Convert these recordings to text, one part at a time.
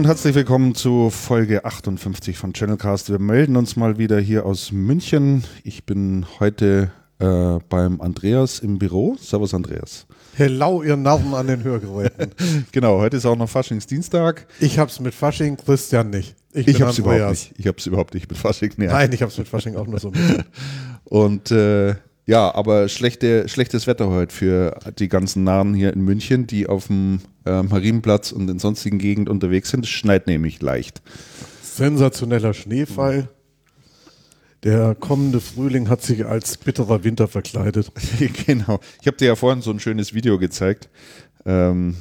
Und herzlich willkommen zu Folge 58 von Channelcast. Wir melden uns mal wieder hier aus München. Ich bin heute äh, beim Andreas im Büro. Servus Andreas. Hello, ihr Narren an den Hörgeräten. genau, heute ist auch noch Faschingsdienstag. Ich hab's mit Fasching, Christian nicht. Ich, ich hab's Andreas. überhaupt nicht. Ich hab's überhaupt nicht mit Fasching. Nee. Nein, ich hab's mit Fasching auch nur so mit. und äh, ja, aber schlechte, schlechtes Wetter heute für die ganzen Narren hier in München, die auf dem äh, Marienplatz und in sonstigen Gegend unterwegs sind. Es schneit nämlich leicht. Sensationeller Schneefall. Der kommende Frühling hat sich als bitterer Winter verkleidet. genau. Ich habe dir ja vorhin so ein schönes Video gezeigt, ähm,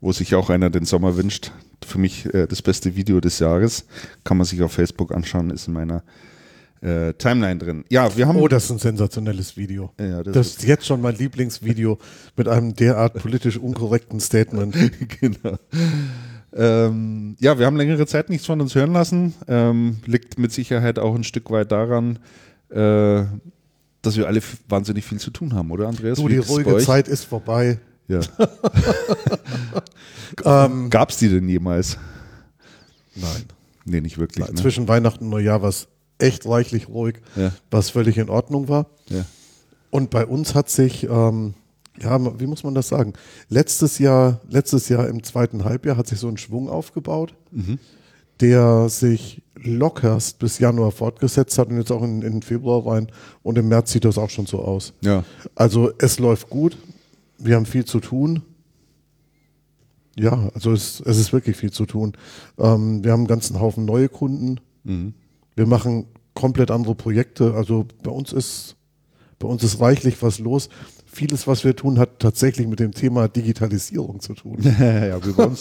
wo sich auch einer den Sommer wünscht. Für mich äh, das beste Video des Jahres. Kann man sich auf Facebook anschauen, ist in meiner äh, Timeline drin. Ja, wir haben. Oh, das ist ein sensationelles Video. Ja, das, das ist jetzt schon mein Lieblingsvideo mit einem derart politisch unkorrekten Statement. genau. Ähm, ja, wir haben längere Zeit nichts von uns hören lassen. Ähm, liegt mit Sicherheit auch ein Stück weit daran, äh, dass wir alle wahnsinnig viel zu tun haben, oder Andreas? Du, die ruhige Zeit ist vorbei. Ja. ähm, Gab es die denn jemals? Nein. Nee, nicht wirklich. Ne? Zwischen Weihnachten und Neujahr war es echt reichlich ruhig, ja. was völlig in Ordnung war. Ja. Und bei uns hat sich, ähm, ja, wie muss man das sagen? Letztes Jahr, letztes Jahr im zweiten Halbjahr hat sich so ein Schwung aufgebaut, mhm. der sich lockerst bis Januar fortgesetzt hat und jetzt auch in, in Februar rein. Und im März sieht das auch schon so aus. Ja. Also es läuft gut. Wir haben viel zu tun. Ja, also es, es ist wirklich viel zu tun. Ähm, wir haben einen ganzen Haufen neue Kunden. Mhm. Wir machen komplett andere Projekte. Also bei uns ist, bei uns ist reichlich was los. Vieles, was wir tun, hat tatsächlich mit dem Thema Digitalisierung zu tun. ja, wie bei uns,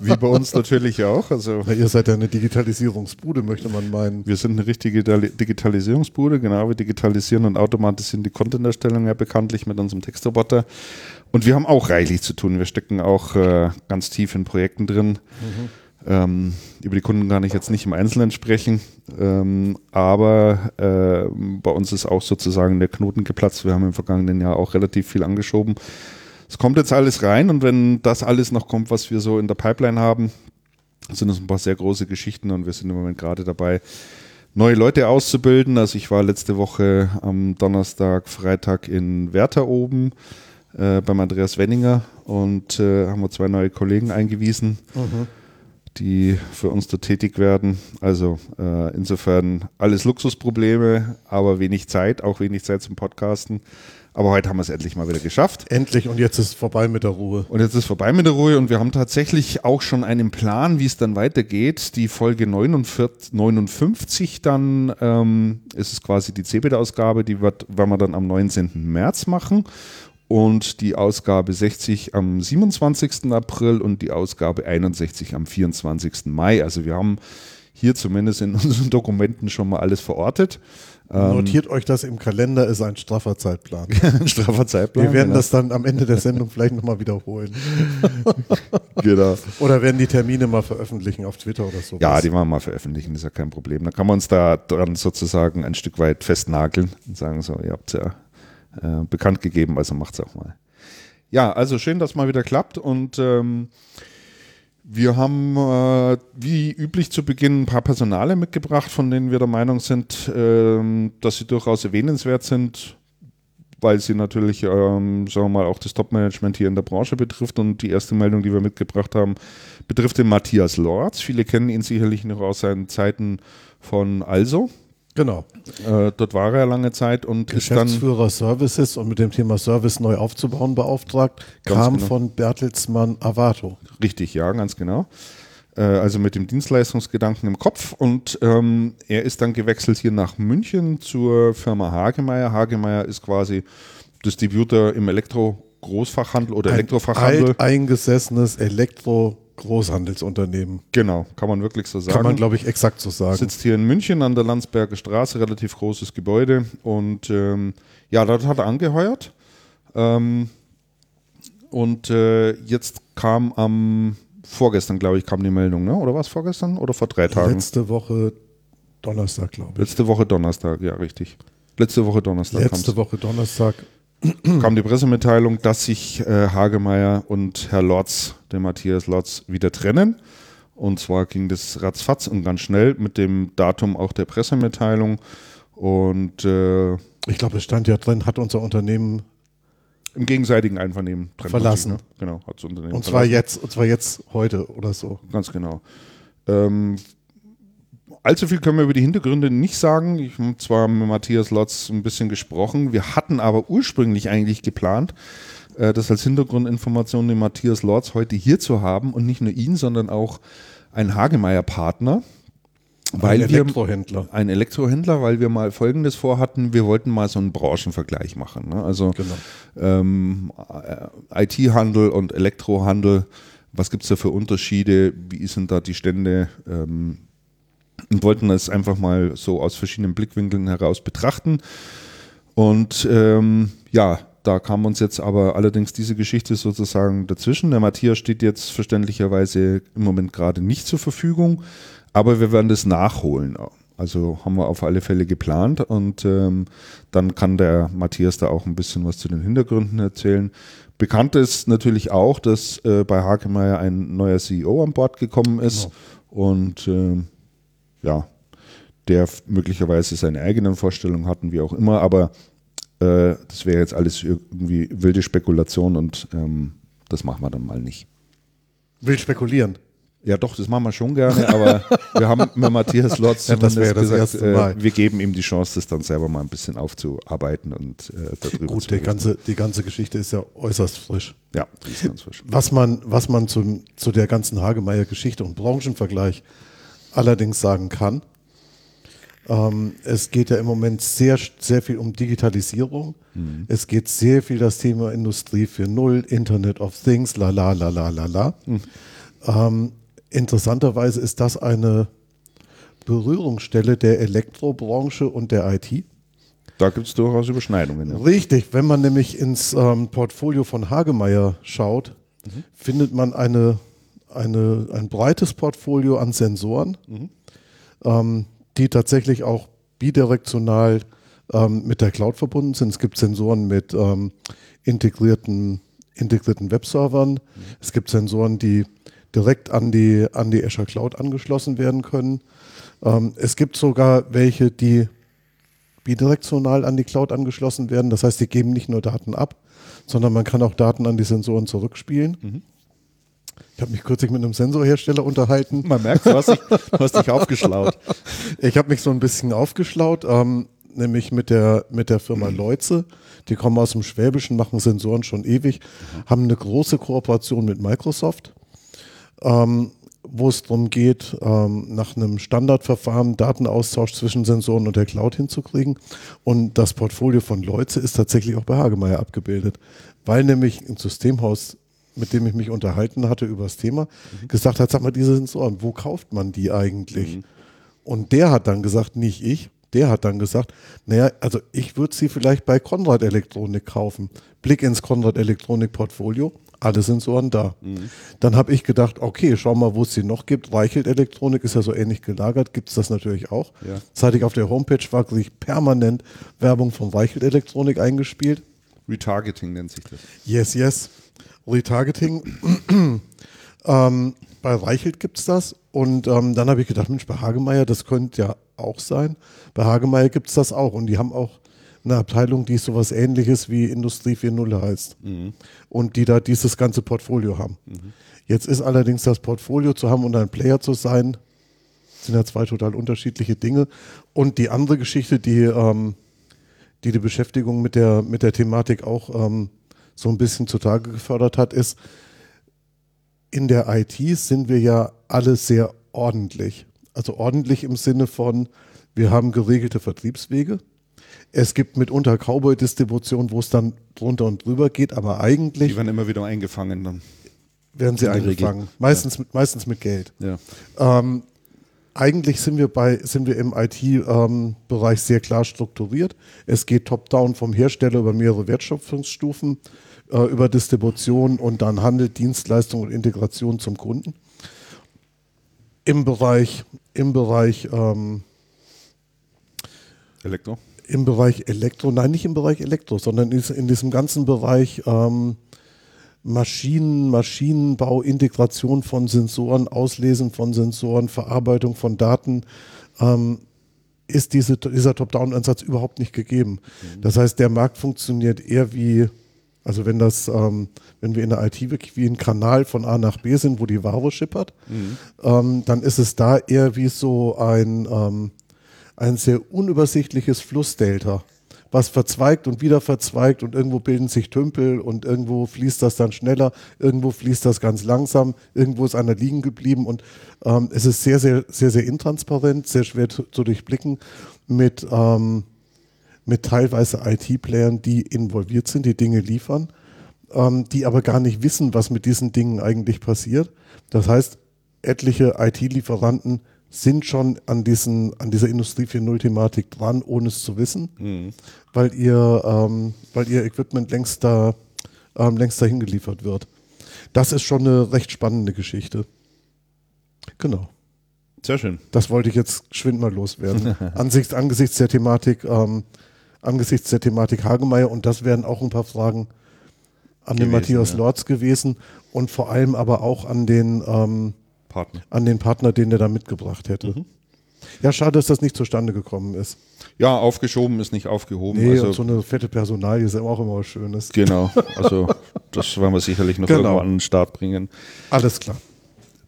wie bei uns natürlich auch. Also ja, ihr seid ja eine Digitalisierungsbude, möchte man meinen. Wir sind eine richtige Digitalisierungsbude, genau. Wir digitalisieren und automatisieren die Content-Erstellung ja bekanntlich mit unserem Textroboter. Und wir haben auch reichlich zu tun. Wir stecken auch äh, ganz tief in Projekten drin. Mhm ähm, über die Kunden kann ich jetzt nicht im Einzelnen sprechen, ähm, aber äh, bei uns ist auch sozusagen der Knoten geplatzt. Wir haben im vergangenen Jahr auch relativ viel angeschoben. Es kommt jetzt alles rein und wenn das alles noch kommt, was wir so in der Pipeline haben, sind es ein paar sehr große Geschichten und wir sind im Moment gerade dabei, neue Leute auszubilden. Also ich war letzte Woche am Donnerstag, Freitag in Werther oben äh, beim Andreas Wenninger und äh, haben wir zwei neue Kollegen eingewiesen. Mhm die für uns da tätig werden. Also äh, insofern alles Luxusprobleme, aber wenig Zeit, auch wenig Zeit zum Podcasten. Aber heute haben wir es endlich mal wieder geschafft. Endlich und jetzt ist es vorbei mit der Ruhe. Und jetzt ist es vorbei mit der Ruhe und wir haben tatsächlich auch schon einen Plan, wie es dann weitergeht. Die Folge 49, 59 dann ähm, ist es quasi die CeBIT-Ausgabe, die wird, werden wir dann am 19. März machen und die Ausgabe 60 am 27. April und die Ausgabe 61 am 24. Mai. Also wir haben hier zumindest in unseren Dokumenten schon mal alles verortet. Ähm, Notiert euch das im Kalender, ist ein straffer Zeitplan. ein straffer Zeitplan. Wir werden genau. das dann am Ende der Sendung vielleicht nochmal wiederholen. genau. Oder werden die Termine mal veröffentlichen auf Twitter oder so? Ja, die werden wir mal veröffentlichen, ist ja kein Problem. Da kann man uns da dran sozusagen ein Stück weit festnageln und sagen so, ihr habt ja äh, bekannt gegeben, also macht es auch mal. Ja, also schön, dass mal wieder klappt und ähm, wir haben äh, wie üblich zu Beginn ein paar Personale mitgebracht, von denen wir der Meinung sind, äh, dass sie durchaus erwähnenswert sind, weil sie natürlich, ähm, sagen wir mal, auch das Top-Management hier in der Branche betrifft. Und die erste Meldung, die wir mitgebracht haben, betrifft den Matthias Lorz. Viele kennen ihn sicherlich noch aus seinen Zeiten von Also. Genau. Äh, dort war er lange Zeit und Geschäftsführer Services und mit dem Thema Service neu aufzubauen beauftragt, kam genau. von Bertelsmann Avato. Richtig, ja, ganz genau. Äh, also mit dem Dienstleistungsgedanken im Kopf und ähm, er ist dann gewechselt hier nach München zur Firma Hagemeyer. Hagemeyer ist quasi Distributor im Elektro-Großfachhandel oder Ein Elektrofachhandel. eingesessenes Elektro- Großhandelsunternehmen. Genau, kann man wirklich so sagen. Kann man, glaube ich, exakt so sagen. Sitzt hier in München an der Landsberger Straße, relativ großes Gebäude. Und ähm, ja, dort hat er angeheuert. Ähm, und äh, jetzt kam am vorgestern, glaube ich, kam die Meldung, ne? oder war es vorgestern oder vor drei Tagen? Letzte Woche Donnerstag, glaube ich. Letzte Woche Donnerstag, ja, richtig. Letzte Woche Donnerstag. Letzte kam's. Woche Donnerstag kam die Pressemitteilung, dass sich äh, Hagemeier und Herr Lotz, der Matthias Lotz, wieder trennen. Und zwar ging das ratzfatz und ganz schnell mit dem Datum auch der Pressemitteilung. Und äh, ich glaube, es stand ja drin, hat unser Unternehmen im gegenseitigen Einvernehmen verlassen. Sich, ne? Genau, hat das Unternehmen und zwar jetzt, und zwar jetzt heute oder so. Ganz genau. Ähm, allzu viel können wir über die Hintergründe nicht sagen. Ich habe zwar mit Matthias Lotz ein bisschen gesprochen. Wir hatten aber ursprünglich eigentlich geplant, äh, das als Hintergrundinformation den Matthias Lotz heute hier zu haben und nicht nur ihn, sondern auch einen Hagemeyer-Partner. Weil ein Elektrohändler. Wir, ein Elektrohändler, weil wir mal Folgendes vorhatten, wir wollten mal so einen Branchenvergleich machen. Ne? Also genau. ähm, äh, IT-Handel und Elektrohandel, was gibt es da für Unterschiede, wie sind da die Stände? Ähm, und wollten das einfach mal so aus verschiedenen Blickwinkeln heraus betrachten. Und ähm, ja, da kam uns jetzt aber allerdings diese Geschichte sozusagen dazwischen. Der Matthias steht jetzt verständlicherweise im Moment gerade nicht zur Verfügung. Aber wir werden das nachholen. Also haben wir auf alle Fälle geplant und ähm, dann kann der Matthias da auch ein bisschen was zu den Hintergründen erzählen. Bekannt ist natürlich auch, dass äh, bei Hakemeyer ein neuer CEO an Bord gekommen ist genau. und äh, ja, der möglicherweise seine eigenen Vorstellungen hatten, wie auch immer, aber äh, das wäre jetzt alles irgendwie wilde Spekulation und ähm, das machen wir dann mal nicht. Wild spekulieren. Ja, doch, das machen wir schon gerne, aber wir haben mit Matthias Lotz ja, das das gesagt, äh, wir geben ihm die Chance, das dann selber mal ein bisschen aufzuarbeiten und äh, darüber Gut, zu die ganze, die ganze Geschichte ist ja äußerst frisch. Ja, die ist ganz frisch. Was man, was man zu, zu der ganzen Hagemeyer-Geschichte und Branchenvergleich allerdings sagen kann, ähm, es geht ja im Moment sehr, sehr viel um Digitalisierung. Mhm. Es geht sehr viel das Thema Industrie für Null, Internet of Things, la la la la la la. Mhm. Ähm, Interessanterweise ist das eine Berührungsstelle der Elektrobranche und der IT. Da gibt es durchaus Überschneidungen. Ja. Richtig, wenn man nämlich ins ähm, Portfolio von Hagemeyer schaut, mhm. findet man eine, eine, ein breites Portfolio an Sensoren, mhm. ähm, die tatsächlich auch bidirektional ähm, mit der Cloud verbunden sind. Es gibt Sensoren mit ähm, integrierten, integrierten Webservern. Mhm. Es gibt Sensoren, die direkt an die, an die Azure Cloud angeschlossen werden können. Ähm, es gibt sogar welche, die bidirektional an die Cloud angeschlossen werden. Das heißt, die geben nicht nur Daten ab, sondern man kann auch Daten an die Sensoren zurückspielen. Mhm. Ich habe mich kürzlich mit einem Sensorhersteller unterhalten. Man merkt, du hast dich, du hast dich aufgeschlaut. Ich habe mich so ein bisschen aufgeschlaut, ähm, nämlich mit der, mit der Firma Leuze. Die kommen aus dem Schwäbischen, machen Sensoren schon ewig, haben eine große Kooperation mit Microsoft ähm, wo es darum geht, ähm, nach einem Standardverfahren Datenaustausch zwischen Sensoren und der Cloud hinzukriegen. Und das Portfolio von Leuze ist tatsächlich auch bei Hagemeyer abgebildet, weil nämlich ein Systemhaus, mit dem ich mich unterhalten hatte über das Thema, mhm. gesagt hat, sag mal, diese Sensoren, wo kauft man die eigentlich? Mhm. Und der hat dann gesagt, nicht ich, der hat dann gesagt, naja, also ich würde sie vielleicht bei Konrad Elektronik kaufen. Blick ins Konrad Elektronik Portfolio alle Sensoren da. Mhm. Dann habe ich gedacht, okay, schau mal, wo es sie noch gibt. Reichelt Elektronik ist ja so ähnlich gelagert, gibt es das natürlich auch. Ja. Seit ich auf der Homepage war, kriege ich permanent Werbung von Reichelt Elektronik eingespielt. Retargeting nennt sich das. Yes, yes. Retargeting. ähm, bei Reichelt gibt es das. Und ähm, dann habe ich gedacht, Mensch, bei Hagemeyer, das könnte ja auch sein. Bei Hagemeyer gibt es das auch. Und die haben auch eine Abteilung, die sowas ähnliches wie Industrie 4.0 heißt. Mhm. Und die da dieses ganze Portfolio haben. Mhm. Jetzt ist allerdings das Portfolio zu haben und ein Player zu sein, sind ja zwei total unterschiedliche Dinge. Und die andere Geschichte, die ähm, die, die Beschäftigung mit der, mit der Thematik auch ähm, so ein bisschen zutage gefördert hat, ist, in der IT sind wir ja alle sehr ordentlich. Also ordentlich im Sinne von, wir haben geregelte Vertriebswege. Es gibt mitunter Cowboy-Distributionen, wo es dann drunter und drüber geht, aber eigentlich. Die werden immer wieder eingefangen dann. Werden sie eingefangen. Meistens, ja. mit, meistens mit Geld. Ja. Ähm, eigentlich sind wir bei, sind wir im IT-Bereich ähm, sehr klar strukturiert. Es geht top-down vom Hersteller über mehrere Wertschöpfungsstufen, äh, über Distribution und dann Handel, Dienstleistung und Integration zum Kunden. Im Bereich, im Bereich ähm, Elektro? im Bereich Elektro, nein, nicht im Bereich Elektro, sondern in diesem ganzen Bereich ähm, Maschinen, Maschinenbau, Integration von Sensoren, Auslesen von Sensoren, Verarbeitung von Daten, ähm, ist diese, dieser Top-Down-Ansatz überhaupt nicht gegeben. Mhm. Das heißt, der Markt funktioniert eher wie, also wenn das, ähm, wenn wir in der IT wirklich wie ein Kanal von A nach B sind, wo die Ware schippert, mhm. ähm, dann ist es da eher wie so ein, ähm, ein sehr unübersichtliches Flussdelta was verzweigt und wieder verzweigt und irgendwo bilden sich Tümpel und irgendwo fließt das dann schneller, irgendwo fließt das ganz langsam, irgendwo ist einer liegen geblieben und ähm, es ist sehr, sehr, sehr, sehr intransparent, sehr schwer zu, zu durchblicken mit, ähm, mit teilweise IT-Playern, die involviert sind, die Dinge liefern, ähm, die aber gar nicht wissen, was mit diesen Dingen eigentlich passiert. Das heißt, etliche IT-Lieferanten sind schon an, diesen, an dieser Industrie 4.0-Thematik dran, ohne es zu wissen, mhm. weil, ihr, ähm, weil ihr Equipment längst, da, ähm, längst dahin geliefert wird. Das ist schon eine recht spannende Geschichte. Genau. Sehr schön. Das wollte ich jetzt geschwind mal loswerden. Ansichts, angesichts der Thematik, ähm, angesichts der Thematik Hagemeyer und das wären auch ein paar Fragen an gewesen, den Matthias ja. Lorz gewesen und vor allem aber auch an den ähm, Partner. An den Partner, den er da mitgebracht hätte. Mhm. Ja, schade, dass das nicht zustande gekommen ist. Ja, aufgeschoben ist nicht aufgehoben. Nee, also, so eine fette Personalie ist auch immer was Schönes. Genau, also das werden wir sicherlich noch genau. irgendwo an den Start bringen. Alles klar.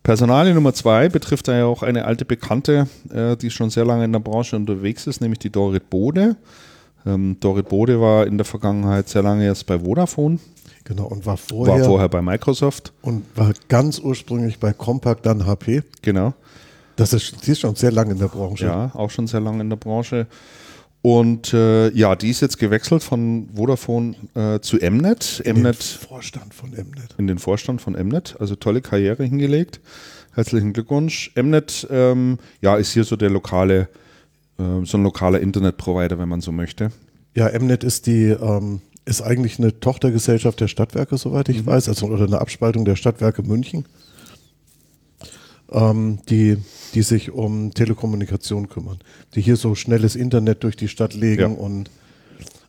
Personalie Nummer zwei betrifft ja auch eine alte Bekannte, äh, die schon sehr lange in der Branche unterwegs ist, nämlich die Dorit Bode. Ähm, Dorit Bode war in der Vergangenheit sehr lange jetzt bei Vodafone Genau, und war vorher, war vorher bei Microsoft. Und war ganz ursprünglich bei Compaq, dann HP. Genau. Das ist, die ist schon sehr lange in der Branche. Ja, auch schon sehr lange in der Branche. Und äh, ja, die ist jetzt gewechselt von Vodafone äh, zu Mnet. In Mnet. den Vorstand von Mnet. In den Vorstand von Mnet. Also tolle Karriere hingelegt. Herzlichen Glückwunsch. Mnet ähm, ja, ist hier so der lokale, so ein lokaler Internetprovider, wenn man so möchte. Ja, Mnet ist die ähm, ist eigentlich eine Tochtergesellschaft der Stadtwerke, soweit ich mhm. weiß, also oder eine Abspaltung der Stadtwerke München, ähm, die, die sich um Telekommunikation kümmern, die hier so schnelles Internet durch die Stadt legen ja. und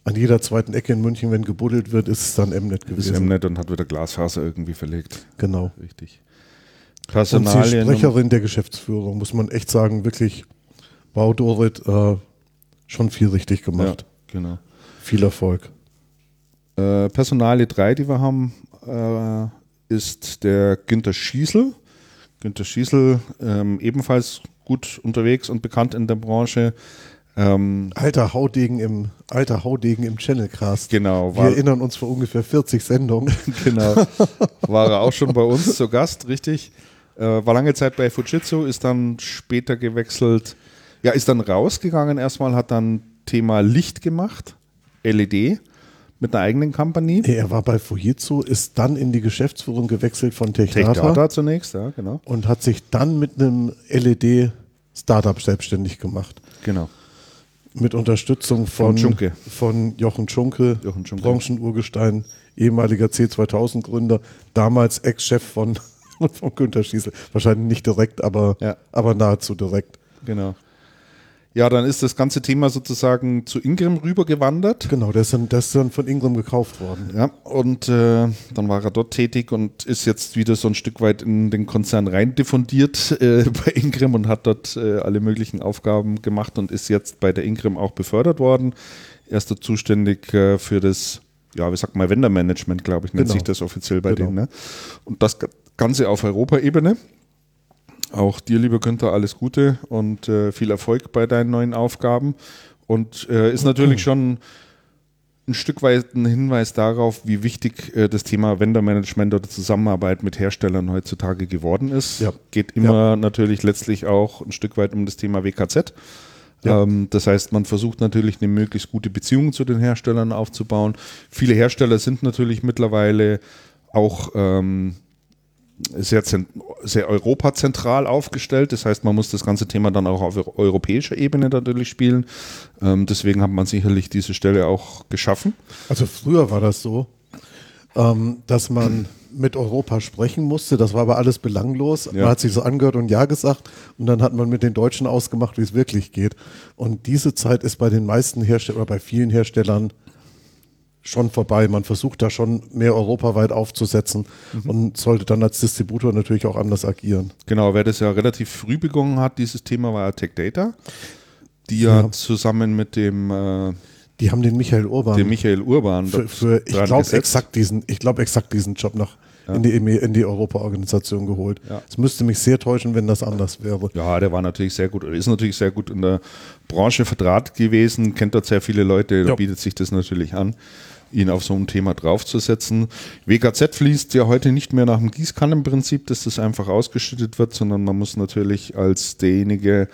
an jeder zweiten Ecke in München, wenn gebuddelt wird, ist es dann Mnet gewesen. Ist Mnet und hat wieder Glasfaser irgendwie verlegt. Genau. Richtig. Personalien. Und sie Sprecherin der Geschäftsführung, muss man echt sagen, wirklich, wow, Dorit, äh, schon viel richtig gemacht. Ja, genau. Viel Erfolg. Äh, Personale 3, die wir haben, äh, ist der Günter Schießel. Günter Schießel, ähm, ebenfalls gut unterwegs und bekannt in der Branche. Ähm, alter Haudegen im alter Haudegen im Channelcast. Genau. Wir erinnern uns vor ungefähr 40 Sendungen. genau. War er auch schon bei uns zu Gast, richtig. Äh, war lange Zeit bei Fujitsu, ist dann später gewechselt. Ja, ist dann rausgegangen erstmal, hat dann Thema Licht gemacht, LED mit einer eigenen Company. Er war bei Fujitsu, ist dann in die Geschäftsführung gewechselt von Techdata. Techdata zunächst, ja, genau. Und hat sich dann mit einem LED-Startup selbstständig gemacht. Genau. Mit Unterstützung von, von, von Jochen Schunke, Jochen Schunke. Branchenurgestein, ehemaliger C2000-Gründer, damals Ex-Chef von, von Günter Schießel. Wahrscheinlich nicht direkt, aber, ja. aber nahezu direkt. Genau. Ja, dann ist das ganze Thema sozusagen zu Ingram rübergewandert. Genau, der ist dann, ist dann von Ingram gekauft worden. Ja, und äh, dann war er dort tätig und ist jetzt wieder so ein Stück weit in den Konzern rein diffundiert äh, bei Ingram und hat dort äh, alle möglichen Aufgaben gemacht und ist jetzt bei der Ingram auch befördert worden. Er ist dort zuständig äh, für das, ja, wie sagt man, Vendor-Management, glaube ich, nennt genau. sich das offiziell bei genau. denen. Ne? Und das Ganze auf Europaebene. Auch dir, lieber Günther, alles Gute und äh, viel Erfolg bei deinen neuen Aufgaben. Und äh, ist natürlich schon ein Stück weit ein Hinweis darauf, wie wichtig äh, das Thema Vendor-Management oder Zusammenarbeit mit Herstellern heutzutage geworden ist. Ja. Geht immer ja. natürlich letztlich auch ein Stück weit um das Thema WKZ. Ja. Ähm, das heißt, man versucht natürlich eine möglichst gute Beziehung zu den Herstellern aufzubauen. Viele Hersteller sind natürlich mittlerweile auch ähm, sehr, sehr europazentral aufgestellt. Das heißt, man muss das ganze Thema dann auch auf europäischer Ebene natürlich spielen. Ähm, deswegen hat man sicherlich diese Stelle auch geschaffen. Also früher war das so, ähm, dass man mit Europa sprechen musste. Das war aber alles belanglos. Ja. Man hat sich so angehört und Ja gesagt und dann hat man mit den Deutschen ausgemacht, wie es wirklich geht. Und diese Zeit ist bei den meisten Herstellern, oder bei vielen Herstellern schon vorbei. Man versucht da schon mehr europaweit aufzusetzen mhm. und sollte dann als Distributor natürlich auch anders agieren. Genau, wer das ja relativ früh begonnen hat, dieses Thema war Tech Data, die ja, ja zusammen mit dem äh, die haben den Michael Urban. Den Michael Urban. Für, für ich glaube exakt diesen, ich glaube exakt diesen Job noch ja. in die, in die Europa-Organisation geholt. Es ja. müsste mich sehr täuschen, wenn das anders wäre. Ja, der war natürlich sehr gut, ist natürlich sehr gut in der Branche verdrahtet gewesen, kennt dort sehr viele Leute, da bietet sich das natürlich an ihn auf so ein Thema draufzusetzen. WKZ fließt ja heute nicht mehr nach dem Gießkannenprinzip, dass das einfach ausgeschüttet wird, sondern man muss natürlich als derjenige,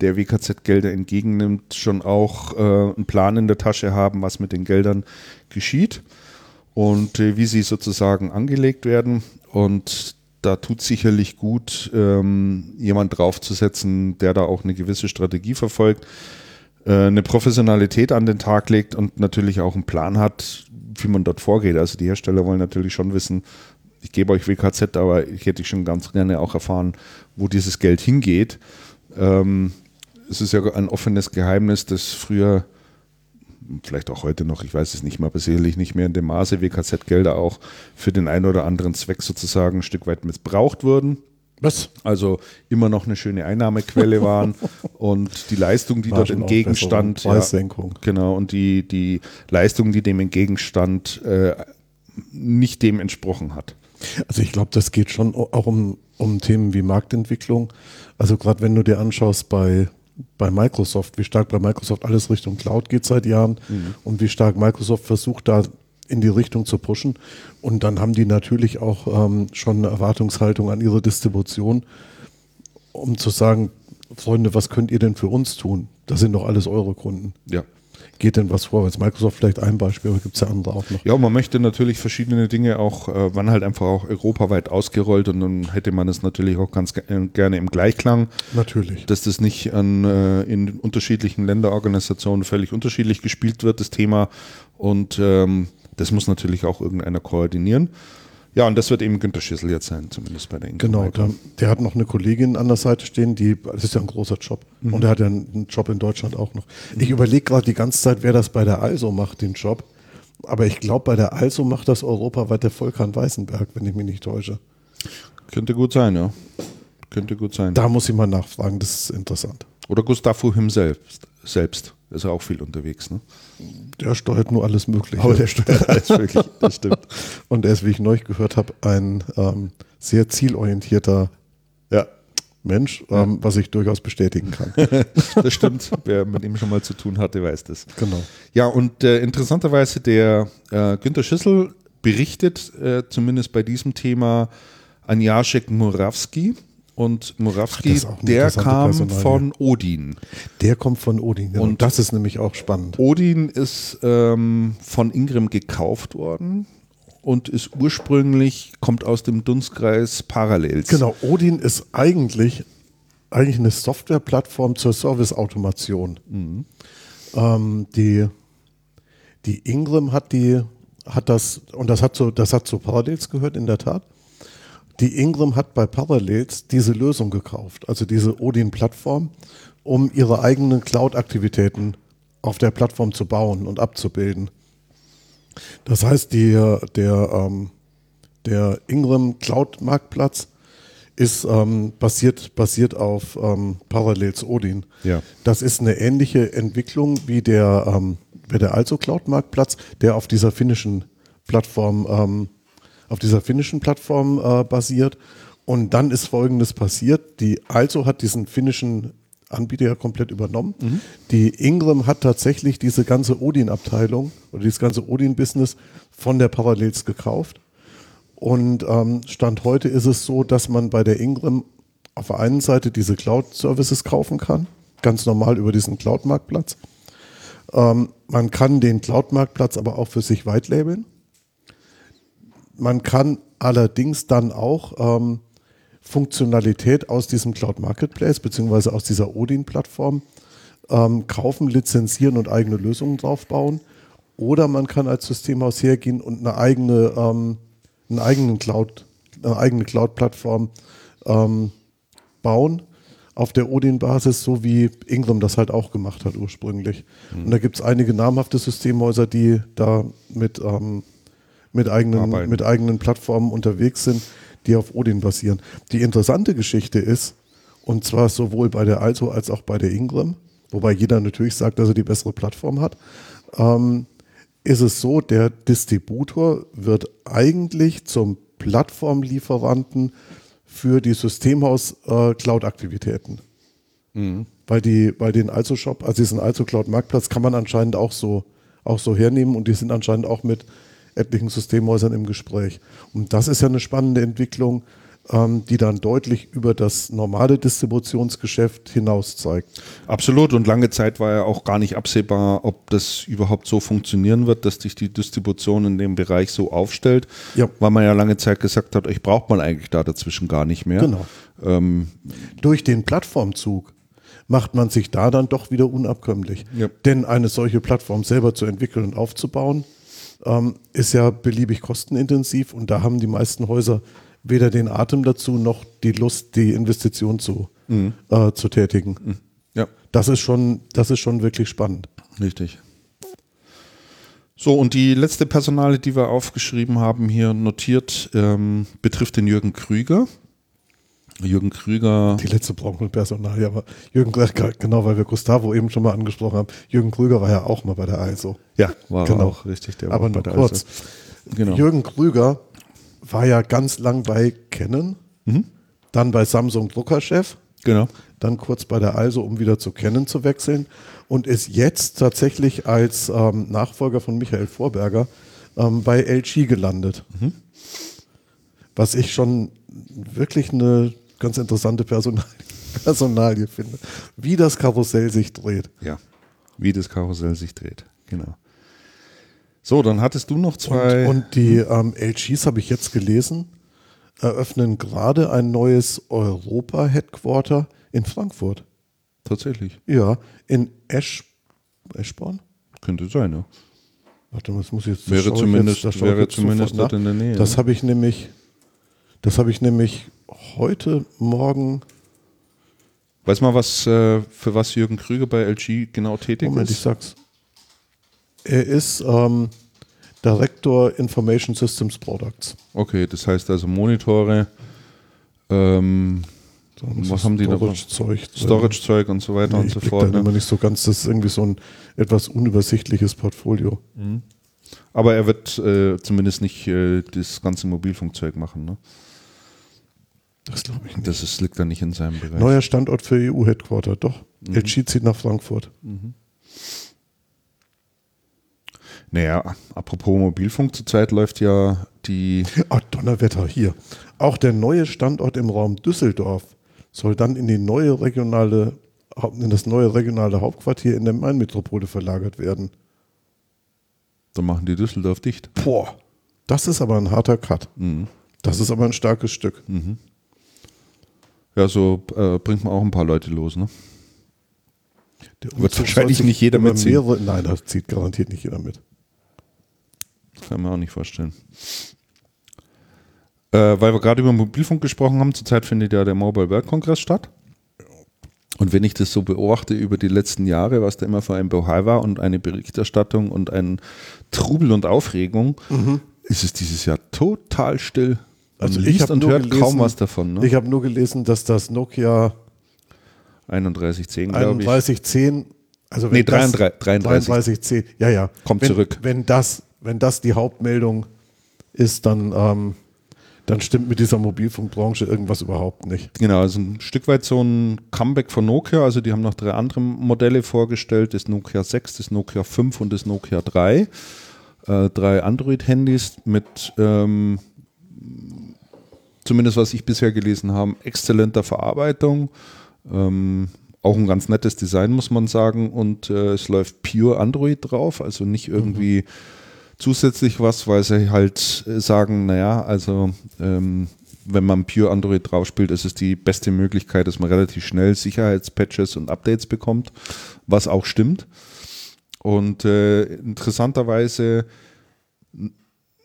der WKZ-Gelder entgegennimmt, schon auch äh, einen Plan in der Tasche haben, was mit den Geldern geschieht und äh, wie sie sozusagen angelegt werden. Und da tut sicherlich gut, ähm, jemand draufzusetzen, der da auch eine gewisse Strategie verfolgt, eine Professionalität an den Tag legt und natürlich auch einen Plan hat, wie man dort vorgeht. Also die Hersteller wollen natürlich schon wissen, ich gebe euch WKZ, aber ich hätte schon ganz gerne auch erfahren, wo dieses Geld hingeht. Ähm, es ist ja ein offenes Geheimnis, dass früher vielleicht auch heute noch, ich weiß es nicht mehr, aber sicherlich nicht mehr in dem Maße WKZ-Gelder auch für den einen oder anderen Zweck sozusagen ein Stück weit missbraucht wurden. Was? Also immer noch eine schöne Einnahmequelle waren und die Leistung, die War dort entgegenstand, ja, genau, und die, die Leistung, die dem entgegenstand, äh, nicht dem entsprochen hat. Also ich glaube, das geht schon auch um, um Themen wie Marktentwicklung. Also gerade wenn du dir anschaust bei, bei Microsoft, wie stark bei Microsoft alles Richtung Cloud geht seit Jahren mhm. und wie stark Microsoft versucht, da in die Richtung zu pushen. Und dann haben die natürlich auch ähm, schon eine Erwartungshaltung an ihre Distribution, um zu sagen, Freunde, was könnt ihr denn für uns tun? Das sind doch alles eure Kunden. Ja. Geht denn was vor? Jetzt Microsoft vielleicht ein Beispiel, aber gibt es ja andere auch noch. Ja, man möchte natürlich verschiedene Dinge auch, äh, wann halt einfach auch europaweit ausgerollt und dann hätte man es natürlich auch ganz äh, gerne im Gleichklang. Natürlich. Dass das nicht an, äh, in unterschiedlichen Länderorganisationen völlig unterschiedlich gespielt wird, das Thema. Und ähm, das muss natürlich auch irgendeiner koordinieren. Ja, und das wird eben Günter Schissel jetzt sein, zumindest bei der Inke Genau, der, der, hat noch eine Kollegin an der Seite stehen, die, das ist ja ein großer Job. Mhm. Und er hat ja einen Job in Deutschland auch noch. Mhm. Ich überlege gerade die ganze Zeit, wer das bei der Also macht, den Job. Aber ich glaube, bei der Also macht das europaweit der Volkan Weißenberg, wenn ich mich nicht täusche. Könnte gut sein, ja. Könnte gut sein. Da muss ich mal nachfragen, das ist interessant. Oder Gustavo himself selbst. Ist er auch viel unterwegs, ne? Der steuert nur alles Mögliche. Aber der steuert alles Mögliche, das stimmt. Und er ist, wie ich neulich gehört habe, ein ähm, sehr zielorientierter ja. Mensch, ähm, was ich durchaus bestätigen kann. das stimmt. Wer mit ihm schon mal zu tun hatte, weiß das. Genau. Ja, und äh, interessanterweise der äh, Günter Schüssel berichtet, äh, zumindest bei diesem Thema, an Jacek Murawski und Murawski, der kam von Odin. Der kommt von Odin, genau. Und das ist nämlich auch spannend. Odin ist ähm, von Ingram gekauft worden und ist ursprünglich, kommt aus dem Dunstkreis Parallels. Genau, Odin ist eigentlich, eigentlich eine Softwareplattform zur Serviceautomation. Mhm. Ähm, die, die Ingram hat die, hat das, und das hat so, das hat zu Parallels gehört, in der Tat. Die Ingram hat bei Parallels diese Lösung gekauft, also diese Odin-Plattform, um ihre eigenen Cloud-Aktivitäten auf der Plattform zu bauen und abzubilden. Das heißt, die, der, ähm, der Ingram Cloud-Marktplatz ist ähm, basiert, basiert auf ähm, Parallels Odin. Ja. Das ist eine ähnliche Entwicklung wie der, ähm, wie der Also Cloud-Marktplatz, der auf dieser finnischen Plattform ähm, auf dieser finnischen Plattform äh, basiert. Und dann ist Folgendes passiert. Die Also hat diesen finnischen Anbieter ja komplett übernommen. Mhm. Die Ingram hat tatsächlich diese ganze Odin-Abteilung oder dieses ganze Odin-Business von der Parallels gekauft. Und ähm, Stand heute ist es so, dass man bei der Ingram auf der einen Seite diese Cloud-Services kaufen kann, ganz normal über diesen Cloud-Marktplatz. Ähm, man kann den Cloud-Marktplatz aber auch für sich weitlabeln. Man kann allerdings dann auch ähm, Funktionalität aus diesem Cloud Marketplace beziehungsweise aus dieser Odin-Plattform ähm, kaufen, lizenzieren und eigene Lösungen draufbauen. Oder man kann als Systemhaus hergehen und eine eigene, ähm, einen eigenen Cloud, eine eigene Cloud-Plattform ähm, bauen auf der Odin-Basis, so wie Ingram das halt auch gemacht hat ursprünglich. Mhm. Und da gibt es einige namhafte Systemhäuser, die da mit, ähm, mit, eigenen, mit eigenen Plattformen unterwegs sind, die auf Odin basieren. Die interessante Geschichte ist, und zwar sowohl bei der Also als auch bei der Ingram, wobei jeder natürlich sagt, dass er die bessere Plattform hat, ähm, ist es so, der Distributor wird eigentlich zum Plattformlieferanten für die Systemhaus-Cloud-Aktivitäten. Äh, mhm. Weil, die, weil den Also-Shop, also diesen Also-Cloud-Marktplatz kann man anscheinend auch so, auch so hernehmen und die sind anscheinend auch mit etlichen Systemhäusern im Gespräch. Und das ist ja eine spannende Entwicklung, ähm, die dann deutlich über das normale Distributionsgeschäft hinaus zeigt. Absolut. Und lange Zeit war ja auch gar nicht absehbar, ob das überhaupt so funktionieren wird, dass sich die Distribution in dem Bereich so aufstellt. Ja. Weil man ja lange Zeit gesagt hat, euch braucht man eigentlich da dazwischen gar nicht mehr. Genau. Ähm, Durch den Plattformzug macht man sich da dann doch wieder unabkömmlich. Ja. Denn eine solche Plattform selber zu entwickeln und aufzubauen, ähm, ist ja beliebig kostenintensiv und da haben die meisten Häuser weder den Atem dazu noch die Lust, die Investition zu, mhm. äh, zu tätigen. Mhm. Ja. Das ist schon, das ist schon wirklich spannend. Richtig. So, und die letzte Personale, die wir aufgeschrieben haben, hier notiert, ähm, betrifft den Jürgen Krüger. Jürgen Krüger. Die letzte Branchenpersonal, ja, aber Jürgen, genau, weil wir Gustavo eben schon mal angesprochen haben. Jürgen Krüger war ja auch mal bei der ISO. Ja, war genau. auch richtig. Der aber nur kurz. Genau. Jürgen Krüger war ja ganz lang bei Canon, mhm. dann bei Samsung Druckerchef. Genau. Dann kurz bei der Also, um wieder zu Canon zu wechseln und ist jetzt tatsächlich als ähm, Nachfolger von Michael Vorberger ähm, bei LG gelandet. Mhm. Was ich schon wirklich eine ganz interessante Personal Personalie finde. Wie das Karussell sich dreht. Ja, wie das Karussell sich dreht, genau. So, dann hattest du noch zwei. Und, und die ähm, LGs habe ich jetzt gelesen, eröffnen gerade ein neues Europa-Headquarter in Frankfurt. Tatsächlich. Ja, in Esch, Eschborn? Könnte sein, ja. Warte mal, das muss ich jetzt. Wäre zumindest, jetzt, wäre zumindest dort in der Nähe. Das habe ich nämlich, das habe ich nämlich heute Morgen. Weiß mal, was äh, für was Jürgen Krüger bei LG genau tätig Moment, ist? Moment, ich sag's. Er ist ähm, Director Information Systems Products. Okay, das heißt also Monitore, ähm, was haben die da? Storage-Zeug. Storage-Zeug und so weiter nee, und so fort. Ne? immer nicht so ganz, das ist irgendwie so ein etwas unübersichtliches Portfolio. Mhm. Aber er wird äh, zumindest nicht äh, das ganze Mobilfunkzeug machen, ne? Das glaube ich nicht. Das ist, liegt dann nicht in seinem Bereich. Neuer Standort für EU-Headquarter, doch. Mhm. LG zieht nach Frankfurt. Mhm. Naja, apropos Mobilfunk, zurzeit läuft ja die. Ach, Donnerwetter, hier. Auch der neue Standort im Raum Düsseldorf soll dann in die neue regionale, in das neue regionale Hauptquartier in der Mainmetropole verlagert werden. Dann machen die Düsseldorf dicht. Boah, das ist aber ein harter Cut. Mhm. Das ist aber ein starkes Stück. Mhm. Ja, so äh, bringt man auch ein paar Leute los, ne? Der Wird wahrscheinlich nicht jeder mitziehen. Mehrere, nein, das zieht garantiert nicht jeder mit. Kann man auch nicht vorstellen. Äh, weil wir gerade über Mobilfunk gesprochen haben, zurzeit findet ja der Mobile World Kongress statt. Und wenn ich das so beobachte über die letzten Jahre, was da immer für ein Bohai war und eine Berichterstattung und ein Trubel und Aufregung, mhm. ist es dieses Jahr total still. Also ich und hört gelesen, kaum was davon. Ne? Ich habe nur gelesen, dass das Nokia 3110, glaube ich. 3110, also nee, 33, 33. 3310, ja, ja. Kommt wenn, zurück. Wenn das wenn das die Hauptmeldung ist, dann, ähm, dann stimmt mit dieser Mobilfunkbranche irgendwas überhaupt nicht. Genau, also ein Stück weit so ein Comeback von Nokia. Also die haben noch drei andere Modelle vorgestellt, das Nokia 6, das Nokia 5 und das Nokia 3. Äh, drei Android-Handys mit ähm, zumindest was ich bisher gelesen habe, exzellenter Verarbeitung. Ähm, auch ein ganz nettes Design, muss man sagen. Und äh, es läuft pure Android drauf, also nicht irgendwie mhm zusätzlich was, weil sie halt äh, sagen, naja, also ähm, wenn man Pure Android drauf spielt, ist es die beste Möglichkeit, dass man relativ schnell Sicherheitspatches und Updates bekommt, was auch stimmt. Und äh, interessanterweise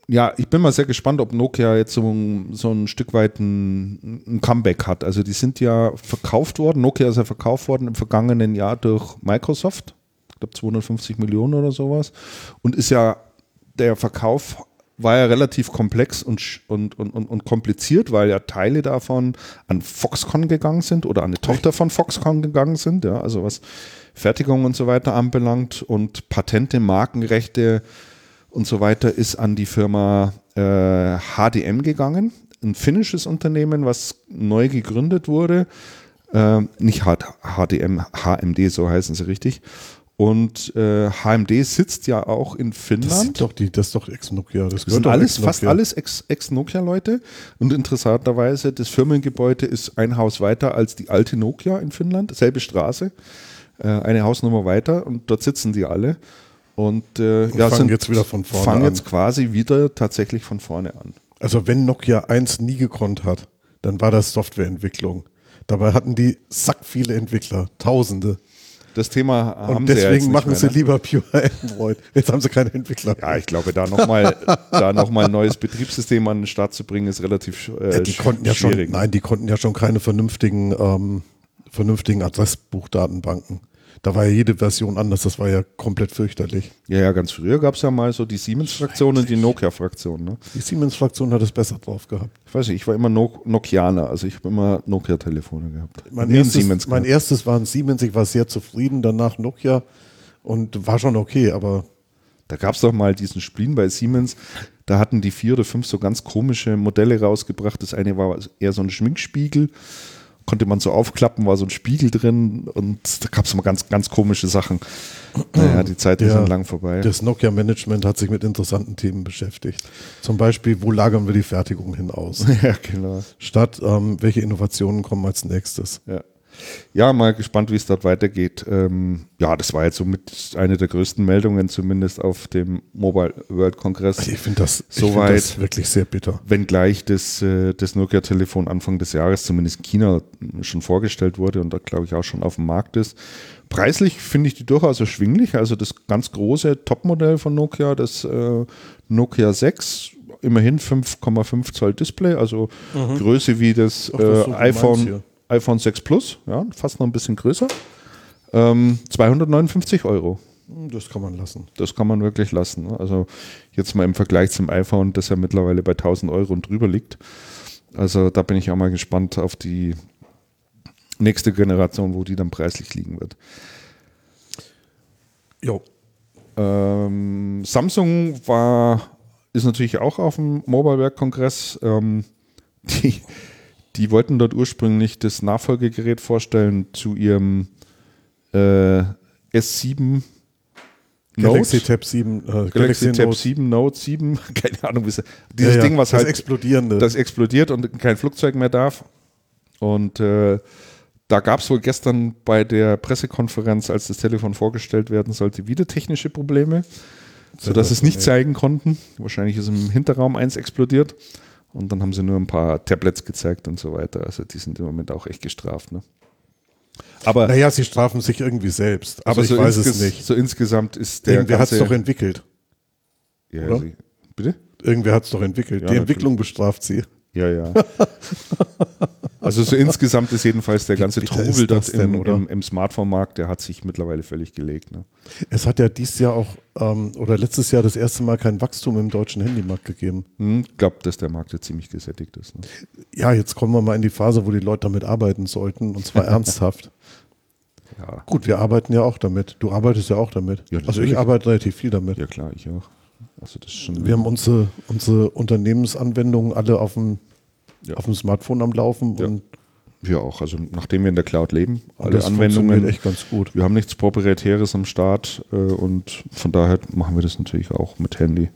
ja, ich bin mal sehr gespannt, ob Nokia jetzt so, so ein Stück weit ein, ein, Comeback hat. Also die sind ja verkauft worden, Nokia ist ja verkauft worden im vergangenen Jahr durch Microsoft, ich glaube 250 Millionen oder sowas und ist ja der Verkauf war ja relativ komplex und, und, und, und kompliziert, weil ja Teile davon an Foxconn gegangen sind oder an eine Tochter von Foxconn gegangen sind, ja, also was Fertigung und so weiter anbelangt und Patente, Markenrechte und so weiter ist an die Firma äh, HDM gegangen, ein finnisches Unternehmen, was neu gegründet wurde. Äh, nicht HDM, HMD, so heißen sie richtig. Und äh, HMD sitzt ja auch in Finnland. Das, ist doch die, das ist doch Ex-Nokia. Das, das sind alles, fast alles Ex-Nokia-Leute. Und interessanterweise, das Firmengebäude ist ein Haus weiter als die alte Nokia in Finnland, selbe Straße, äh, eine Hausnummer weiter und dort sitzen die alle. Und, äh, und ja, fangen jetzt wieder von vorne fangen an. jetzt quasi wieder tatsächlich von vorne an. Also wenn Nokia 1 nie gekonnt hat, dann war das Softwareentwicklung. Dabei hatten die sack viele Entwickler, Tausende. Das Thema haben und deswegen sie machen mehr, sie ne? lieber Pure Android. Jetzt haben sie keine Entwickler. Ja, ich glaube, da nochmal noch ein neues Betriebssystem an den Start zu bringen, ist relativ äh, ja, die konnten ja schwierig. Schon, nein, die konnten ja schon keine vernünftigen, ähm, vernünftigen Adressbuchdatenbanken. Da war ja jede Version anders, das war ja komplett fürchterlich. Ja, ja, ganz früher gab es ja mal so die Siemens-Fraktion und die Nokia-Fraktion. Ne? Die Siemens-Fraktion hat es besser drauf gehabt. Ich weiß nicht, ich war immer no Nokianer, also ich habe immer Nokia-Telefone gehabt. Mein, erstes, mein erstes war ein Siemens, ich war sehr zufrieden, danach Nokia und war schon okay, aber da gab es doch mal diesen Spleen bei Siemens. Da hatten die vier oder fünf so ganz komische Modelle rausgebracht. Das eine war eher so ein Schminkspiegel konnte man so aufklappen, war so ein Spiegel drin und da gab es immer ganz, ganz komische Sachen. Naja, die Zeit ist ja, lang vorbei. Das Nokia-Management hat sich mit interessanten Themen beschäftigt. Zum Beispiel, wo lagern wir die Fertigung hin aus? ja, genau. Statt, ähm, welche Innovationen kommen als nächstes? Ja ja, mal gespannt, wie es dort weitergeht. Ähm, ja, das war jetzt somit eine der größten Meldungen, zumindest auf dem Mobile World Kongress. Also ich finde das, Soweit, find das wirklich sehr bitter. Wenngleich das, äh, das Nokia-Telefon Anfang des Jahres zumindest in China schon vorgestellt wurde und da glaube ich auch schon auf dem Markt ist. Preislich finde ich die durchaus erschwinglich. Also das ganz große Topmodell von Nokia, das äh, Nokia 6, immerhin 5,5 Zoll Display, also mhm. Größe wie das, Ach, das äh, iPhone iPhone 6 Plus, ja, fast noch ein bisschen größer. Ähm, 259 Euro. Das kann man lassen. Das kann man wirklich lassen. Ne? Also jetzt mal im Vergleich zum iPhone, das ja mittlerweile bei 1000 Euro und drüber liegt. Also da bin ich auch mal gespannt auf die nächste Generation, wo die dann preislich liegen wird. Jo. Ähm, Samsung war, ist natürlich auch auf dem Mobile World Kongress. Ähm, die, die wollten dort ursprünglich das Nachfolgegerät vorstellen zu ihrem äh, S7 Galaxy Tab 7, äh, Galaxy, Galaxy Tab Note. 7, Note 7, keine Ahnung, wie es Dieses ja, ja, Ding, was das halt explodierende. das explodiert und kein Flugzeug mehr darf. Und äh, da gab es wohl gestern bei der Pressekonferenz, als das Telefon vorgestellt werden sollte, wieder technische Probleme, sodass sie es nicht zeigen konnten. Wahrscheinlich ist im Hinterraum eins explodiert. Und dann haben sie nur ein paar Tablets gezeigt und so weiter. Also die sind im Moment auch echt gestraft. Ne? Aber naja, sie strafen sich irgendwie selbst. Aber also ich weiß es nicht. So insgesamt ist der. Irgendwer hat es doch entwickelt. Ja? Sie, bitte? Irgendwer hat es doch entwickelt. Ja, Die Entwicklung bestraft sie. Ja, ja. Also so insgesamt ist jedenfalls der ganze Trubel dort denn, im, im, im Smartphone-Markt, der hat sich mittlerweile völlig gelegt. Ne? Es hat ja dieses Jahr auch ähm, oder letztes Jahr das erste Mal kein Wachstum im deutschen Handymarkt gegeben. Ich hm, glaube, dass der Markt jetzt ziemlich gesättigt ist. Ne? Ja, jetzt kommen wir mal in die Phase, wo die Leute damit arbeiten sollten und zwar ernsthaft. Ja. Gut, wir arbeiten ja auch damit. Du arbeitest ja auch damit. Ja, also ich arbeite relativ viel damit. Ja klar, ich auch. Also das schon wir haben unsere, unsere Unternehmensanwendungen alle auf dem ja. auf dem Smartphone am Laufen. Ja. Und wir auch. Also nachdem wir in der Cloud leben, alle das Anwendungen. echt ganz gut. Wir haben nichts Proprietäres am Start äh, und von daher machen wir das natürlich auch mit Handy.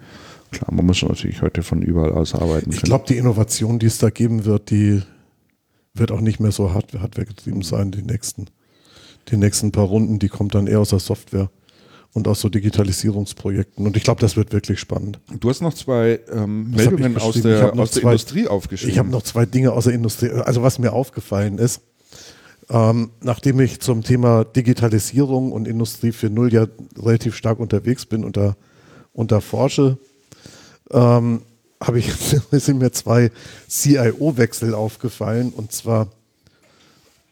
Klar, man muss natürlich heute von überall aus arbeiten. Ich glaube, die Innovation, die es da geben wird, die wird auch nicht mehr so hart, hardware-getrieben sein, die nächsten, die nächsten paar Runden, die kommt dann eher aus der Software und aus so Digitalisierungsprojekten. Und ich glaube, das wird wirklich spannend. Du hast noch zwei ähm, Meldungen aus der, aus der zwei, Industrie aufgeschrieben. Ich habe noch zwei Dinge aus der Industrie. Also was mir aufgefallen ist, ähm, nachdem ich zum Thema Digitalisierung und Industrie 4.0 ja relativ stark unterwegs bin und da, und da forsche, ähm, habe ich, sind mir zwei CIO-Wechsel aufgefallen und zwar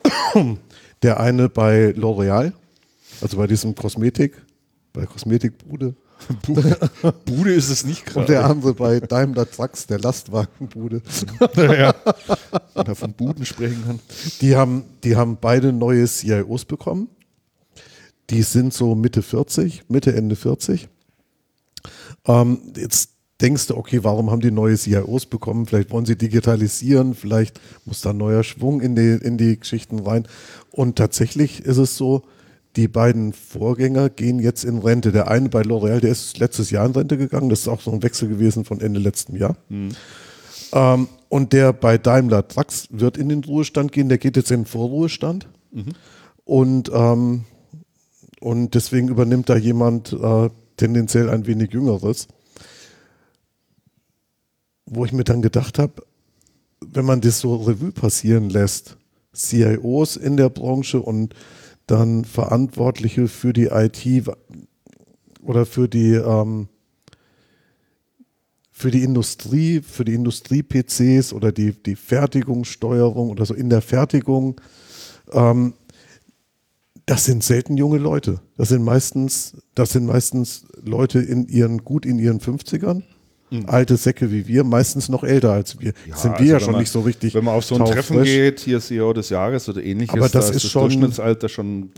der eine bei L'Oreal, also bei diesem Kosmetik, bei Kosmetikbude. Bude, Bude ist es nicht gerade. Und der andere bei Daimler Trucks, der Lastwagenbude. ja, wenn er von Buden sprechen kann. Die haben, die haben beide neue CIOs bekommen. Die sind so Mitte 40, Mitte, Ende 40. Ähm, jetzt denkst du, okay, warum haben die neue CIOs bekommen? Vielleicht wollen sie digitalisieren, vielleicht muss da ein neuer Schwung in die, in die Geschichten rein. Und tatsächlich ist es so, die beiden Vorgänger gehen jetzt in Rente. Der eine bei L'Oreal, der ist letztes Jahr in Rente gegangen. Das ist auch so ein Wechsel gewesen von Ende letzten Jahr. Mhm. Ähm, und der bei Daimler Trucks wird in den Ruhestand gehen. Der geht jetzt in den Vorruhestand. Mhm. Und, ähm, und deswegen übernimmt da jemand äh, tendenziell ein wenig Jüngeres. Wo ich mir dann gedacht habe, wenn man das so Revue passieren lässt, CIOs in der Branche und dann Verantwortliche für die IT oder für die ähm, für die Industrie, für die Industrie-PCs oder die, die Fertigungssteuerung oder so in der Fertigung, ähm, das sind selten junge Leute. Das sind meistens, das sind meistens Leute in ihren, gut in ihren 50ern Mhm. Alte Säcke wie wir, meistens noch älter als wir. Ja, sind wir also ja schon man, nicht so richtig. Wenn man auf so ein Treffen geht, hier CEO des Jahres oder ähnliches, aber das da ist, das schon, Durchschnittsalter schon ein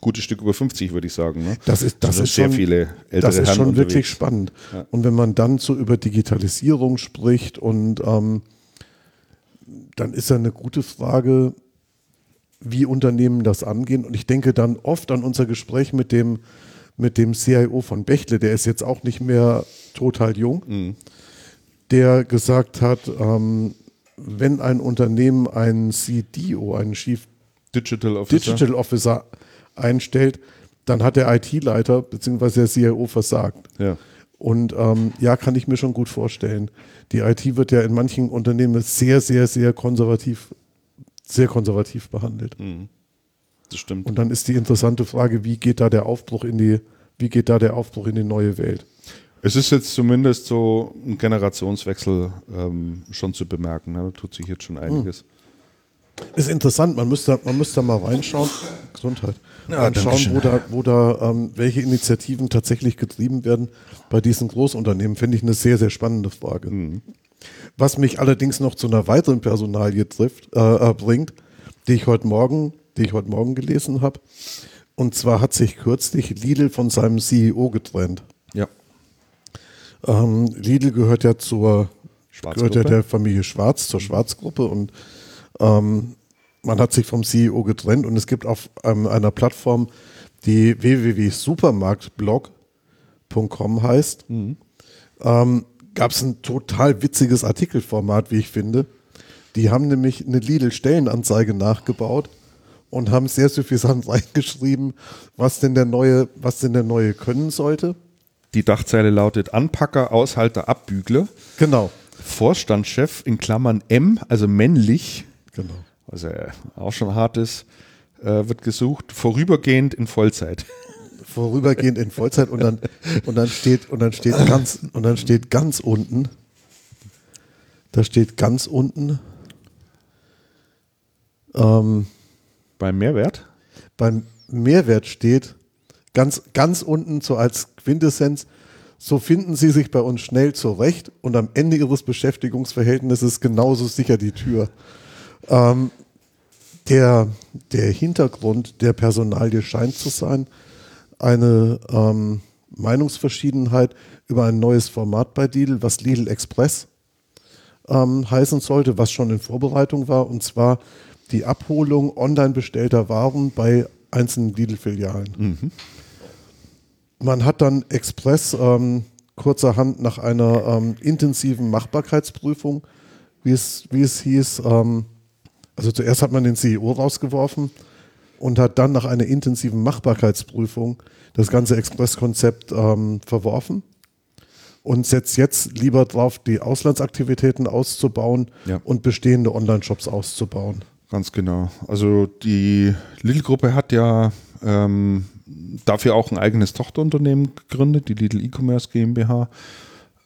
gutes Stück über 50, würde ich sagen. Ne? Das ist, das also ist sehr schon, viele ältere Das ist Herren schon unterwegs. wirklich spannend. Ja. Und wenn man dann so über Digitalisierung spricht und ähm, dann ist ja eine gute Frage, wie Unternehmen das angehen. Und ich denke dann oft an unser Gespräch mit dem mit dem CIO von Bechtle, der ist jetzt auch nicht mehr total jung, mhm. der gesagt hat, ähm, wenn ein Unternehmen einen CDO, einen Chief Digital Officer, Digital Officer einstellt, dann hat der IT-Leiter bzw. der CIO versagt. Ja. Und ähm, ja, kann ich mir schon gut vorstellen. Die IT wird ja in manchen Unternehmen sehr, sehr, sehr konservativ, sehr konservativ behandelt. Mhm. Das stimmt. Und dann ist die interessante Frage, wie geht da der Aufbruch in die, wie geht da der Aufbruch in die neue Welt? Es ist jetzt zumindest so ein Generationswechsel ähm, schon zu bemerken. Ne? Da tut sich jetzt schon einiges. Ist interessant, man müsste, man müsste mal reinschauen. Gesundheit. Ja, reinschauen, wo da, wo da ähm, welche Initiativen tatsächlich getrieben werden bei diesen Großunternehmen, finde ich eine sehr, sehr spannende Frage. Mhm. Was mich allerdings noch zu einer weiteren Personalie trifft, äh, äh bringt, die ich heute Morgen die ich heute Morgen gelesen habe. Und zwar hat sich kürzlich Lidl von seinem CEO getrennt. Ähm, Lidl gehört ja zur gehört ja der Familie Schwarz, zur Schwarzgruppe und ähm, man hat sich vom CEO getrennt und es gibt auf ähm, einer Plattform, die www.supermarktblog.com heißt, mhm. ähm, gab es ein total witziges Artikelformat, wie ich finde. Die haben nämlich eine Lidl-Stellenanzeige nachgebaut und haben sehr suffisant reingeschrieben, was denn der neue, was denn der neue können sollte. Die Dachzeile lautet Anpacker, Aushalter, Abbügler. Genau. Vorstandschef in Klammern M, also männlich. Genau. Also auch schon hart ist, äh, wird gesucht, vorübergehend in Vollzeit. Vorübergehend in Vollzeit und dann, und dann steht, und dann steht ganz, und dann steht ganz unten, da steht ganz unten, ähm, beim Mehrwert? Beim Mehrwert steht ganz, ganz unten so als Quintessenz, so finden Sie sich bei uns schnell zurecht und am Ende Ihres Beschäftigungsverhältnisses genauso sicher die Tür. Ähm, der, der Hintergrund der Personalie scheint zu sein, eine ähm, Meinungsverschiedenheit über ein neues Format bei Lidl, was Lidl Express ähm, heißen sollte, was schon in Vorbereitung war. Und zwar die Abholung online bestellter Waren bei einzelnen Lidl-Filialen. Mhm. Man hat dann Express ähm, kurzerhand nach einer ähm, intensiven Machbarkeitsprüfung, wie es, wie es hieß, ähm, also zuerst hat man den CEO rausgeworfen und hat dann nach einer intensiven Machbarkeitsprüfung das ganze Express-Konzept ähm, verworfen und setzt jetzt lieber drauf, die Auslandsaktivitäten auszubauen ja. und bestehende Online-Shops auszubauen. Ganz genau. Also die Lidl-Gruppe hat ja ähm, dafür auch ein eigenes Tochterunternehmen gegründet, die Lidl E-Commerce GmbH.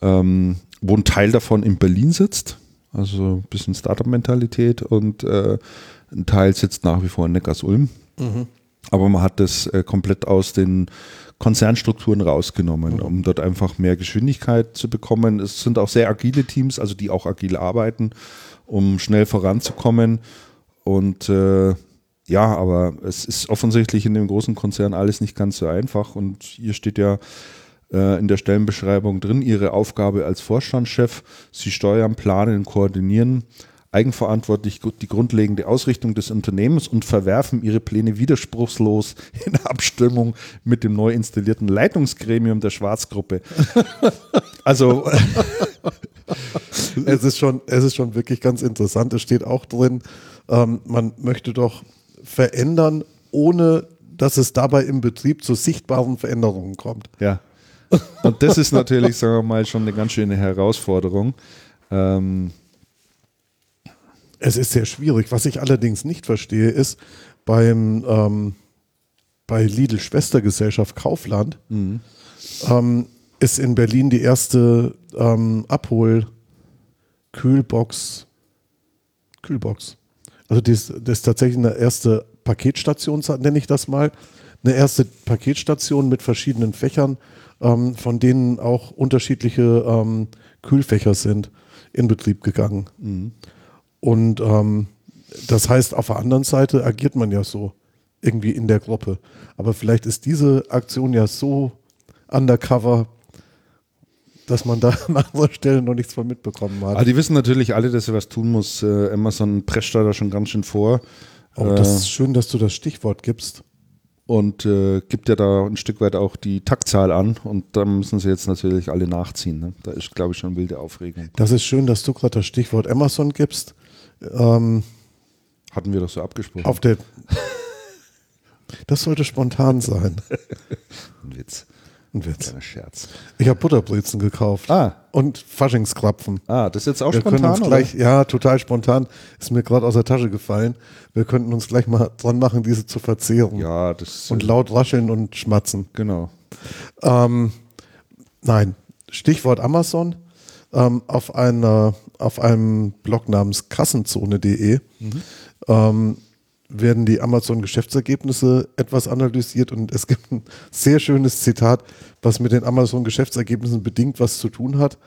ähm, wo ein Teil davon in Berlin sitzt, also ein bisschen Startup-Mentalität und äh, ein Teil sitzt nach wie vor in Neckars-Ulm. Mhm. Aber man hat das äh, komplett aus den Konzernstrukturen rausgenommen, mhm. um dort einfach mehr Geschwindigkeit zu bekommen. Es sind auch sehr agile Teams, also die auch agil arbeiten, um schnell voranzukommen. Und äh, ja, aber es ist offensichtlich in dem großen Konzern alles nicht ganz so einfach. Und hier steht ja äh, in der Stellenbeschreibung drin, Ihre Aufgabe als Vorstandschef, Sie steuern, planen, koordinieren eigenverantwortlich die grundlegende Ausrichtung des Unternehmens und verwerfen ihre Pläne widerspruchslos in Abstimmung mit dem neu installierten Leitungsgremium der Schwarzgruppe. also es ist schon, es ist schon wirklich ganz interessant. Es steht auch drin, ähm, man möchte doch verändern, ohne dass es dabei im Betrieb zu sichtbaren Veränderungen kommt. Ja. Und das ist natürlich, sagen wir mal, schon eine ganz schöne Herausforderung. Ähm, es ist sehr schwierig. Was ich allerdings nicht verstehe, ist beim ähm, bei Lidl Schwestergesellschaft Kaufland mhm. ähm, ist in Berlin die erste ähm, Abhol Kühlbox Kühlbox. Also das, das ist tatsächlich eine erste Paketstation, nenne ich das mal. Eine erste Paketstation mit verschiedenen Fächern, ähm, von denen auch unterschiedliche ähm, Kühlfächer sind, in Betrieb gegangen. Mhm. Und ähm, das heißt, auf der anderen Seite agiert man ja so irgendwie in der Gruppe. Aber vielleicht ist diese Aktion ja so undercover, dass man da an anderer Stelle noch nichts von mitbekommen hat. Aber die wissen natürlich alle, dass sie was tun muss. Äh, Amazon prescht da schon ganz schön vor. Oh, das äh, ist schön, dass du das Stichwort gibst. Und äh, gibt ja da ein Stück weit auch die Taktzahl an und da müssen sie jetzt natürlich alle nachziehen. Ne? Da ist, glaube ich, schon wilde Aufregung. Das ist schön, dass du gerade das Stichwort Amazon gibst. Ähm, Hatten wir doch so abgesprochen. Auf der das sollte spontan sein. Ein Witz. Ein Witz. Kleiner Scherz. Ich habe Butterbrezen gekauft. Ah. Und Faschingskrapfen. Ah, das ist jetzt auch wir spontan, uns gleich, Ja, total spontan. Ist mir gerade aus der Tasche gefallen. Wir könnten uns gleich mal dran machen, diese zu verzehren. Ja, das. Und laut rascheln und schmatzen. Genau. Ähm, nein. Stichwort Amazon. Ähm, auf einer auf einem Blog namens kassenzone.de mhm. ähm, werden die Amazon-Geschäftsergebnisse etwas analysiert und es gibt ein sehr schönes Zitat, was mit den Amazon-Geschäftsergebnissen bedingt was zu tun hat.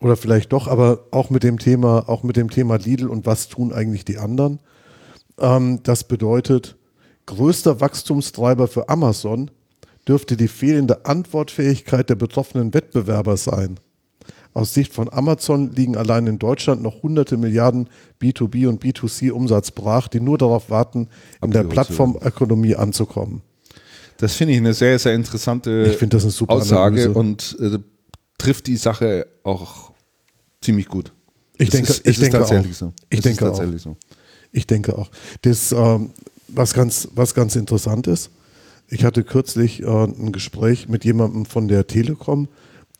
Oder vielleicht doch, aber auch mit dem Thema, auch mit dem Thema Lidl und was tun eigentlich die anderen. Ähm, das bedeutet, größter Wachstumstreiber für Amazon dürfte die fehlende Antwortfähigkeit der betroffenen Wettbewerber sein. Aus Sicht von Amazon liegen allein in Deutschland noch hunderte Milliarden B2B und B2C Umsatz brach, die nur darauf warten, in der Plattformökonomie anzukommen. Das finde ich eine sehr, sehr interessante Aussage Analyse. und äh, trifft die Sache auch ziemlich gut. Ich denke, ist, ich denke tatsächlich auch. so. Ich es denke auch. So. Ich denke auch. Das, ähm, was ganz, was ganz interessant ist, ich hatte kürzlich äh, ein Gespräch mit jemandem von der Telekom,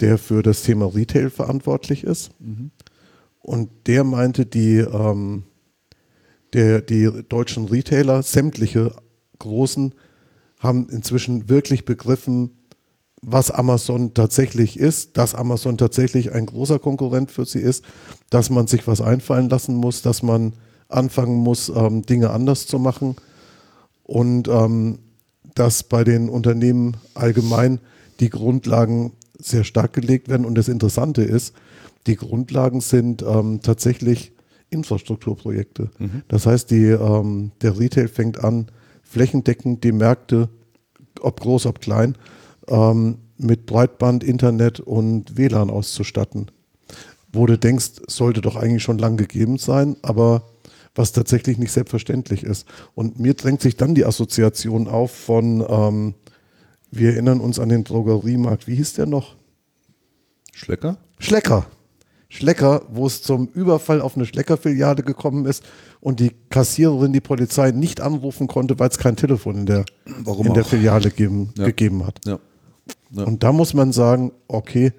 der für das Thema Retail verantwortlich ist. Mhm. Und der meinte, die, ähm, der, die deutschen Retailer, sämtliche großen, haben inzwischen wirklich begriffen, was Amazon tatsächlich ist, dass Amazon tatsächlich ein großer Konkurrent für sie ist, dass man sich was einfallen lassen muss, dass man anfangen muss, ähm, Dinge anders zu machen und ähm, dass bei den Unternehmen allgemein die Grundlagen sehr stark gelegt werden. Und das Interessante ist, die Grundlagen sind ähm, tatsächlich Infrastrukturprojekte. Mhm. Das heißt, die, ähm, der Retail fängt an, flächendeckend die Märkte, ob groß, ob klein, ähm, mit Breitband, Internet und WLAN auszustatten. Wo du denkst, sollte doch eigentlich schon lang gegeben sein, aber was tatsächlich nicht selbstverständlich ist. Und mir drängt sich dann die Assoziation auf von ähm, wir erinnern uns an den Drogeriemarkt. Wie hieß der noch? Schlecker? Schlecker. Schlecker, wo es zum Überfall auf eine Schlecker-Filiale gekommen ist und die Kassiererin die Polizei nicht anrufen konnte, weil es kein Telefon in der, in der Filiale geben, ja. gegeben hat. Ja. Ja. Und da muss man sagen, okay,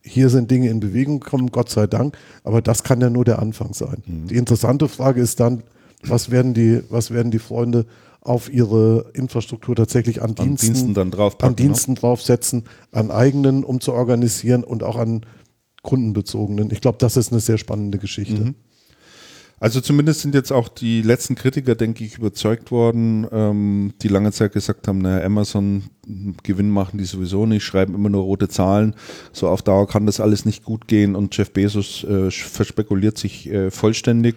hier sind Dinge in Bewegung gekommen, Gott sei Dank, aber das kann ja nur der Anfang sein. Mhm. Die interessante Frage ist dann, was werden die, was werden die Freunde auf ihre Infrastruktur tatsächlich an, an Diensten, Diensten, dann drauf an ne? Diensten ne? draufsetzen, an eigenen, um zu organisieren und auch an kundenbezogenen. Ich glaube, das ist eine sehr spannende Geschichte. Mhm. Also zumindest sind jetzt auch die letzten Kritiker, denke ich, überzeugt worden, ähm, die lange Zeit gesagt haben, naja, Amazon Gewinn machen die sowieso nicht, schreiben immer nur rote Zahlen. So auf Dauer kann das alles nicht gut gehen und Jeff Bezos äh, verspekuliert sich äh, vollständig.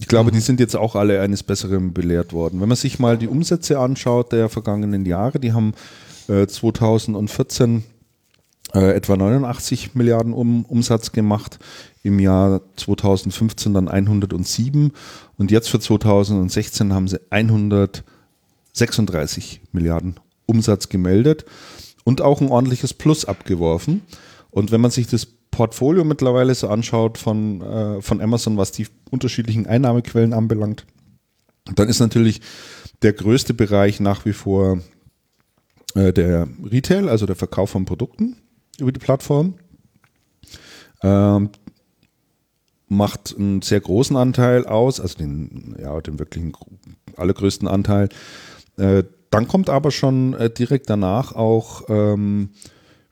Ich glaube, die sind jetzt auch alle eines Besseren belehrt worden. Wenn man sich mal die Umsätze anschaut der vergangenen Jahre, die haben äh, 2014 äh, etwa 89 Milliarden um, Umsatz gemacht, im Jahr 2015 dann 107 und jetzt für 2016 haben sie 136 Milliarden Umsatz gemeldet und auch ein ordentliches Plus abgeworfen. Und wenn man sich das Portfolio mittlerweile so anschaut von, äh, von Amazon, was die unterschiedlichen Einnahmequellen anbelangt, dann ist natürlich der größte Bereich nach wie vor äh, der Retail, also der Verkauf von Produkten über die Plattform. Ähm, macht einen sehr großen Anteil aus, also den, ja, den wirklichen allergrößten Anteil. Äh, dann kommt aber schon äh, direkt danach auch, ähm,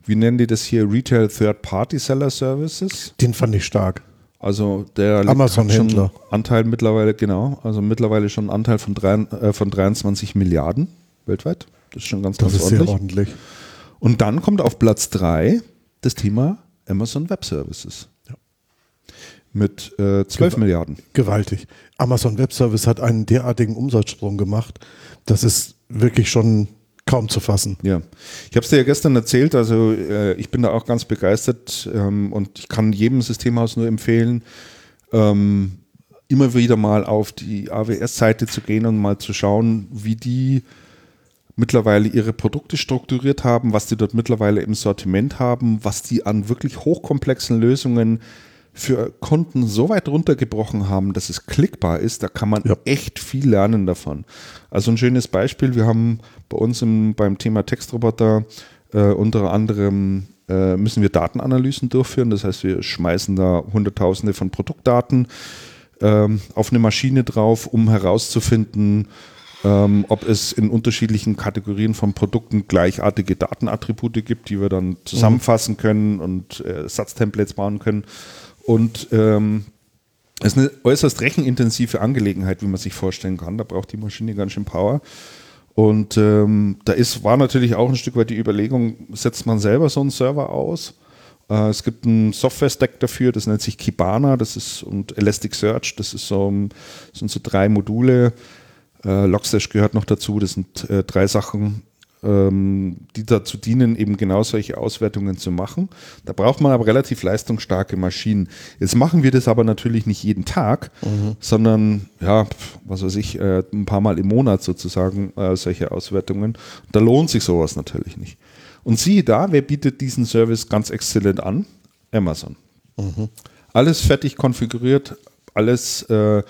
wie nennen die das hier, Retail Third-Party Seller Services. Den fand ich stark. Also der Amazon-Händler. Anteil mittlerweile, genau, also mittlerweile schon Anteil von, drei, äh, von 23 Milliarden weltweit. Das ist schon ganz, das ganz ist ordentlich. Sehr ordentlich. Und dann kommt auf Platz 3 das Thema Amazon Web Services. Ja. Mit äh, 12 Gew Milliarden. Gewaltig. Amazon Web Service hat einen derartigen Umsatzsprung gemacht. Das ist wirklich schon kaum zu fassen. Ja, ich habe es dir ja gestern erzählt, also äh, ich bin da auch ganz begeistert ähm, und ich kann jedem Systemhaus nur empfehlen, ähm, immer wieder mal auf die AWS-Seite zu gehen und mal zu schauen, wie die mittlerweile ihre Produkte strukturiert haben, was die dort mittlerweile im Sortiment haben, was die an wirklich hochkomplexen Lösungen für Kunden so weit runtergebrochen haben, dass es klickbar ist, da kann man ja. echt viel lernen davon. Also ein schönes Beispiel, wir haben bei uns im, beim Thema Textroboter äh, unter anderem äh, müssen wir Datenanalysen durchführen, das heißt wir schmeißen da Hunderttausende von Produktdaten ähm, auf eine Maschine drauf, um herauszufinden, ähm, ob es in unterschiedlichen Kategorien von Produkten gleichartige Datenattribute gibt, die wir dann zusammenfassen können und äh, Satztemplates bauen können. Und ähm, es ist eine äußerst rechenintensive Angelegenheit, wie man sich vorstellen kann. Da braucht die Maschine ganz schön Power. Und ähm, da ist, war natürlich auch ein Stück weit die Überlegung, setzt man selber so einen Server aus? Äh, es gibt einen Software-Stack dafür, das nennt sich Kibana, das ist und Elasticsearch, das ist so, sind so drei Module, äh, Logstash gehört noch dazu. Das sind äh, drei Sachen, ähm, die dazu dienen, eben genau solche Auswertungen zu machen. Da braucht man aber relativ leistungsstarke Maschinen. Jetzt machen wir das aber natürlich nicht jeden Tag, mhm. sondern ja, was weiß ich, äh, ein paar Mal im Monat sozusagen äh, solche Auswertungen. Da lohnt sich sowas natürlich nicht. Und siehe da, wer bietet diesen Service ganz exzellent an? Amazon. Mhm. Alles fertig konfiguriert, alles äh,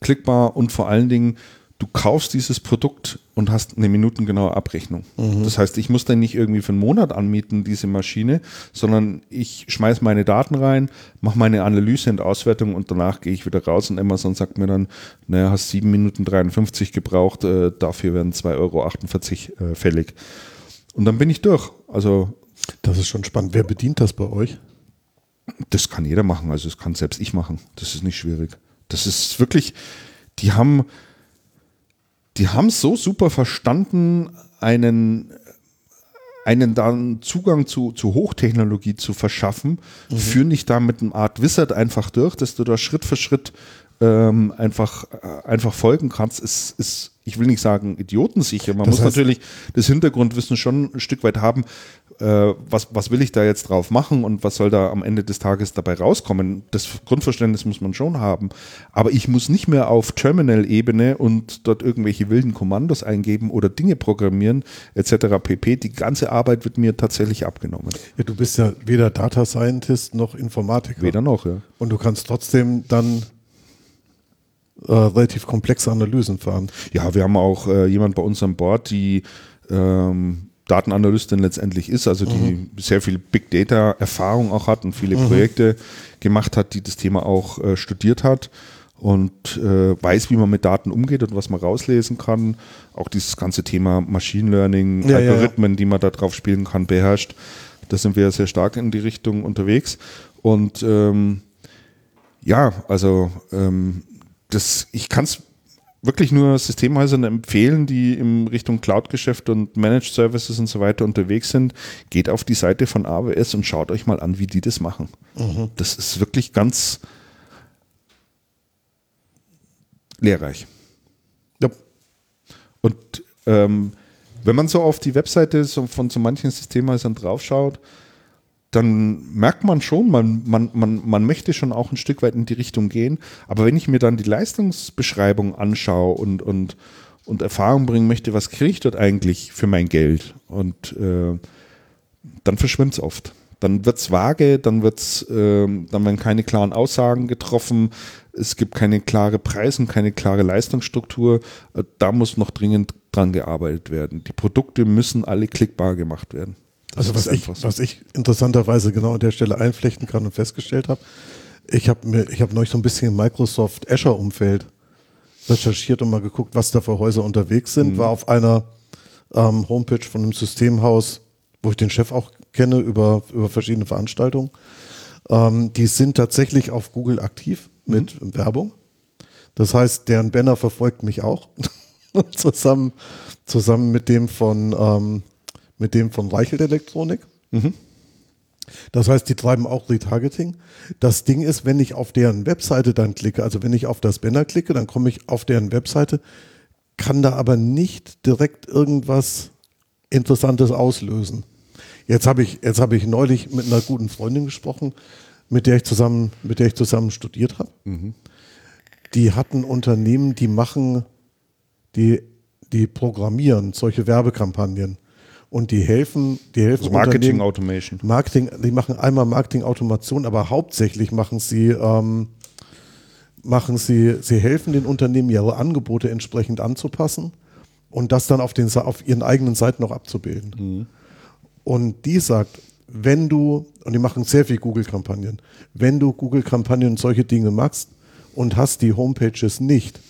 klickbar und vor allen Dingen du kaufst dieses Produkt und hast eine minutengenaue Abrechnung. Mhm. Das heißt, ich muss dann nicht irgendwie für einen Monat anmieten, diese Maschine, sondern ich schmeiße meine Daten rein, mache meine Analyse und Auswertung und danach gehe ich wieder raus und Amazon sagt mir dann, naja, hast 7 Minuten 53 gebraucht, äh, dafür werden 2,48 Euro äh, fällig. Und dann bin ich durch. Also das ist schon spannend. Wer bedient das bei euch? Das kann jeder machen, also das kann selbst ich machen. Das ist nicht schwierig. Das ist wirklich, die haben, die haben es so super verstanden, einen, einen dann Zugang zu, zu Hochtechnologie zu verschaffen, mhm. führen dich da mit einem Art Wizard einfach durch, dass du da Schritt für Schritt ähm, einfach, äh, einfach folgen kannst, ist, ist, ich will nicht sagen idiotensicher. Man das muss natürlich das Hintergrundwissen schon ein Stück weit haben, äh, was, was will ich da jetzt drauf machen und was soll da am Ende des Tages dabei rauskommen. Das Grundverständnis muss man schon haben. Aber ich muss nicht mehr auf Terminal-Ebene und dort irgendwelche wilden Kommandos eingeben oder Dinge programmieren etc. pp. Die ganze Arbeit wird mir tatsächlich abgenommen. Ja, du bist ja weder Data Scientist noch Informatiker. Weder noch, ja. Und du kannst trotzdem dann äh, relativ komplexe Analysen fahren. Ja, wir haben auch äh, jemand bei uns an Bord, die ähm, Datenanalystin letztendlich ist, also die mhm. sehr viel Big Data Erfahrung auch hat und viele mhm. Projekte gemacht hat, die das Thema auch äh, studiert hat. und äh, weiß, wie man mit Daten umgeht und was man rauslesen kann. Auch dieses ganze Thema Machine Learning, ja, Algorithmen, ja, ja. die man da drauf spielen kann, beherrscht. Da sind wir sehr stark in die Richtung unterwegs. Und ähm, ja, also ähm, das, ich kann es wirklich nur Systemhäusern empfehlen, die in Richtung Cloud-Geschäft und Managed Services und so weiter unterwegs sind. Geht auf die Seite von AWS und schaut euch mal an, wie die das machen. Mhm. Das ist wirklich ganz lehrreich. Ja. Und ähm, wenn man so auf die Webseite von so manchen Systemhäusern draufschaut, dann merkt man schon, man, man, man, man möchte schon auch ein Stück weit in die Richtung gehen. Aber wenn ich mir dann die Leistungsbeschreibung anschaue und, und, und Erfahrung bringen möchte, was kriege ich dort eigentlich für mein Geld? Und äh, dann verschwimmt es oft. Dann wird es vage, dann, wird's, äh, dann werden keine klaren Aussagen getroffen, es gibt keine klare Preis- und keine klare Leistungsstruktur. Äh, da muss noch dringend dran gearbeitet werden. Die Produkte müssen alle klickbar gemacht werden. Das also was ich, so. was ich interessanterweise genau an der Stelle einflechten kann und festgestellt habe, ich habe mir, ich habe neulich so ein bisschen im Microsoft Azure Umfeld recherchiert und mal geguckt, was da für Häuser unterwegs sind. Mhm. War auf einer ähm, Homepage von einem Systemhaus, wo ich den Chef auch kenne über über verschiedene Veranstaltungen. Ähm, die sind tatsächlich auf Google aktiv mit mhm. Werbung. Das heißt, deren Banner verfolgt mich auch. zusammen, zusammen mit dem von, ähm, mit dem von Reichelt Elektronik. Mhm. Das heißt, die treiben auch Retargeting. Das Ding ist, wenn ich auf deren Webseite dann klicke, also wenn ich auf das Banner klicke, dann komme ich auf deren Webseite, kann da aber nicht direkt irgendwas Interessantes auslösen. Jetzt habe ich, jetzt habe ich neulich mit einer guten Freundin gesprochen, mit der ich zusammen, mit der ich zusammen studiert habe. Mhm. Die hatten Unternehmen, die machen, die, die programmieren solche Werbekampagnen und die helfen, die helfen also Marketing Automation. Marketing, die machen einmal Marketing Automation, aber hauptsächlich machen sie ähm, machen sie, sie helfen den Unternehmen ihre Angebote entsprechend anzupassen und das dann auf den auf ihren eigenen Seiten auch abzubilden. Mhm. Und die sagt, wenn du, und die machen sehr viel Google-Kampagnen, wenn du Google-Kampagnen und solche Dinge machst und hast die Homepages nicht,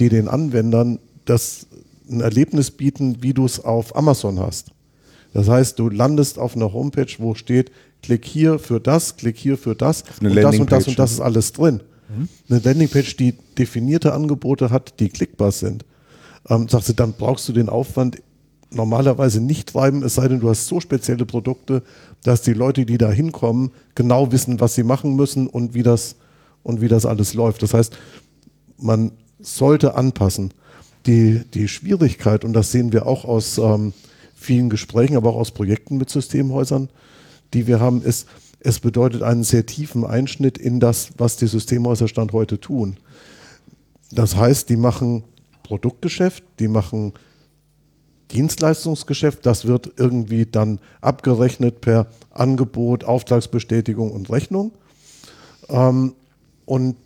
die den Anwendern das ein Erlebnis bieten, wie du es auf Amazon hast. Das heißt, du landest auf einer Homepage, wo steht, klick hier für das, klick hier für das und das und das und das ist alles drin. Mhm. Eine Landingpage, die definierte Angebote hat, die klickbar sind. Ähm, sagst du, dann brauchst du den Aufwand normalerweise nicht treiben, es sei denn, du hast so spezielle Produkte, dass die Leute, die da hinkommen, genau wissen, was sie machen müssen und wie das, und wie das alles läuft. Das heißt, man sollte anpassen. Die, die Schwierigkeit, und das sehen wir auch aus ähm, vielen Gesprächen, aber auch aus Projekten mit Systemhäusern, die wir haben, ist, es bedeutet einen sehr tiefen Einschnitt in das, was die Systemhäuser Stand heute tun. Das heißt, die machen Produktgeschäft, die machen Dienstleistungsgeschäft, das wird irgendwie dann abgerechnet per Angebot, Auftragsbestätigung und Rechnung. Ähm, und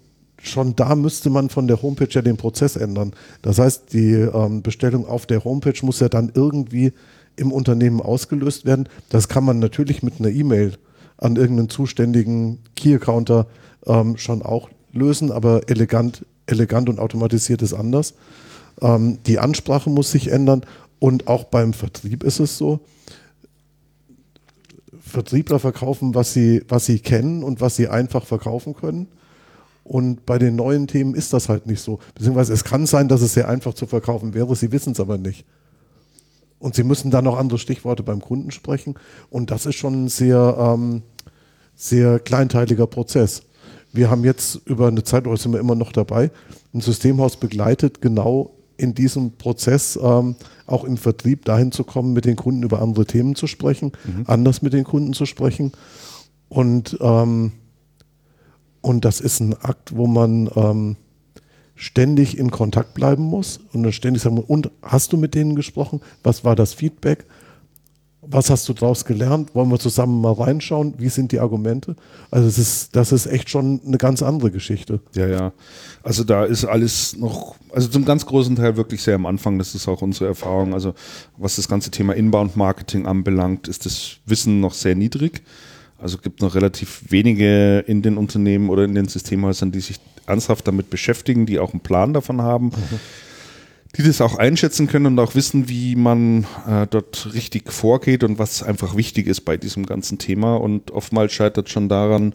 schon da müsste man von der Homepage ja den Prozess ändern. Das heißt, die ähm, Bestellung auf der Homepage muss ja dann irgendwie im Unternehmen ausgelöst werden. Das kann man natürlich mit einer E-Mail an irgendeinen zuständigen Key-Accounter ähm, schon auch lösen, aber elegant, elegant und automatisiert ist anders. Ähm, die Ansprache muss sich ändern und auch beim Vertrieb ist es so, Vertriebler verkaufen, was sie, was sie kennen und was sie einfach verkaufen können. Und bei den neuen Themen ist das halt nicht so. Beziehungsweise es kann sein, dass es sehr einfach zu verkaufen wäre, sie wissen es aber nicht. Und sie müssen dann noch andere Stichworte beim Kunden sprechen. Und das ist schon ein sehr, ähm, sehr kleinteiliger Prozess. Wir haben jetzt über eine Zeit, oder sind wir immer noch dabei, ein Systemhaus begleitet genau in diesem Prozess ähm, auch im Vertrieb dahin zu kommen, mit den Kunden über andere Themen zu sprechen, mhm. anders mit den Kunden zu sprechen. Und, ähm, und das ist ein Akt, wo man ähm, ständig in Kontakt bleiben muss und dann ständig sagen, und hast du mit denen gesprochen? Was war das Feedback? was hast du daraus gelernt? Wollen wir zusammen mal reinschauen? Wie sind die Argumente? Also das ist, das ist echt schon eine ganz andere Geschichte. Ja, ja. Also da ist alles noch, also zum ganz großen Teil wirklich sehr am Anfang. Das ist auch unsere Erfahrung. Also was das ganze Thema Inbound-Marketing anbelangt, ist das Wissen noch sehr niedrig. Also gibt noch relativ wenige in den Unternehmen oder in den Systemhäusern, die sich ernsthaft damit beschäftigen, die auch einen Plan davon haben. Mhm die das auch einschätzen können und auch wissen, wie man äh, dort richtig vorgeht und was einfach wichtig ist bei diesem ganzen Thema. Und oftmals scheitert schon daran,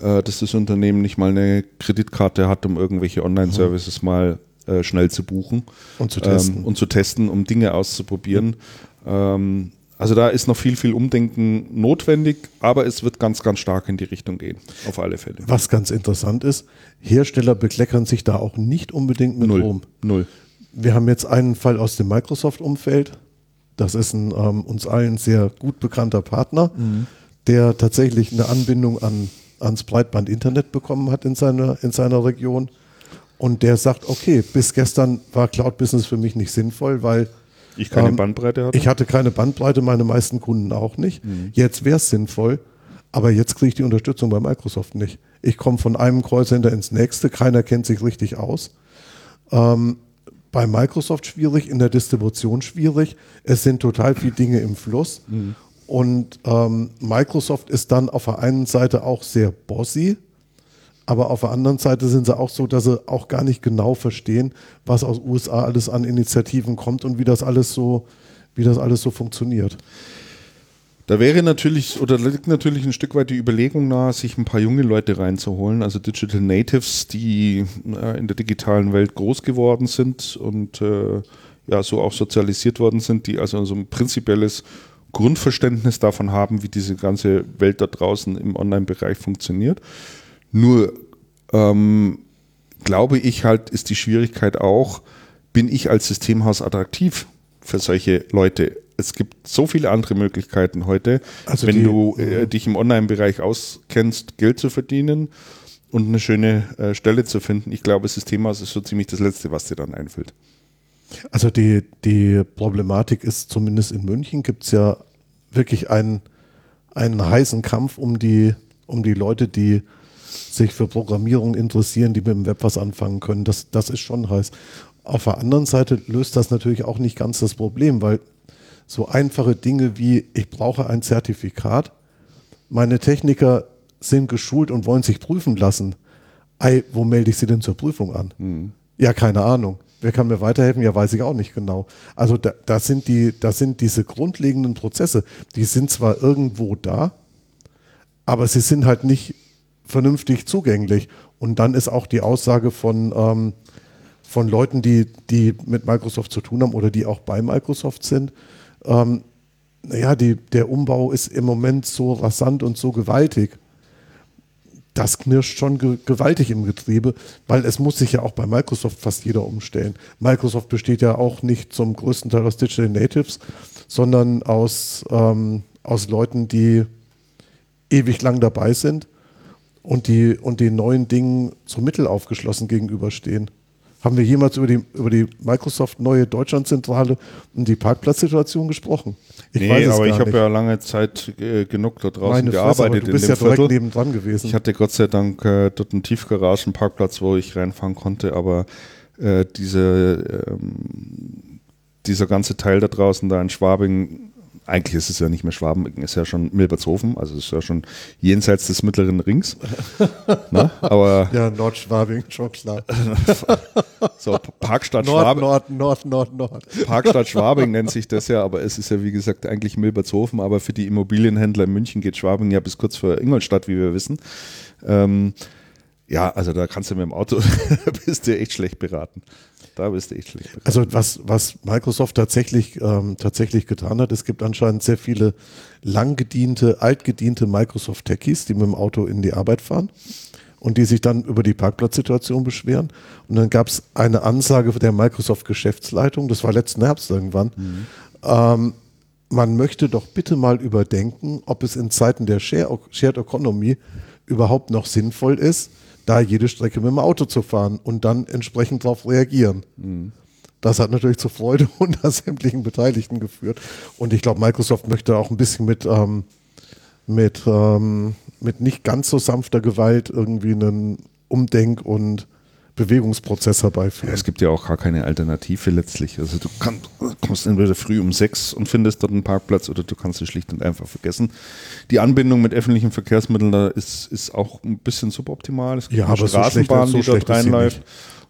äh, dass das Unternehmen nicht mal eine Kreditkarte hat, um irgendwelche Online-Services mhm. mal äh, schnell zu buchen und zu testen, ähm, und zu testen um Dinge auszuprobieren. Ähm, also da ist noch viel, viel Umdenken notwendig, aber es wird ganz, ganz stark in die Richtung gehen, auf alle Fälle. Was ganz interessant ist, Hersteller bekleckern sich da auch nicht unbedingt mit Null. Rom. Null. Wir haben jetzt einen Fall aus dem Microsoft-Umfeld. Das ist ein ähm, uns allen sehr gut bekannter Partner, mhm. der tatsächlich eine Anbindung an, ans Breitband-Internet bekommen hat in seiner, in seiner Region. Und der sagt, okay, bis gestern war Cloud-Business für mich nicht sinnvoll, weil ich keine ähm, Bandbreite hatte. Ich hatte keine Bandbreite, meine meisten Kunden auch nicht. Mhm. Jetzt wäre es sinnvoll, aber jetzt kriege ich die Unterstützung bei Microsoft nicht. Ich komme von einem Callcenter ins nächste, keiner kennt sich richtig aus. Ähm, bei Microsoft schwierig, in der Distribution schwierig. Es sind total viele Dinge im Fluss. Mhm. Und ähm, Microsoft ist dann auf der einen Seite auch sehr bossy, aber auf der anderen Seite sind sie auch so, dass sie auch gar nicht genau verstehen, was aus USA alles an Initiativen kommt und wie das alles so, wie das alles so funktioniert. Da wäre natürlich, oder liegt natürlich ein Stück weit die Überlegung nahe, sich ein paar junge Leute reinzuholen, also Digital Natives, die äh, in der digitalen Welt groß geworden sind und äh, ja, so auch sozialisiert worden sind, die also so ein prinzipielles Grundverständnis davon haben, wie diese ganze Welt da draußen im Online-Bereich funktioniert. Nur ähm, glaube ich halt, ist die Schwierigkeit auch, bin ich als Systemhaus attraktiv für solche Leute? es gibt so viele andere Möglichkeiten heute, also wenn die, du äh, dich im Online-Bereich auskennst, Geld zu verdienen und eine schöne äh, Stelle zu finden. Ich glaube, Systemhaus ist so ziemlich das Letzte, was dir dann einfällt. Also die, die Problematik ist, zumindest in München gibt es ja wirklich einen, einen heißen Kampf um die, um die Leute, die sich für Programmierung interessieren, die mit dem Web was anfangen können. Das, das ist schon heiß. Auf der anderen Seite löst das natürlich auch nicht ganz das Problem, weil so einfache Dinge wie, ich brauche ein Zertifikat, meine Techniker sind geschult und wollen sich prüfen lassen. Ei, wo melde ich sie denn zur Prüfung an? Mhm. Ja, keine Ahnung. Wer kann mir weiterhelfen? Ja, weiß ich auch nicht genau. Also da, das, sind die, das sind diese grundlegenden Prozesse, die sind zwar irgendwo da, aber sie sind halt nicht vernünftig zugänglich. Und dann ist auch die Aussage von, ähm, von Leuten, die, die mit Microsoft zu tun haben oder die auch bei Microsoft sind, ähm, naja, die, der Umbau ist im Moment so rasant und so gewaltig. Das knirscht schon ge gewaltig im Getriebe, weil es muss sich ja auch bei Microsoft fast jeder umstellen. Microsoft besteht ja auch nicht zum größten Teil aus Digital Natives, sondern aus, ähm, aus Leuten, die ewig lang dabei sind und die, und den neuen Dingen zu mittel aufgeschlossen gegenüberstehen. Haben wir jemals über die, über die Microsoft neue Deutschlandzentrale und die Parkplatzsituation gesprochen? Ich nee, weiß es aber ich habe ja lange Zeit äh, genug da draußen Meine gearbeitet. Fresse, du bist ja direkt Viertel. nebendran gewesen. Ich hatte Gott sei Dank äh, dort einen Tiefgaragenparkplatz, wo ich reinfahren konnte, aber äh, diese, ähm, dieser ganze Teil da draußen da in Schwabing eigentlich ist es ja nicht mehr Schwaben, ist ja schon Milbertshofen, also ist ja schon jenseits des mittleren Rings. ne? Aber ja, Nordschwabing, schon klar. so, Parkstadt Nord, Schwabing. Nord, Nord, Nord, Nord. Parkstadt Schwabing nennt sich das ja, aber es ist ja wie gesagt eigentlich Milbertshofen, aber für die Immobilienhändler in München geht Schwabing ja bis kurz vor Ingolstadt, wie wir wissen. Ähm, ja, also da kannst du mit dem Auto, bist du echt schlecht beraten. Da bist du echt schlecht beraten. Also was, was Microsoft tatsächlich, ähm, tatsächlich getan hat, es gibt anscheinend sehr viele langgediente, altgediente Microsoft-Techies, die mit dem Auto in die Arbeit fahren und die sich dann über die Parkplatzsituation beschweren. Und dann gab es eine Ansage der Microsoft-Geschäftsleitung, das war letzten Herbst irgendwann, mhm. ähm, man möchte doch bitte mal überdenken, ob es in Zeiten der Shared Economy überhaupt noch sinnvoll ist, da jede Strecke mit dem Auto zu fahren und dann entsprechend darauf reagieren. Mhm. Das hat natürlich zur Freude unter sämtlichen Beteiligten geführt. Und ich glaube, Microsoft möchte auch ein bisschen mit, ähm, mit, ähm, mit nicht ganz so sanfter Gewalt irgendwie einen Umdenk- und Bewegungsprozess herbeiführen. Ja, es gibt ja auch gar keine Alternative letztlich. Also du kannst, kommst entweder früh um sechs und findest dort einen Parkplatz oder du kannst es schlicht und einfach vergessen. Die Anbindung mit öffentlichen Verkehrsmitteln da ist, ist auch ein bisschen suboptimal. Es gibt ja, eine Straßenbahn, so so die dort reinläuft.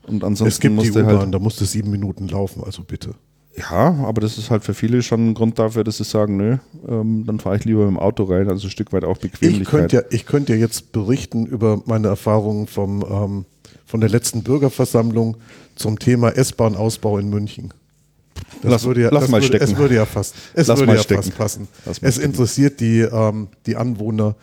Und ansonsten es gibt die U-Bahn, halt da musst du sieben Minuten laufen, also bitte. Ja, aber das ist halt für viele schon ein Grund dafür, dass sie sagen, nö, ähm, dann fahre ich lieber mit dem Auto rein, also ein Stück weit auch Bequemlichkeit. Ich könnte ja, ich könnte ja jetzt berichten über meine Erfahrungen vom, ähm, von der letzten Bürgerversammlung zum Thema S-Bahn-Ausbau in München. Das lass, würde ja, lass mal würde, stecken. Es würde ja fast, es lass würde ja stecken. fast passen. Es interessiert die, ähm, die Anwohner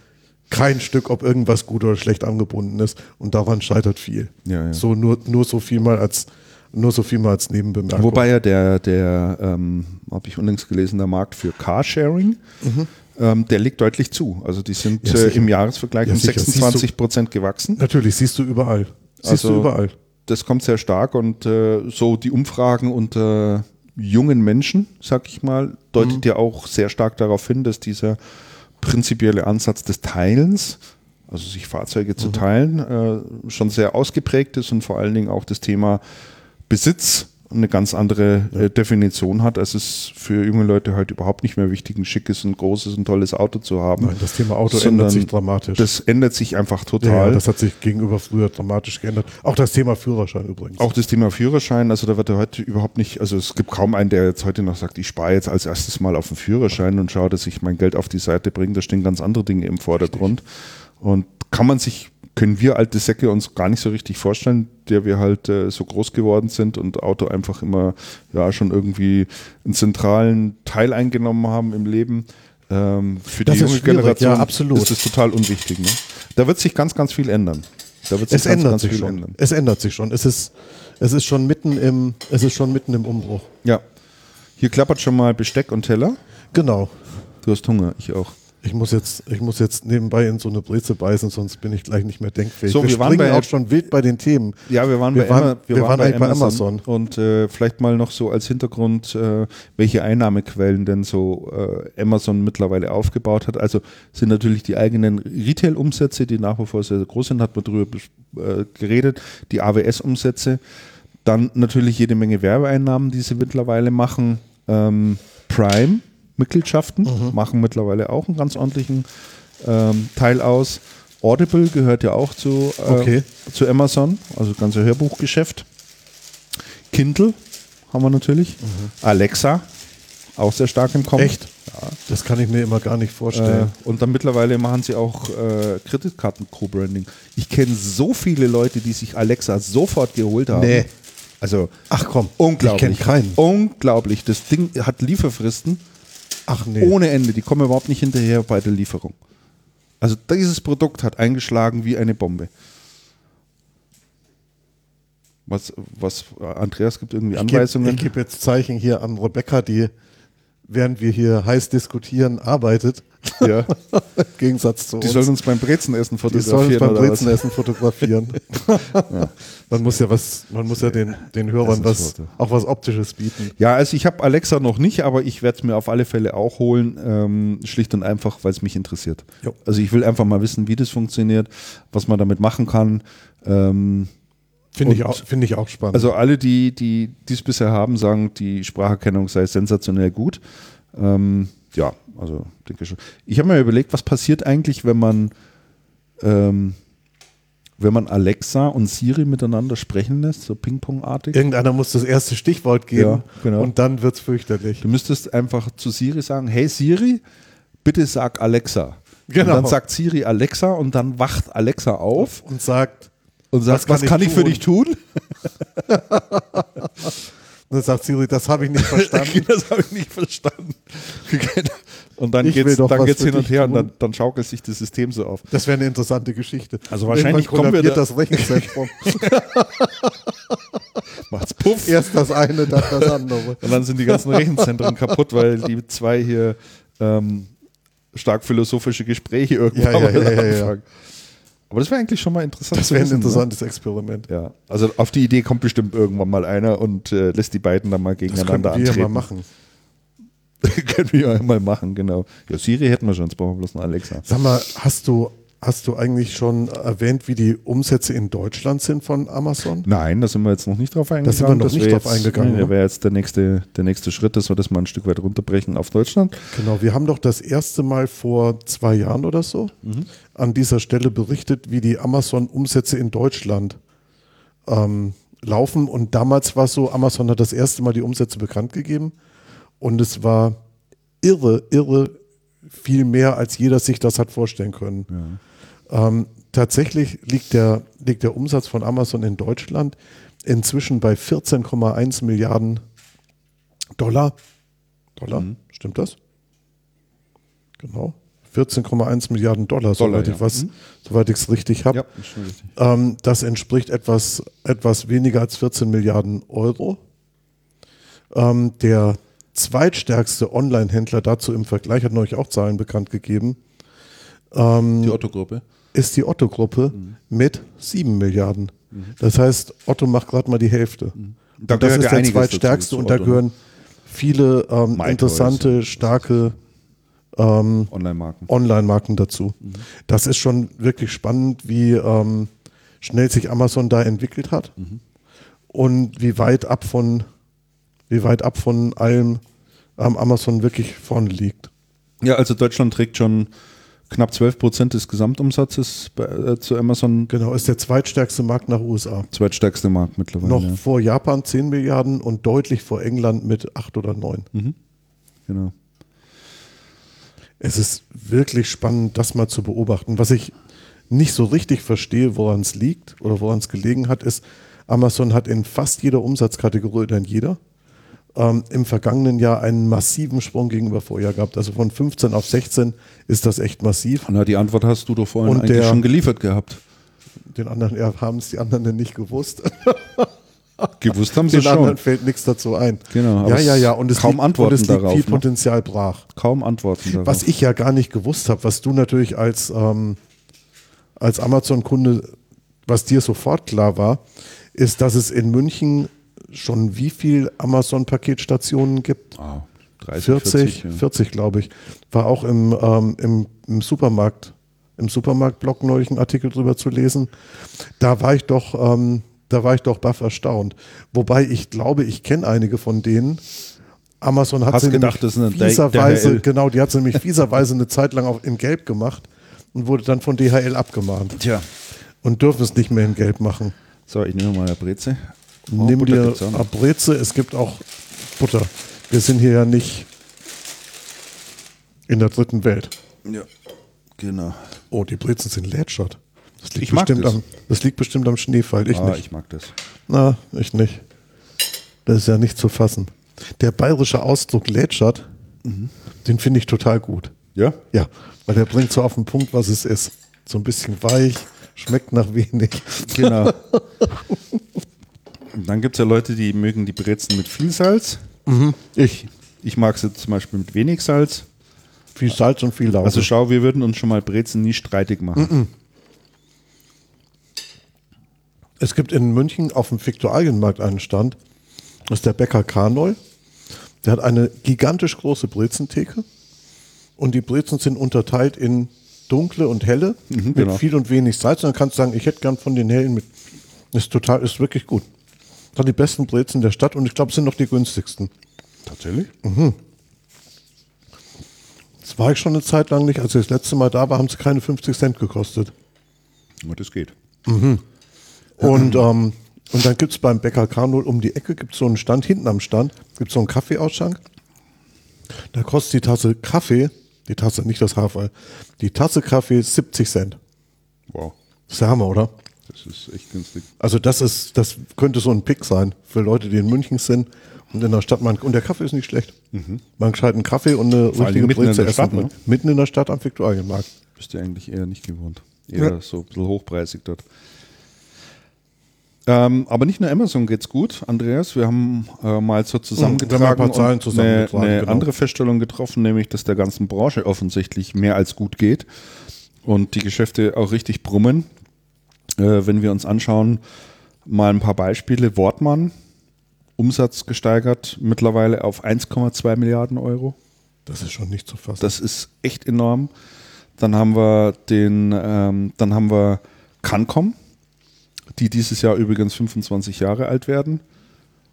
kein Stück, ob irgendwas gut oder schlecht angebunden ist. Und daran scheitert viel. Ja, ja. So nur, nur so viel mal als nur so viel mal als Nebenbemerkung. Wobei ja der, der ähm, habe ich unlängst gelesen, der Markt für Carsharing, mhm. ähm, der liegt deutlich zu. Also die sind ja, äh, im Jahresvergleich ja, um 26 Prozent gewachsen. Natürlich, siehst du überall. Siehst also, du überall. Das kommt sehr stark und äh, so die Umfragen unter jungen Menschen, sag ich mal, deutet mhm. ja auch sehr stark darauf hin, dass dieser prinzipielle Ansatz des Teilens also sich Fahrzeuge zu mhm. teilen, äh, schon sehr ausgeprägt ist und vor allen Dingen auch das Thema Besitz eine ganz andere äh, Definition hat, als es für junge Leute halt überhaupt nicht mehr wichtig, ein schickes und großes und tolles Auto zu haben. Nein, das Thema Auto ändert sich dramatisch. Das ändert sich einfach total. Ja, das hat sich gegenüber früher dramatisch geändert. Auch das Thema Führerschein übrigens. Auch das Thema Führerschein, also da wird heute überhaupt nicht, also es gibt kaum einen, der jetzt heute noch sagt, ich spare jetzt als erstes mal auf den Führerschein und schaue, dass ich mein Geld auf die Seite bringe. Da stehen ganz andere Dinge im Vordergrund. Richtig. Und kann man sich können wir alte Säcke uns gar nicht so richtig vorstellen, der wir halt äh, so groß geworden sind und Auto einfach immer ja schon irgendwie einen zentralen Teil eingenommen haben im Leben. Ähm, für das die junge Generation ja, absolut. ist das total unwichtig. Ne? Da wird sich ganz, ganz viel ändern. Da wird sich es ganz, ändert ganz sich schon. Ändern. Es ändert sich schon. Es ist, es ist schon mitten im, es ist schon mitten im Umbruch. Ja. Hier klappert schon mal Besteck und Teller. Genau. Du hast Hunger, ich auch. Ich muss jetzt, ich muss jetzt nebenbei in so eine Breze beißen, sonst bin ich gleich nicht mehr denkfähig. So, wir, wir waren bei, auch schon wild bei den Themen. Ja, wir waren wir bei, waren, Emma, wir, wir waren, waren bei, Amazon. bei, Amazon. Und äh, vielleicht mal noch so als Hintergrund, äh, welche Einnahmequellen denn so äh, Amazon mittlerweile aufgebaut hat. Also sind natürlich die eigenen Retail-Umsätze, die nach wie vor sehr, sehr groß sind, hat man darüber äh, geredet, die AWS-Umsätze, dann natürlich jede Menge Werbeeinnahmen, die sie mittlerweile machen. Ähm, Prime Mitgliedschaften, mhm. machen mittlerweile auch einen ganz ordentlichen ähm, Teil aus. Audible gehört ja auch zu, äh, okay. zu Amazon, also das ganze Hörbuchgeschäft. Kindle haben wir natürlich. Mhm. Alexa, auch sehr stark im Kommen. Echt? Ja. Das kann ich mir immer gar nicht vorstellen. Äh, und dann mittlerweile machen sie auch äh, Kreditkarten-Co-Branding. Ich kenne so viele Leute, die sich Alexa sofort geholt haben. Nee. Also, ach komm, unglaublich. Ich kenne keinen. Unglaublich. Das Ding hat Lieferfristen Ach nee. Ohne Ende. Die kommen überhaupt nicht hinterher bei der Lieferung. Also dieses Produkt hat eingeschlagen wie eine Bombe. Was, was Andreas gibt irgendwie Anweisungen. Ich gebe geb jetzt Zeichen hier an Rebecca, die während wir hier heiß diskutieren arbeitet. Ja. Im Gegensatz zu die uns. Die sollen uns beim Brezenessen fotografieren. Die sollen uns beim Brezenessen fotografieren. ja. Man muss ja was, man muss ja den, den Hörern was, auch was Optisches bieten. Ja, also ich habe Alexa noch nicht, aber ich werde es mir auf alle Fälle auch holen. Ähm, schlicht und einfach, weil es mich interessiert. Jo. Also ich will einfach mal wissen, wie das funktioniert, was man damit machen kann. Ähm, Finde ich, auch, find ich auch spannend. Also alle, die, die dies bisher haben, sagen, die Spracherkennung sei sensationell gut. Ähm, ja, also denke schon. Ich habe mir überlegt, was passiert eigentlich, wenn man, ähm, wenn man Alexa und Siri miteinander sprechen lässt, so Ping-Pong-artig. Irgendeiner muss das erste Stichwort geben ja, genau. und dann wird es fürchterlich. Du müsstest einfach zu Siri sagen, hey Siri, bitte sag Alexa. Genau. Und dann sagt Siri Alexa und dann wacht Alexa auf. Und sagt, und sagt, was kann, was ich, kann ich, für dich tun? Und dann sagt Siri, das habe ich nicht verstanden. das habe ich nicht verstanden. Und dann geht es hin und her tun. und dann, dann, schaukelt sich das System so auf. Das wäre eine interessante Geschichte. Also wahrscheinlich kommen wir da das Rechenzentrum. Macht's puff. Erst das eine, dann das andere. Und dann sind die ganzen Rechenzentren kaputt, weil die zwei hier ähm, stark philosophische Gespräche irgendwann ja, ja, ja, ja. Aber das wäre eigentlich schon mal interessant. Das wäre ein ne? interessantes ne? Experiment. Ja, also auf die Idee kommt bestimmt irgendwann mal einer und äh, lässt die beiden dann mal gegeneinander das können wir antreten. mal machen. können wir ja mal machen, genau. Ja, Siri hätten wir schon, jetzt brauchen wir bloß eine Alexa. Sag mal, hast du, Hast du eigentlich schon erwähnt, wie die Umsätze in Deutschland sind von Amazon? Nein, da sind wir jetzt noch nicht drauf eingegangen. Da sind wir noch das nicht drauf jetzt, eingegangen. Nee, wäre jetzt der nächste, der nächste Schritt, dass wir das mal ein Stück weit runterbrechen auf Deutschland. Genau, wir haben doch das erste Mal vor zwei Jahren oder so mhm. an dieser Stelle berichtet, wie die Amazon-Umsätze in Deutschland ähm, laufen. Und damals war es so, Amazon hat das erste Mal die Umsätze bekannt gegeben. Und es war irre, irre viel mehr, als jeder sich das hat vorstellen können. Ja. Ähm, tatsächlich liegt der, liegt der Umsatz von Amazon in Deutschland inzwischen bei 14,1 Milliarden Dollar. Dollar, mhm. stimmt das? Genau. 14,1 Milliarden Dollar, Dollar soweit ja. ich mhm. soweit ich es richtig habe. Ja, ähm, das entspricht etwas, etwas weniger als 14 Milliarden Euro. Ähm, der zweitstärkste Online-Händler dazu im Vergleich hat neulich auch Zahlen bekannt gegeben. Ähm, die Otto-Gruppe ist die Otto-Gruppe mhm. mit 7 Milliarden. Mhm. Das heißt, Otto macht gerade mal die Hälfte. Mhm. Da das ist der zweitstärkste und da ne? gehören viele ähm, interessante, starke ähm, Online-Marken Online dazu. Mhm. Das ist schon wirklich spannend, wie ähm, schnell sich Amazon da entwickelt hat mhm. und wie weit ab von wie weit ab von allem ähm, Amazon wirklich vorne liegt. Ja, also Deutschland trägt schon knapp 12 Prozent des Gesamtumsatzes bei, äh, zu Amazon. Genau, ist der zweitstärkste Markt nach USA. Zweitstärkste Markt mittlerweile. Noch ja. vor Japan 10 Milliarden und deutlich vor England mit 8 oder 9. Mhm. Genau. Es ist wirklich spannend, das mal zu beobachten. Was ich nicht so richtig verstehe, woran es liegt oder woran es gelegen hat, ist, Amazon hat in fast jeder Umsatzkategorie oder in jeder ähm, im vergangenen Jahr einen massiven Sprung gegenüber Vorjahr gehabt. Also von 15 auf 16 ist das echt massiv. Na, die Antwort hast du doch vorhin Und eigentlich der, schon geliefert gehabt. Den anderen ja, haben es die anderen denn nicht gewusst. Gewusst haben sie Den schon. Anderen fällt nichts dazu ein. Genau. Ja, ja, ja. Und es kaum liegt, Antworten und es darauf, viel ne? Potenzial brach. Kaum Antworten darauf. Was ich ja gar nicht gewusst habe, was du natürlich als, ähm, als Amazon-Kunde, was dir sofort klar war, ist, dass es in München schon wie viel Amazon-Paketstationen gibt. Ah, 30, 40, 40, ja. 40 glaube ich. War auch im, ähm, im, im Supermarkt, im Supermarktblog neulich einen Artikel drüber zu lesen. Da war ich doch, ähm, da war ich doch baff erstaunt. Wobei ich glaube, ich kenne einige von denen. Amazon hat Hast sie gedacht, eine fieserweise, genau, die hat sie nämlich fieserweise eine Zeit lang auch in Gelb gemacht und wurde dann von DHL abgemahnt. Tja. Und dürfen es nicht mehr in Gelb machen. So, ich nehme mal eine Breze. Oh, Nimm dir Abreze, es gibt auch Butter. Wir sind hier ja nicht in der dritten Welt. Ja, genau. Oh, die Brezen sind Lädschert. Das liegt, ich bestimmt das. Am, das liegt bestimmt am Schneefall. Ich ah, nicht. ich mag das. Na, ich nicht. Das ist ja nicht zu fassen. Der bayerische Ausdruck Lädschert, mhm. den finde ich total gut. Ja? Ja, weil der bringt so auf den Punkt, was es ist. So ein bisschen weich, schmeckt nach wenig. Genau. Dann gibt es ja Leute, die mögen die Brezen mit viel Salz. Mhm. Ich. Ich mag sie zum Beispiel mit wenig Salz. Viel Salz und viel Lauge. Also schau, wir würden uns schon mal Brezen nie streitig machen. Mhm. Es gibt in München auf dem Viktualienmarkt einen Stand. Das ist der Bäcker Karnoll. Der hat eine gigantisch große Brezentheke. Und die Brezen sind unterteilt in dunkle und helle mhm, mit genau. viel und wenig Salz. Und dann kannst du sagen, ich hätte gern von den hellen mit. Ist total, ist wirklich gut. Hat die besten Brezen der Stadt und ich glaube, es sind noch die günstigsten. Tatsächlich? Mhm. Das war ich schon eine Zeit lang nicht. Als ich das letzte Mal da war, haben sie keine 50 Cent gekostet. Aber das geht. Mhm. Und, ähm, und dann gibt es beim Bäcker Karnol um die Ecke gibt's so einen Stand, hinten am Stand gibt es so einen Kaffeeausschank. Da kostet die Tasse Kaffee, die Tasse, nicht das Hafer, die Tasse Kaffee 70 Cent. Wow. Das ist der Hammer, oder? Das ist echt günstig. Also das ist, das könnte so ein Pick sein für Leute, die in München sind und in der Stadt. Man, und der Kaffee ist nicht schlecht. Mhm. Man gescheit einen Kaffee und eine Vor richtige mitten Breze in der Stadt, ne? Mitten in der Stadt am Viktualienmarkt. Bist du eigentlich eher nicht gewohnt. Eher ja. so ein bisschen hochpreisig dort. Ähm, aber nicht nur Amazon geht's gut, Andreas. Wir haben äh, mal so zusammengetragen ein paar Zahlen zusammengetragen, eine, eine genau. andere Feststellung getroffen, nämlich, dass der ganzen Branche offensichtlich mehr als gut geht und die Geschäfte auch richtig brummen. Äh, wenn wir uns anschauen, mal ein paar Beispiele. Wortmann, Umsatz gesteigert mittlerweile auf 1,2 Milliarden Euro. Das ist schon nicht zu fassen. Das ist echt enorm. Dann haben wir den, ähm, dann haben wir Cancom, die dieses Jahr übrigens 25 Jahre alt werden,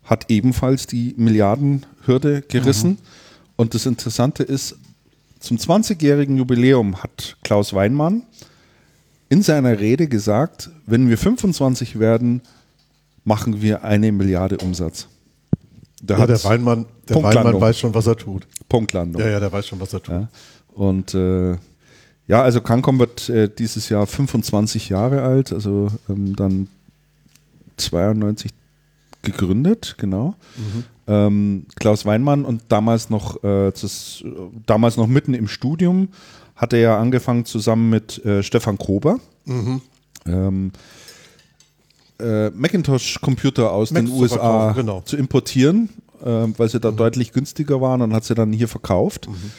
hat ebenfalls die Milliardenhürde gerissen. Mhm. Und das Interessante ist, zum 20-jährigen Jubiläum hat Klaus Weinmann in seiner Rede gesagt, wenn wir 25 werden, machen wir eine Milliarde Umsatz. Der, ja, der Weinmann, der Weinmann weiß schon, was er tut. Punktlandung. Ja, ja, der weiß schon, was er tut. Ja. Und äh, ja, also Cancom wird äh, dieses Jahr 25 Jahre alt, also ähm, dann 92 gegründet, genau. Mhm. Ähm, Klaus Weinmann und damals noch, äh, das, damals noch mitten im Studium hat er ja angefangen zusammen mit äh, Stefan Kober. Mhm. Ähm, äh, Macintosh-Computer aus Macs den USA zu, genau. zu importieren, äh, weil sie da mhm. deutlich günstiger waren und hat sie dann hier verkauft. Mhm.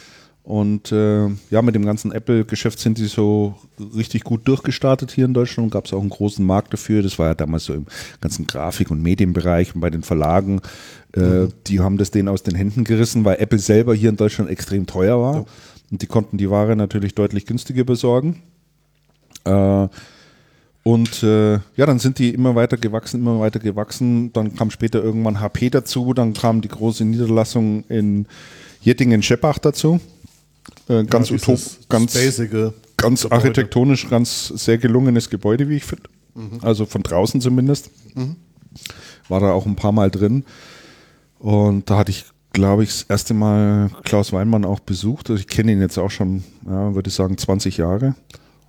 Und äh, ja, mit dem ganzen Apple-Geschäft sind die so richtig gut durchgestartet hier in Deutschland. Gab es auch einen großen Markt dafür. Das war ja damals so im ganzen Grafik- und Medienbereich und bei den Verlagen. Äh, mhm. Die haben das denen aus den Händen gerissen, weil Apple selber hier in Deutschland extrem teuer war. Ja. Und die konnten die Ware natürlich deutlich günstiger besorgen. Äh, und äh, ja, dann sind die immer weiter gewachsen, immer weiter gewachsen. Dann kam später irgendwann HP dazu, dann kam die große Niederlassung in Jettingen-Scheppach dazu. Äh, ganz ja, utop, ganz, ganz architektonisch, ganz sehr gelungenes Gebäude, wie ich finde. Mhm. Also von draußen zumindest. Mhm. War da auch ein paar Mal drin. Und da hatte ich, glaube ich, das erste Mal Klaus Weinmann auch besucht. Also ich kenne ihn jetzt auch schon, ja, würde ich sagen, 20 Jahre.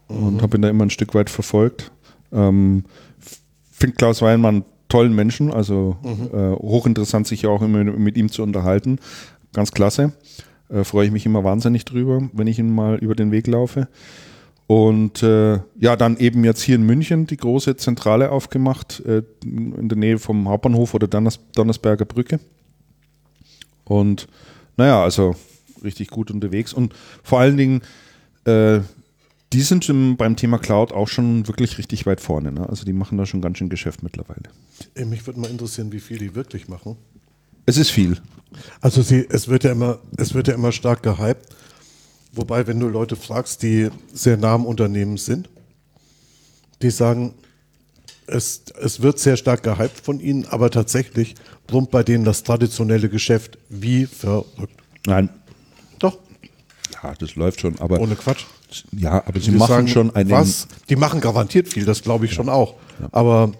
Und mhm. habe ihn da immer ein Stück weit verfolgt. Ähm, Finde Klaus Weinmann einen tollen Menschen, also mhm. äh, hochinteressant, sich auch immer mit ihm zu unterhalten. Ganz klasse. Äh, Freue ich mich immer wahnsinnig drüber, wenn ich ihn mal über den Weg laufe. Und äh, ja, dann eben jetzt hier in München die große Zentrale aufgemacht, äh, in der Nähe vom Hauptbahnhof oder Donners Donnersberger Brücke. Und naja, also richtig gut unterwegs. Und vor allen Dingen, äh, die sind im, beim Thema Cloud auch schon wirklich richtig weit vorne. Ne? Also die machen da schon ganz schön Geschäft mittlerweile. Mich würde mal interessieren, wie viel die wirklich machen. Es ist viel. Also sie, es wird ja immer, es wird ja immer stark gehypt. Wobei, wenn du Leute fragst, die sehr nah am Unternehmen sind, die sagen, es, es wird sehr stark gehypt von ihnen, aber tatsächlich brummt bei denen das traditionelle Geschäft wie verrückt. Nein. Doch. Ja, das läuft schon, aber. Ohne Quatsch. Ja, aber sie machen sagen, schon einen. Was? Die machen garantiert viel, das glaube ich ja. schon auch. Ja. Aber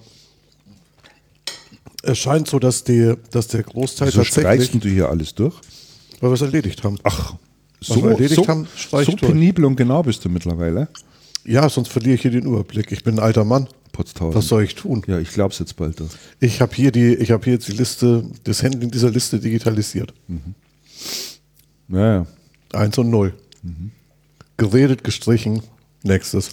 es scheint so, dass, die, dass der Großteil Wieso tatsächlich. du hier alles durch? Weil wir es erledigt haben. Ach, so, erledigt so, haben, so penibel und genau bist du mittlerweile. Ja, sonst verliere ich hier den Überblick. Ich bin ein alter Mann. Potztausend. Was soll ich tun? Ja, ich glaube es jetzt bald. Das. Ich habe hier die, ich habe hier jetzt die Liste, das Handling dieser Liste digitalisiert. Mhm. Ja, ja. Eins und null. Mhm. Geredet, gestrichen, nächstes.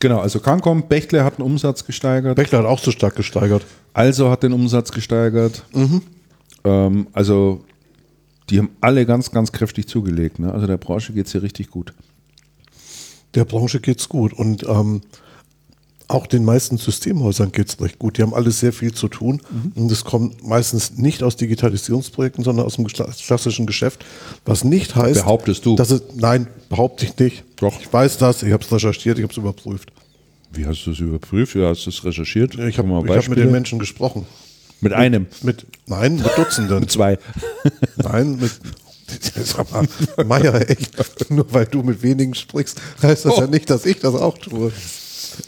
Genau, also Cancom, Bechtle hat den Umsatz gesteigert. Bechtle hat auch so stark gesteigert. Also hat den Umsatz gesteigert. Mhm. Ähm, also die haben alle ganz, ganz kräftig zugelegt. Ne? Also der Branche geht es hier richtig gut. Der Branche geht es gut. Und ähm, auch den meisten Systemhäusern geht es recht gut. Die haben alle sehr viel zu tun. Mhm. Und es kommt meistens nicht aus Digitalisierungsprojekten, sondern aus dem klassischen Geschäft. Was nicht heißt. Behauptest du? Dass es, nein, behaupte ich nicht. Doch. Ich weiß das, ich habe es recherchiert, ich habe es überprüft. Wie hast du es überprüft? Wie hast du es recherchiert? Ich habe hab mit den Menschen gesprochen. Mit einem? Mit, nein, mit Dutzenden. mit zwei. Nein, mit. Meier, echt, nur weil du mit wenigen sprichst, heißt das oh. ja nicht, dass ich das auch tue.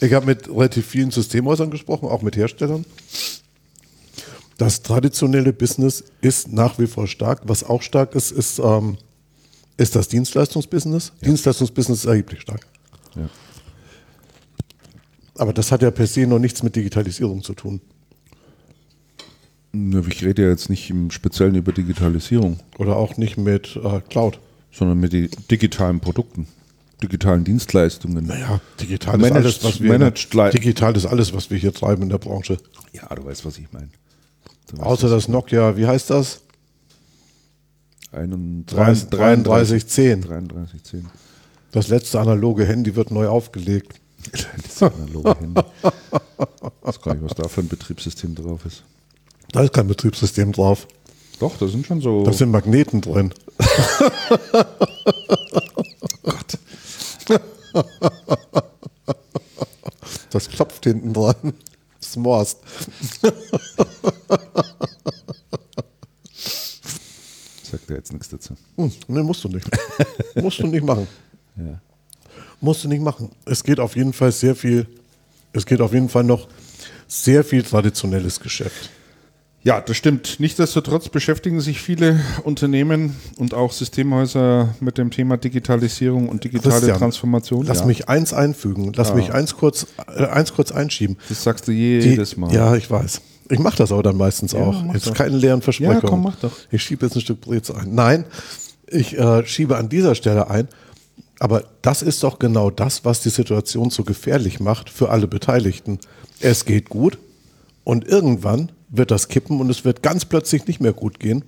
Ich habe mit relativ vielen Systemhäusern gesprochen, auch mit Herstellern. Das traditionelle Business ist nach wie vor stark. Was auch stark ist, ist, ähm, ist das Dienstleistungsbusiness. Ja. Dienstleistungsbusiness ist erheblich stark. Ja. Aber das hat ja per se noch nichts mit Digitalisierung zu tun. Ich rede ja jetzt nicht im Speziellen über Digitalisierung. Oder auch nicht mit äh, Cloud. Sondern mit digitalen Produkten digitalen Dienstleistungen. Naja, digital ist, alles, was wir managed digital ist alles, was wir hier treiben in der Branche. Ja, du weißt, was ich meine. Außer das Nokia, wie heißt das? 3310. 3310. Das letzte analoge Handy wird neu aufgelegt. Das analoge Handy. Ich weiß gar nicht, was da für ein Betriebssystem drauf ist. Da ist kein Betriebssystem drauf. Doch, da sind schon so. Da sind Magneten drin. Das klopft hinten dran. Das morst. Sagt er jetzt nichts dazu. Hm, nee, musst du nicht. musst du nicht machen. Ja. Musst du nicht machen. Es geht auf jeden Fall sehr viel, es geht auf jeden Fall noch sehr viel traditionelles Geschäft. Ja, das stimmt. Nichtsdestotrotz beschäftigen sich viele Unternehmen und auch Systemhäuser mit dem Thema Digitalisierung und digitale Christian, Transformation. Lass ja. mich eins einfügen, lass ja. mich eins kurz, äh, eins kurz einschieben. Das sagst du jedes Die, Mal. Ja, ich weiß. Ich mache das aber dann meistens ja, auch. Jetzt doch. keine leeren Versprechungen. Ja, komm, mach doch. Ich schiebe jetzt ein Stück Breze ein. Nein, ich äh, schiebe an dieser Stelle ein. Aber das ist doch genau das, was die Situation so gefährlich macht für alle Beteiligten. Es geht gut und irgendwann wird das kippen und es wird ganz plötzlich nicht mehr gut gehen.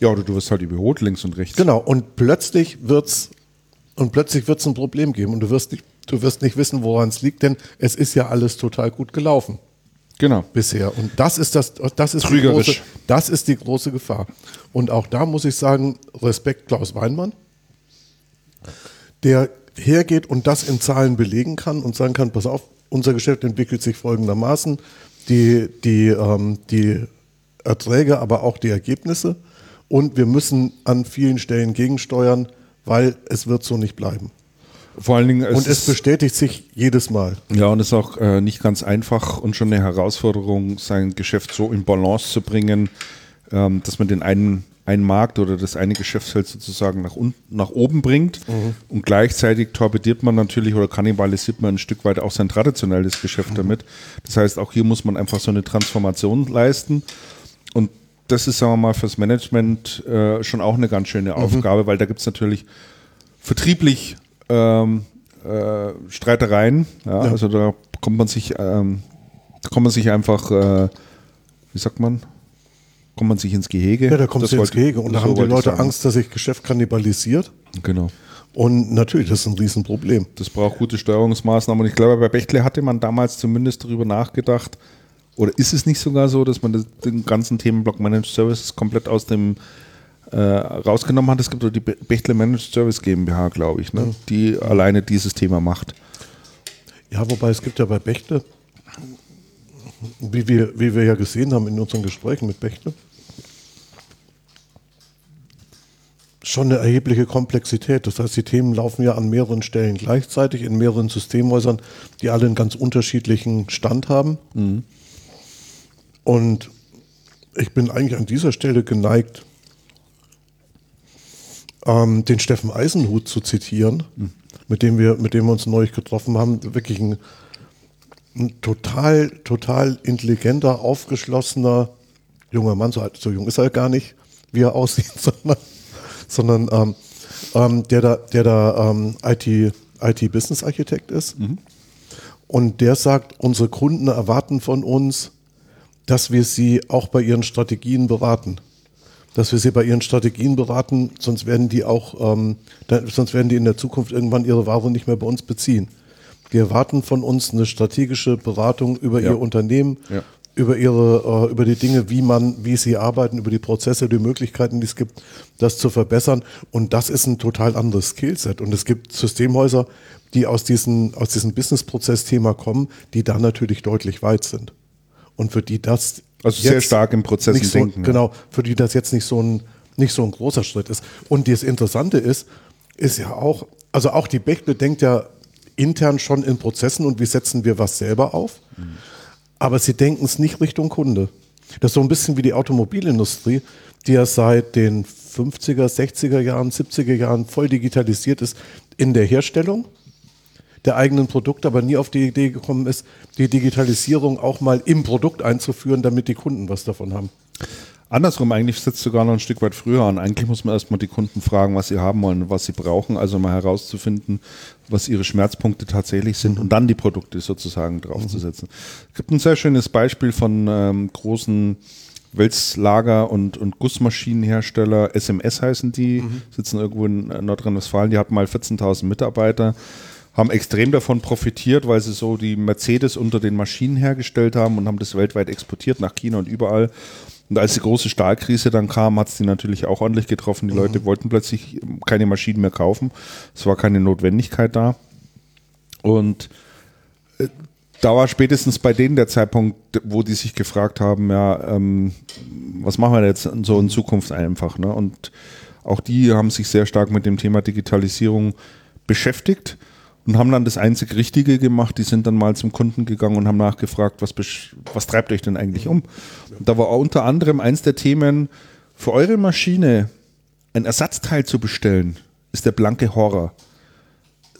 Ja, oder du wirst halt überholt links und rechts. Genau, und plötzlich wird's und plötzlich wird's ein Problem geben und du wirst nicht, du wirst nicht wissen, woran es liegt, denn es ist ja alles total gut gelaufen. Genau. Bisher. Und das ist das, das ist die große, das ist die große Gefahr. Und auch da muss ich sagen, Respekt Klaus Weinmann, der hergeht und das in Zahlen belegen kann und sagen kann, pass auf, unser Geschäft entwickelt sich folgendermaßen die, die, ähm, die Erträge, aber auch die Ergebnisse. Und wir müssen an vielen Stellen gegensteuern, weil es wird so nicht bleiben. Vor allen Dingen, es und es bestätigt sich jedes Mal. Ja, und es ist auch äh, nicht ganz einfach und schon eine Herausforderung, sein Geschäft so in Balance zu bringen, ähm, dass man den einen einen Markt oder das eine Geschäftsfeld sozusagen nach, unten, nach oben bringt mhm. und gleichzeitig torpediert man natürlich oder kannibalisiert man ein Stück weit auch sein traditionelles Geschäft mhm. damit. Das heißt, auch hier muss man einfach so eine Transformation leisten und das ist, sagen wir mal, fürs Management äh, schon auch eine ganz schöne mhm. Aufgabe, weil da gibt es natürlich vertrieblich ähm, äh, Streitereien. Ja? Ja. Also da kommt man sich, ähm, kommt man sich einfach, äh, wie sagt man, kommt man sich ins Gehege. Ja, da kommt man ins Gehege. Und da haben die Leute Angst, dass sich Geschäft kannibalisiert. Genau. Und natürlich, das ist ein Riesenproblem. Das braucht gute Steuerungsmaßnahmen. Und ich glaube, bei Bechtle hatte man damals zumindest darüber nachgedacht, oder ist es nicht sogar so, dass man den ganzen Themenblock Managed Services komplett aus dem äh, rausgenommen hat? Es gibt die Bechtle Managed Service GmbH, glaube ich, ne? Mhm. die alleine dieses Thema macht. Ja, wobei es gibt ja bei Bechtle, wie wir, wie wir ja gesehen haben in unseren Gesprächen mit Bechtle, schon eine erhebliche Komplexität. Das heißt, die Themen laufen ja an mehreren Stellen gleichzeitig, in mehreren Systemhäusern, die alle einen ganz unterschiedlichen Stand haben. Mhm. Und ich bin eigentlich an dieser Stelle geneigt, ähm, den Steffen Eisenhut zu zitieren, mhm. mit, dem wir, mit dem wir uns neulich getroffen haben. Wirklich ein, ein total, total intelligenter, aufgeschlossener junger Mann, so, so jung ist er gar nicht, wie er aussieht, sondern sondern ähm, ähm, der da, der da ähm, IT, IT-Business-Architekt ist. Mhm. Und der sagt, unsere Kunden erwarten von uns, dass wir sie auch bei ihren Strategien beraten. Dass wir sie bei ihren Strategien beraten, sonst werden die auch, ähm, dann, sonst werden die in der Zukunft irgendwann ihre Ware nicht mehr bei uns beziehen. Wir erwarten von uns eine strategische Beratung über ja. ihr Unternehmen, ja über ihre, äh, über die Dinge, wie man, wie sie arbeiten, über die Prozesse, die Möglichkeiten, die es gibt, das zu verbessern. Und das ist ein total anderes Skillset. Und es gibt Systemhäuser, die aus diesem, aus diesem Business-Prozess-Thema kommen, die da natürlich deutlich weit sind. Und für die das also sehr stark im Prozess so, denken. Genau, für die das jetzt nicht so ein, nicht so ein großer Schritt ist. Und das Interessante ist, ist ja auch, also auch die Bechtle denkt ja intern schon in Prozessen und wie setzen wir was selber auf. Mhm aber sie denken es nicht Richtung Kunde. Das ist so ein bisschen wie die Automobilindustrie, die ja seit den 50er, 60er Jahren, 70er Jahren voll digitalisiert ist in der Herstellung der eigenen Produkte, aber nie auf die Idee gekommen ist, die Digitalisierung auch mal im Produkt einzuführen, damit die Kunden was davon haben. Andersrum, eigentlich sitzt sogar noch ein Stück weit früher an. Eigentlich muss man erstmal die Kunden fragen, was sie haben wollen, was sie brauchen, also mal herauszufinden, was ihre Schmerzpunkte tatsächlich sind mhm. und dann die Produkte sozusagen draufzusetzen. Mhm. Es gibt ein sehr schönes Beispiel von ähm, großen Wälzlager- und, und Gussmaschinenhersteller, SMS heißen die, mhm. sitzen irgendwo in Nordrhein-Westfalen, die hatten mal 14.000 Mitarbeiter haben extrem davon profitiert, weil sie so die Mercedes unter den Maschinen hergestellt haben und haben das weltweit exportiert nach China und überall. Und als die große Stahlkrise dann kam, hat es die natürlich auch ordentlich getroffen. Die mhm. Leute wollten plötzlich keine Maschinen mehr kaufen. Es war keine Notwendigkeit da. Und äh, da war spätestens bei denen der Zeitpunkt, wo die sich gefragt haben, ja, ähm, was machen wir jetzt so in Zukunft einfach. Ne? Und auch die haben sich sehr stark mit dem Thema Digitalisierung beschäftigt und haben dann das einzig Richtige gemacht. Die sind dann mal zum Kunden gegangen und haben nachgefragt, was, was treibt euch denn eigentlich um? Und da war unter anderem eins der Themen, für eure Maschine ein Ersatzteil zu bestellen, ist der blanke Horror.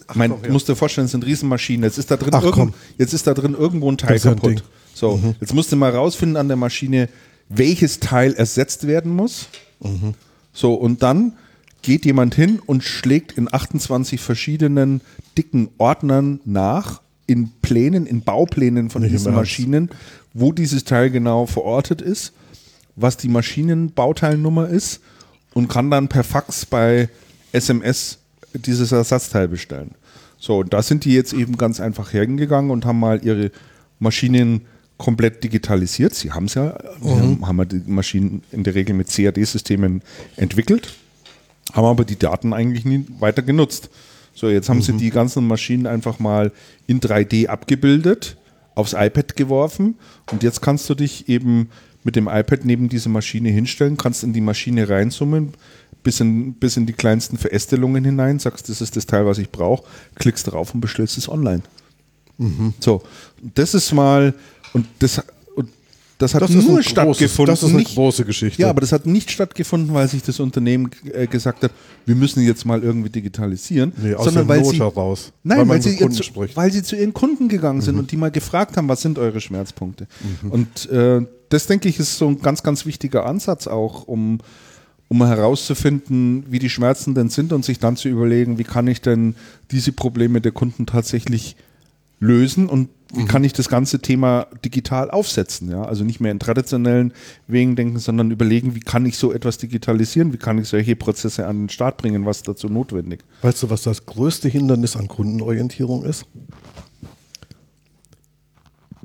Ach, mein, komm, ja. musst dir vorstellen, es sind Riesenmaschinen. Jetzt ist da drin, Ach, irgend, jetzt ist da drin irgendwo ein Teil kaputt. Ein so, mhm. jetzt musst du mal rausfinden an der Maschine, welches Teil ersetzt werden muss. Mhm. So, und dann geht jemand hin und schlägt in 28 verschiedenen dicken Ordnern nach, in Plänen, in Bauplänen von Nicht diesen Maschinen, wo dieses Teil genau verortet ist, was die Maschinenbauteilnummer ist und kann dann per Fax bei SMS dieses Ersatzteil bestellen. So, und da sind die jetzt eben ganz einfach hergegangen und haben mal ihre Maschinen komplett digitalisiert. Sie haben es ja, mhm. haben, haben die Maschinen in der Regel mit CAD-Systemen entwickelt, haben aber die Daten eigentlich nie weiter genutzt. So, jetzt haben mhm. sie die ganzen Maschinen einfach mal in 3D abgebildet, aufs iPad geworfen und jetzt kannst du dich eben mit dem iPad neben diese Maschine hinstellen, kannst in die Maschine reinzoomen, bis in, bis in die kleinsten Verästelungen hinein, sagst, das ist das Teil, was ich brauche, klickst drauf und bestellst es online. Mhm. So, das ist mal, und das, das hat das nur stattgefunden. Großes, das ist eine nicht, große Geschichte. Ja, aber das hat nicht stattgefunden, weil sich das Unternehmen äh, gesagt hat, wir müssen jetzt mal irgendwie digitalisieren, nee, sondern weil Not sie, heraus, nein, weil, weil sie, jetzt, weil sie zu ihren Kunden gegangen sind mhm. und die mal gefragt haben, was sind eure Schmerzpunkte. Mhm. Und äh, das denke ich ist so ein ganz, ganz wichtiger Ansatz auch, um um herauszufinden, wie die Schmerzen denn sind und sich dann zu überlegen, wie kann ich denn diese Probleme der Kunden tatsächlich lösen und wie mhm. kann ich das ganze Thema digital aufsetzen? Ja? Also nicht mehr in traditionellen Wegen denken, sondern überlegen, wie kann ich so etwas digitalisieren, wie kann ich solche Prozesse an den Start bringen, was dazu notwendig. Weißt du, was das größte Hindernis an Kundenorientierung ist?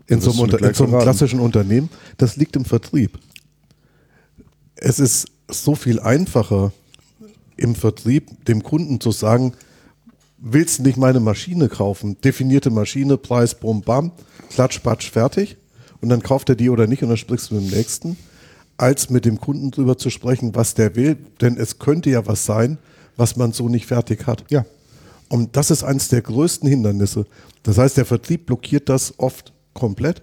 In so, einem, in so einem klassischen Unternehmen, das liegt im Vertrieb. Es ist so viel einfacher im Vertrieb dem Kunden zu sagen, willst du nicht meine Maschine kaufen? Definierte Maschine, Preis, bum, bam, klatsch, patsch, fertig. Und dann kauft er die oder nicht und dann sprichst du mit dem nächsten, als mit dem Kunden drüber zu sprechen, was der will. Denn es könnte ja was sein, was man so nicht fertig hat. Ja. Und das ist eines der größten Hindernisse. Das heißt, der Vertrieb blockiert das oft komplett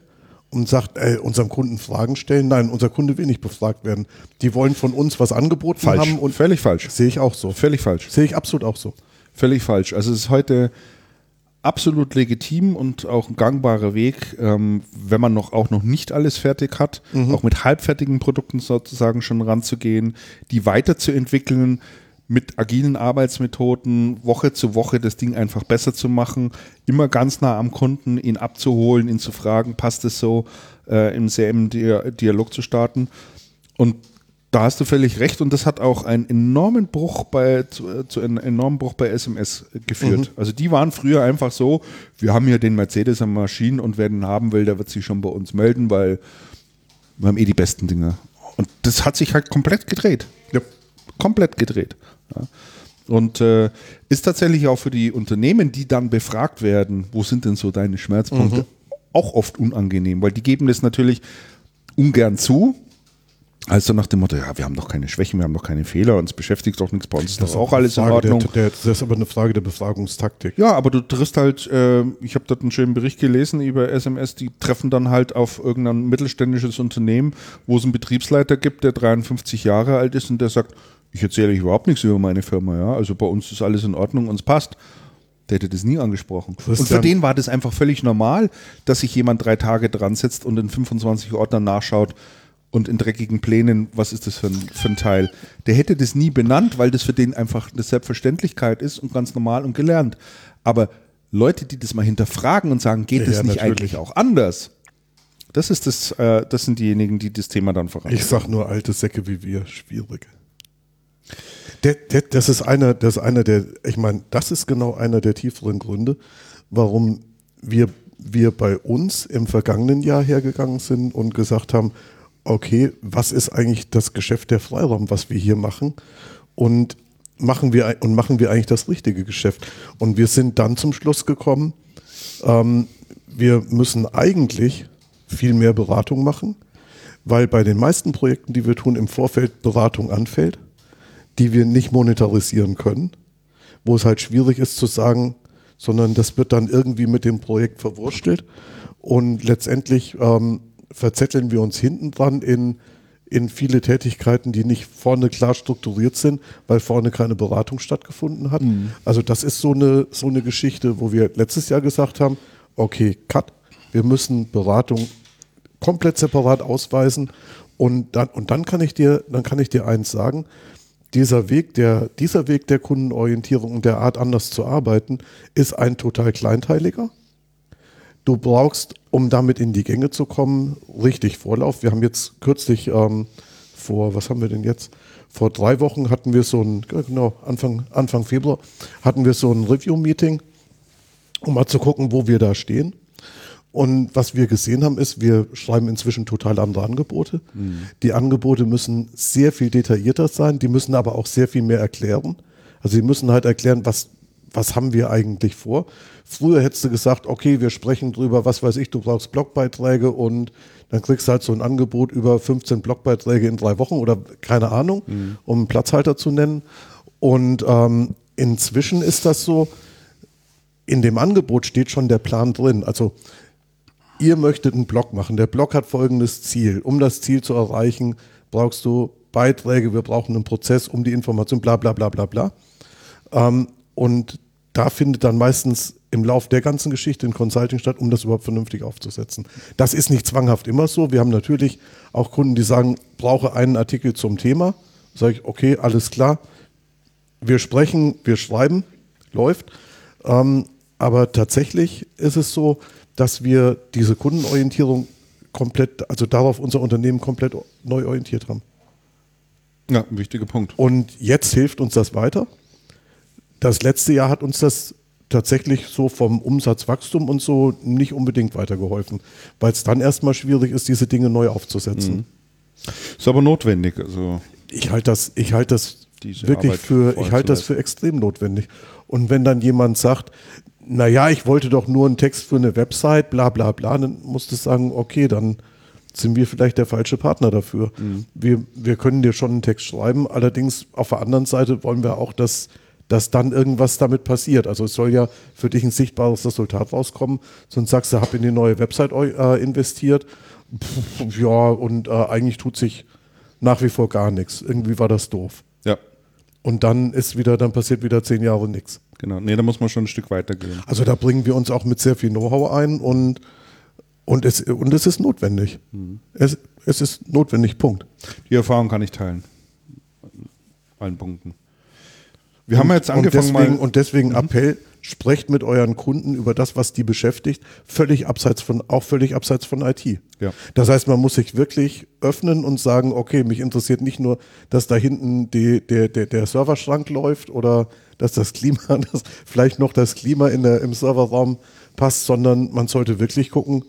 und sagt, ey, unserem Kunden Fragen stellen. Nein, unser Kunde will nicht befragt werden. Die wollen von uns was angeboten falsch. haben. Und Völlig falsch. Sehe ich auch so. Völlig falsch. Sehe ich absolut auch so. Völlig falsch. Also es ist heute absolut legitim und auch ein gangbarer Weg, ähm, wenn man noch auch noch nicht alles fertig hat, mhm. auch mit halbfertigen Produkten sozusagen schon ranzugehen, die weiterzuentwickeln, mit agilen Arbeitsmethoden Woche zu Woche das Ding einfach besser zu machen, immer ganz nah am Kunden, ihn abzuholen, ihn zu fragen, passt es so, äh, im selben Dialog zu starten. Und da hast du völlig recht und das hat auch einen enormen Bruch bei zu, zu einem enormen Bruch bei SMS geführt. Mhm. Also die waren früher einfach so, wir haben hier den Mercedes am Maschinen und wer den haben will, der wird sich schon bei uns melden, weil wir haben eh die besten Dinge. Und das hat sich halt komplett gedreht. Ja. Komplett gedreht. Ja. Und äh, ist tatsächlich auch für die Unternehmen, die dann befragt werden, wo sind denn so deine Schmerzpunkte, mhm. auch oft unangenehm, weil die geben das natürlich ungern zu. Also nach dem Motto, ja, wir haben doch keine Schwächen, wir haben doch keine Fehler, uns beschäftigt doch nichts, bei uns ist das, das auch alles Frage in Ordnung. Der, der, das ist aber eine Frage der Befragungstaktik. Ja, aber du triffst halt, äh, ich habe dort einen schönen Bericht gelesen über SMS, die treffen dann halt auf irgendein mittelständisches Unternehmen, wo es einen Betriebsleiter gibt, der 53 Jahre alt ist und der sagt, ich erzähle euch überhaupt nichts über meine Firma, ja. Also bei uns ist alles in Ordnung, uns passt. Der hätte das nie angesprochen. Und für den war das einfach völlig normal, dass sich jemand drei Tage dran setzt und in 25 Ordnern nachschaut und in dreckigen Plänen, was ist das für ein, für ein Teil. Der hätte das nie benannt, weil das für den einfach eine Selbstverständlichkeit ist und ganz normal und gelernt. Aber Leute, die das mal hinterfragen und sagen, geht ja, das nicht natürlich. eigentlich auch anders? Das ist das, äh, das sind diejenigen, die das Thema dann voran. Ich sag nur alte Säcke wie wir, schwierig. Der, der, das ist einer, das ist einer der, ich meine, das ist genau einer der tieferen Gründe, warum wir, wir bei uns im vergangenen Jahr hergegangen sind und gesagt haben, okay, was ist eigentlich das Geschäft der Freiraum, was wir hier machen? Und machen wir, und machen wir eigentlich das richtige Geschäft? Und wir sind dann zum Schluss gekommen, Ähm, wir müssen eigentlich viel mehr Beratung machen, weil bei den meisten Projekten, die wir tun, im Vorfeld Beratung anfällt, die wir nicht monetarisieren können, wo es halt schwierig ist zu sagen, sondern das wird dann irgendwie mit dem Projekt verwurstelt und letztendlich ähm, verzetteln wir uns hinten dran in, in viele Tätigkeiten, die nicht vorne klar strukturiert sind, weil vorne keine Beratung stattgefunden hat. Mhm. Also das ist so eine, so eine Geschichte, wo wir letztes Jahr gesagt haben, okay, cut, wir müssen Beratung komplett separat ausweisen und dann, und dann kann ich dir, dann kann ich dir eins sagen, dieser Weg der, dieser Weg der Kundenorientierung und der Art anders zu arbeiten ist ein total kleinteiliger. Du brauchst, um damit in die Gänge zu kommen, richtig Vorlauf. Wir haben jetzt kürzlich ähm, vor, was haben wir denn jetzt? Vor drei Wochen hatten wir so ein, genau, Anfang, Anfang Februar hatten wir so ein Review-Meeting, um mal zu gucken, wo wir da stehen. Und was wir gesehen haben, ist, wir schreiben inzwischen total andere Angebote. Mhm. Die Angebote müssen sehr viel detaillierter sein, die müssen aber auch sehr viel mehr erklären. Also sie müssen halt erklären, was, was haben wir eigentlich vor. Früher hättest du gesagt, okay, wir sprechen drüber, was weiß ich, du brauchst Blogbeiträge und dann kriegst du halt so ein Angebot über 15 Blogbeiträge in drei Wochen oder keine Ahnung, mhm. um einen Platzhalter zu nennen. Und ähm, inzwischen ist das so, in dem Angebot steht schon der Plan drin. Also ihr möchtet einen Blog machen. Der Blog hat folgendes Ziel. Um das Ziel zu erreichen, brauchst du Beiträge, wir brauchen einen Prozess um die Information, bla bla bla bla bla. Ähm, und da findet dann meistens im Lauf der ganzen Geschichte ein Consulting statt, um das überhaupt vernünftig aufzusetzen. Das ist nicht zwanghaft immer so. Wir haben natürlich auch Kunden, die sagen, brauche einen Artikel zum Thema. Sage ich, okay, alles klar. Wir sprechen, wir schreiben, läuft. Ähm, aber tatsächlich ist es so, dass wir diese Kundenorientierung komplett, also darauf unser Unternehmen komplett neu orientiert haben. Ja, ein wichtiger Punkt. Und jetzt hilft uns das weiter. Das letzte Jahr hat uns das tatsächlich so vom Umsatzwachstum und so nicht unbedingt weitergeholfen, weil es dann erstmal schwierig ist, diese Dinge neu aufzusetzen. Mhm. Ist aber notwendig. Also ich halte das, ich halte das wirklich Arbeit für, ich halte das für extrem notwendig. Und wenn dann jemand sagt, naja, ich wollte doch nur einen Text für eine Website, bla bla bla, dann musst du sagen, okay, dann sind wir vielleicht der falsche Partner dafür. Mhm. Wir, wir können dir schon einen Text schreiben, allerdings auf der anderen Seite wollen wir auch, dass, dass dann irgendwas damit passiert. Also es soll ja für dich ein sichtbares Resultat rauskommen, sonst sagst du, hab in die neue Website äh, investiert, Pff, ja, und äh, eigentlich tut sich nach wie vor gar nichts. Irgendwie war das doof. Ja. Und dann ist wieder, dann passiert wieder zehn Jahre nichts. Genau. Nee, da muss man schon ein Stück weiter gehen. Also da bringen wir uns auch mit sehr viel Know-how ein und, und, es, und es ist notwendig. Mhm. Es, es ist notwendig, Punkt. Die Erfahrung kann ich teilen. Allen Punkten. Wir und, haben jetzt angefangen und deswegen, mal und deswegen mhm. Appell, sprecht mit euren Kunden über das, was die beschäftigt, völlig abseits von, auch völlig abseits von IT. Ja. Das heißt, man muss sich wirklich öffnen und sagen, okay, mich interessiert nicht nur, dass da hinten die, der, der, der Serverschrank läuft oder dass das Klima, dass vielleicht noch das Klima in der, im Serverraum passt, sondern man sollte wirklich gucken,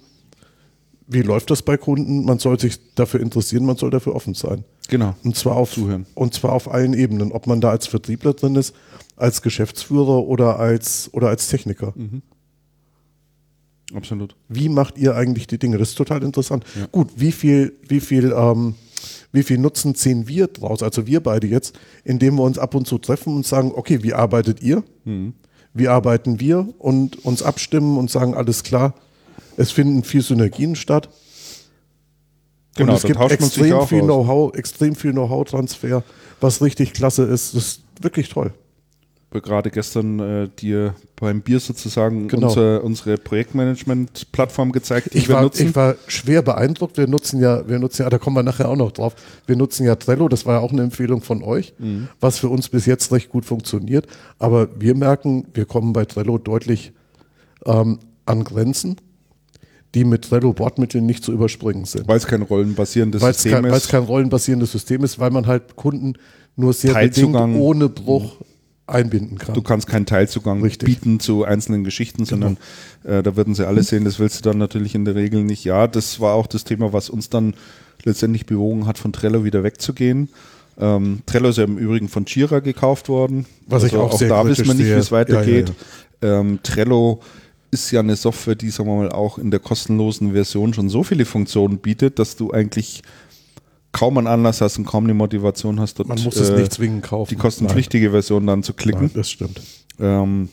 wie läuft das bei Kunden? Man soll sich dafür interessieren, man soll dafür offen sein. Genau. Und zwar auf, Zuhören. Und zwar auf allen Ebenen. Ob man da als Vertriebler drin ist, als Geschäftsführer oder als, oder als Techniker. Mhm. Absolut. Wie macht ihr eigentlich die Dinge? Das ist total interessant. Ja. Gut, wie viel, wie viel, ähm, wie viel Nutzen ziehen wir draus, also wir beide jetzt, indem wir uns ab und zu treffen und sagen, okay, wie arbeitet ihr? Mhm. Wie arbeiten wir? Und uns abstimmen und sagen, alles klar, es finden viel Synergien statt. Genau, und es gibt extrem viel Know-how, extrem viel Know-how-Transfer, was richtig klasse ist. Das ist wirklich toll gerade gestern äh, dir beim Bier sozusagen genau. unser, unsere Projektmanagement-Plattform gezeigt, die ich wir war, nutzen. Ich war schwer beeindruckt. Wir nutzen ja, wir nutzen ja, da kommen wir nachher auch noch drauf. Wir nutzen ja Trello, das war ja auch eine Empfehlung von euch, mhm. was für uns bis jetzt recht gut funktioniert. Aber wir merken, wir kommen bei Trello deutlich ähm, an Grenzen die mit Trello-Bordmitteln nicht zu überspringen sind. Weil es kein rollenbasierendes weil's System kein, ist. Weil es kein rollenbasierendes System ist, weil man halt Kunden nur sehr Teilzugang. bedingt ohne Bruch einbinden kann. Du kannst keinen Teilzugang Richtig. bieten zu einzelnen Geschichten, sondern genau. äh, da würden sie alle sehen. Das willst du dann natürlich in der Regel nicht. Ja, das war auch das Thema, was uns dann letztendlich bewogen hat, von Trello wieder wegzugehen. Ähm, Trello ist ja im Übrigen von Jira gekauft worden. Was also ich auch, auch da wissen wir nicht, wie es weitergeht. Ja, ja, ja. Ähm, Trello ist ja eine Software, die, sagen wir mal, auch in der kostenlosen Version schon so viele Funktionen bietet, dass du eigentlich kaum einen Anlass hast und kaum eine Motivation hast, dort Man muss es äh, nicht zwingend kaufen. die kostenpflichtige Nein. Version dann zu klicken. Nein, das stimmt. Ähm,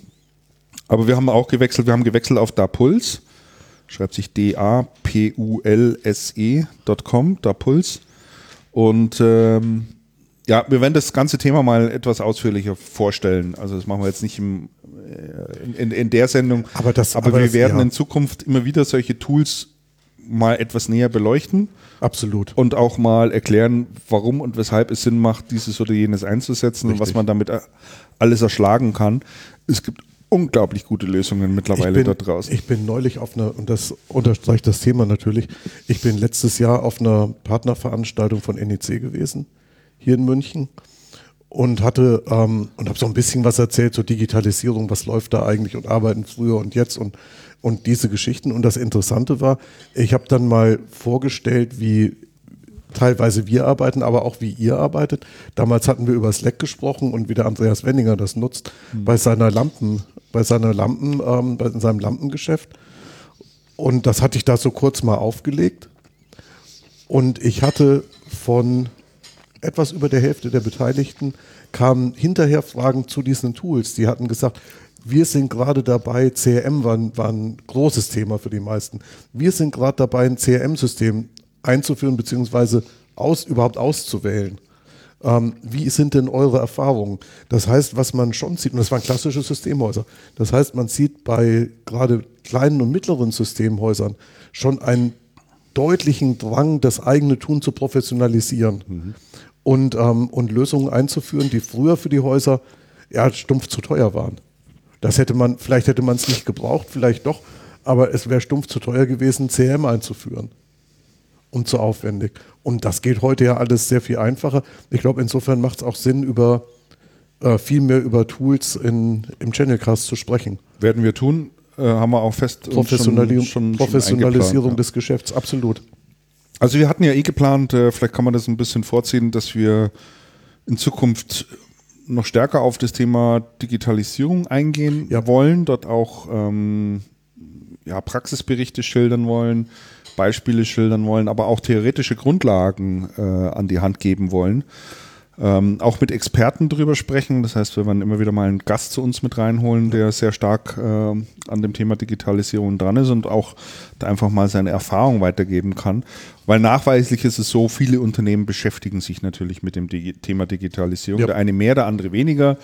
aber wir haben auch gewechselt, wir haben gewechselt auf DaPuls. Schreibt sich D-A-P-U-L-S-E.com, DaPuls. Und ähm, ja, wir werden das ganze Thema mal etwas ausführlicher vorstellen. Also das machen wir jetzt nicht im, in, in, in der Sendung. Aber, das, aber, aber wir das, werden ja. in Zukunft immer wieder solche Tools mal etwas näher beleuchten. Absolut. Und auch mal erklären, warum und weshalb es Sinn macht, dieses oder jenes einzusetzen Richtig. und was man damit alles erschlagen kann. Es gibt unglaublich gute Lösungen mittlerweile bin, da draußen. Ich bin neulich auf einer, und das unterstreicht das Thema natürlich, ich bin letztes Jahr auf einer Partnerveranstaltung von NEC gewesen, hier in München, und hatte ähm, und habe so ein bisschen was erzählt zur Digitalisierung, was läuft da eigentlich und arbeiten früher und jetzt und, und diese Geschichten. Und das Interessante war, ich habe dann mal vorgestellt, wie teilweise wir arbeiten, aber auch wie ihr arbeitet. Damals hatten wir über Slack gesprochen und wie der Andreas Wenninger das nutzt mhm. bei seiner Lampen, bei seiner Lampen, ähm, bei, in seinem Lampengeschäft. Und das hatte ich da so kurz mal aufgelegt. Und ich hatte von etwas über der Hälfte der Beteiligten kamen hinterher Fragen zu diesen Tools. Die hatten gesagt, wir sind gerade dabei, CRM war, war ein großes Thema für die meisten. Wir sind gerade dabei, ein CRM-System einzuführen beziehungsweise aus, überhaupt auszuwählen. Ähm, wie sind denn eure Erfahrungen? Das heißt, was man schon sieht, und das waren klassische Systemhäuser, das heißt, man sieht bei gerade kleinen und mittleren Systemhäusern schon einen deutlichen Drang, das eigene Tun zu professionalisieren mhm. Und, ähm, und Lösungen einzuführen, die früher für die Häuser ja, stumpf zu teuer waren. Das hätte man, vielleicht hätte man es nicht gebraucht, vielleicht doch, aber es wäre stumpf zu teuer gewesen, CM einzuführen und zu aufwendig. Und das geht heute ja alles sehr viel einfacher. Ich glaube, insofern macht es auch Sinn, über äh, viel mehr über Tools in, im Channelcast zu sprechen. Werden wir tun, äh, haben wir auch fest Professionalisierung, schon, schon, Professionalisierung schon des Geschäfts, absolut. Also wir hatten ja eh geplant, äh, vielleicht kann man das ein bisschen vorziehen, dass wir in Zukunft noch stärker auf das Thema Digitalisierung eingehen ja. wollen, dort auch ähm, ja, Praxisberichte schildern wollen, Beispiele schildern wollen, aber auch theoretische Grundlagen äh, an die Hand geben wollen. Ähm, auch mit Experten drüber sprechen. Das heißt, wir werden immer wieder mal einen Gast zu uns mit reinholen, der sehr stark äh, an dem Thema Digitalisierung dran ist und auch da einfach mal seine Erfahrung weitergeben kann. Weil nachweislich ist es so, viele Unternehmen beschäftigen sich natürlich mit dem Digi Thema Digitalisierung. Ja. Der eine mehr, der andere weniger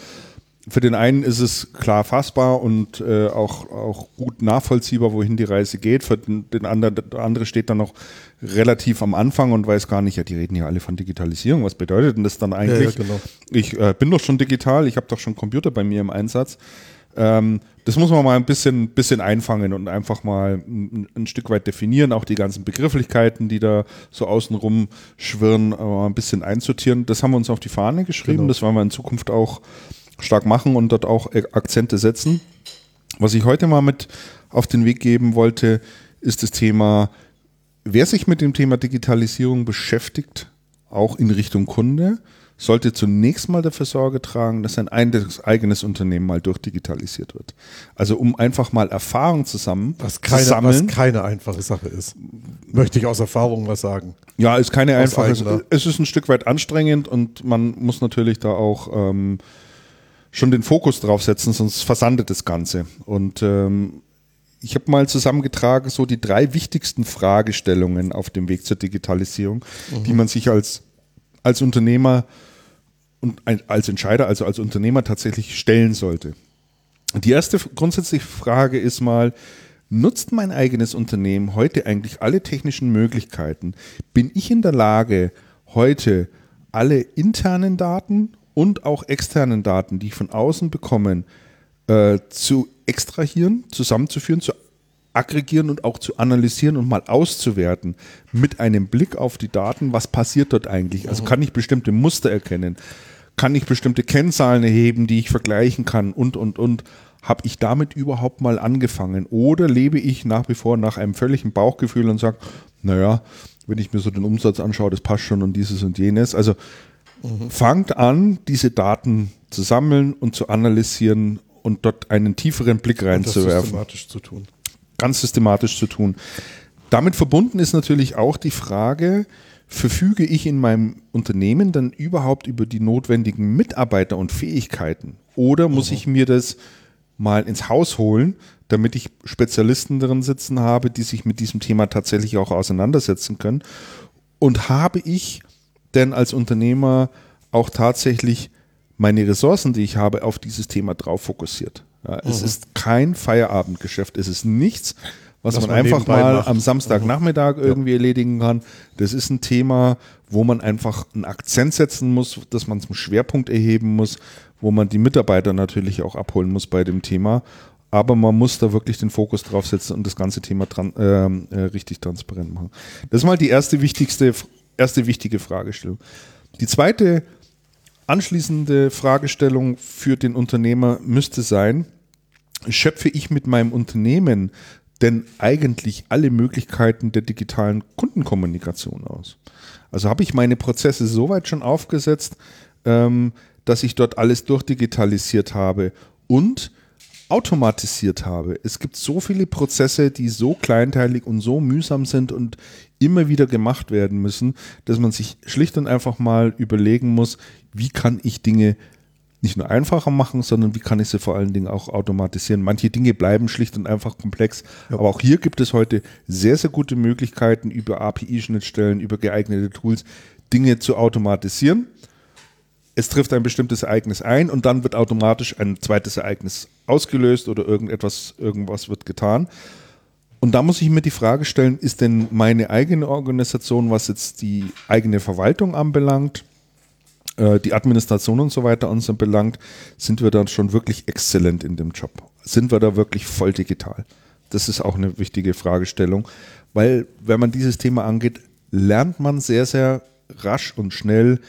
für den einen ist es klar fassbar und äh, auch, auch gut nachvollziehbar, wohin die Reise geht. Für den, den anderen, der andere steht dann noch relativ am Anfang und weiß gar nicht, ja, die reden ja alle von Digitalisierung. Was bedeutet denn das dann eigentlich? Ja, ja, genau. Ich äh, bin doch schon digital, ich habe doch schon Computer bei mir im Einsatz. Ähm, das muss man mal ein bisschen, bisschen einfangen und einfach mal ein, ein, Stück weit definieren, auch die ganzen Begrifflichkeiten, die da so außenrum schwirren, äh, ein bisschen einsortieren. Das haben wir uns auf die Fahne geschrieben, genau. das wollen wir in Zukunft auch stark machen und dort auch Akzente setzen. Was ich heute mal mit auf den Weg geben wollte, ist das Thema, wer sich mit dem Thema Digitalisierung beschäftigt, auch in Richtung Kunde, sollte zunächst mal dafür Sorge tragen, dass sein eigenes Unternehmen mal durchdigitalisiert wird. Also um einfach mal Erfahrung zusammen was keine, zu sammeln. Was keine einfache Sache ist. Möchte ich aus Erfahrung was sagen. Ja, ist keine aus einfache Sache. Es ist ein Stück weit anstrengend und man muss natürlich da auch ähm, schon den Fokus drauf setzen, sonst versandet das Ganze. Und ähm, ich habe mal zusammengetragen, so die drei wichtigsten Fragestellungen auf dem Weg zur Digitalisierung, mhm. die man sich als, als Unternehmer und als Entscheider, also als Unternehmer tatsächlich stellen sollte. Die erste grundsätzliche Frage ist mal, nutzt mein eigenes Unternehmen heute eigentlich alle technischen Möglichkeiten? Bin ich in der Lage, heute alle internen Daten und auch externen Daten, die ich von außen bekomme, äh, zu extrahieren, zusammenzuführen, zu aggregieren und auch zu analysieren und mal auszuwerten mit einem Blick auf die Daten, was passiert dort eigentlich? Also kann ich bestimmte Muster erkennen? Kann ich bestimmte Kennzahlen erheben, die ich vergleichen kann und, und, und? Habe ich damit überhaupt mal angefangen? Oder lebe ich nach wie vor nach einem völligen Bauchgefühl und sage, naja, wenn ich mir so den Umsatz anschaue, das passt schon und dieses und jenes. Also Mhm. Fangt an, diese Daten zu sammeln und zu analysieren und dort einen tieferen Blick reinzuwerfen. systematisch zu tun. Ganz systematisch zu tun. Damit verbunden ist natürlich auch die Frage, verfüge ich in meinem Unternehmen dann überhaupt über die notwendigen Mitarbeiter und Fähigkeiten? Oder muss mhm. ich mir das mal ins Haus holen, damit ich Spezialisten drin sitzen habe, die sich mit diesem Thema tatsächlich auch auseinandersetzen können? Und habe ich denn als Unternehmer auch tatsächlich meine Ressourcen, die ich habe, auf dieses Thema drauf fokussiert? Ja, mhm. Es ist kein Feierabendgeschäft, es ist nichts, was man, man, einfach mal macht. am Samstagnachmittag mhm. irgendwie ja. erledigen kann. Das ist ein Thema, wo man einfach einen Akzent setzen muss, dass man zum Schwerpunkt erheben muss, wo man die Mitarbeiter natürlich auch abholen muss bei dem Thema. Aber man muss da wirklich den Fokus drauf setzen und das ganze Thema dran, äh, äh, richtig transparent machen. Das ist mal die erste wichtigste, erste wichtige Fragestellung. Die zweite anschließende Fragestellung für den Unternehmer müsste sein, schöpfe ich mit meinem Unternehmen denn eigentlich alle Möglichkeiten der digitalen Kundenkommunikation aus? Also habe ich meine Prozesse so weit schon aufgesetzt, ähm, dass ich dort alles durchdigitalisiert habe und automatisiert habe. Es gibt so viele Prozesse, die so kleinteilig und so mühsam sind und immer wieder gemacht werden müssen, dass man sich schlicht und einfach mal überlegen muss, wie kann ich Dinge nicht nur einfacher machen, sondern wie kann ich sie vor allen Dingen auch automatisieren. Manche Dinge bleiben schlicht und einfach komplex, ja. aber auch hier gibt es heute sehr, sehr gute Möglichkeiten über API-Schnittstellen, über geeignete Tools, Dinge zu automatisieren. Es trifft ein bestimmtes Ereignis ein und dann wird automatisch ein zweites Ereignis ausgelöst oder irgendetwas, irgendwas wird getan. Und da muss ich mir die Frage stellen, ist denn meine eigene Organisation, was jetzt die eigene Verwaltung anbelangt, äh, die Administration und so weiter uns belangt, sind wir dann schon wirklich exzellent in dem Job. Sind wir da wirklich voll digital? Das ist auch eine wichtige Fragestellung, weil wenn man dieses Thema angeht, lernt man sehr, sehr rasch und schnell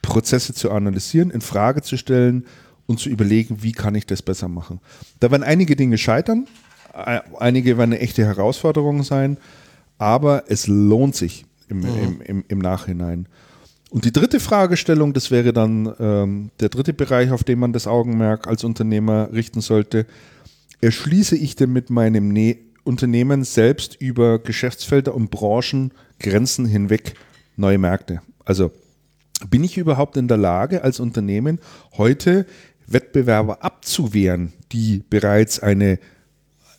Prozesse zu analysieren, in Frage zu stellen und zu überlegen, wie kann ich das besser machen. Da werden einige Dinge scheitern, einige werden eine echte Herausforderung sein, aber es lohnt sich im, mhm. im, im, im Nachhinein. Und die dritte Fragestellung, das wäre dann ähm, der dritte Bereich, auf den man das Augenmerk als Unternehmer richten sollte. Erschließe ich denn mit meinem ne Unternehmen selbst über Geschäftsfelder und Branchengrenzen hinweg neue Märkte? Also bin ich überhaupt in der Lage, als Unternehmen heute Wettbewerber abzuwehren, die bereits eine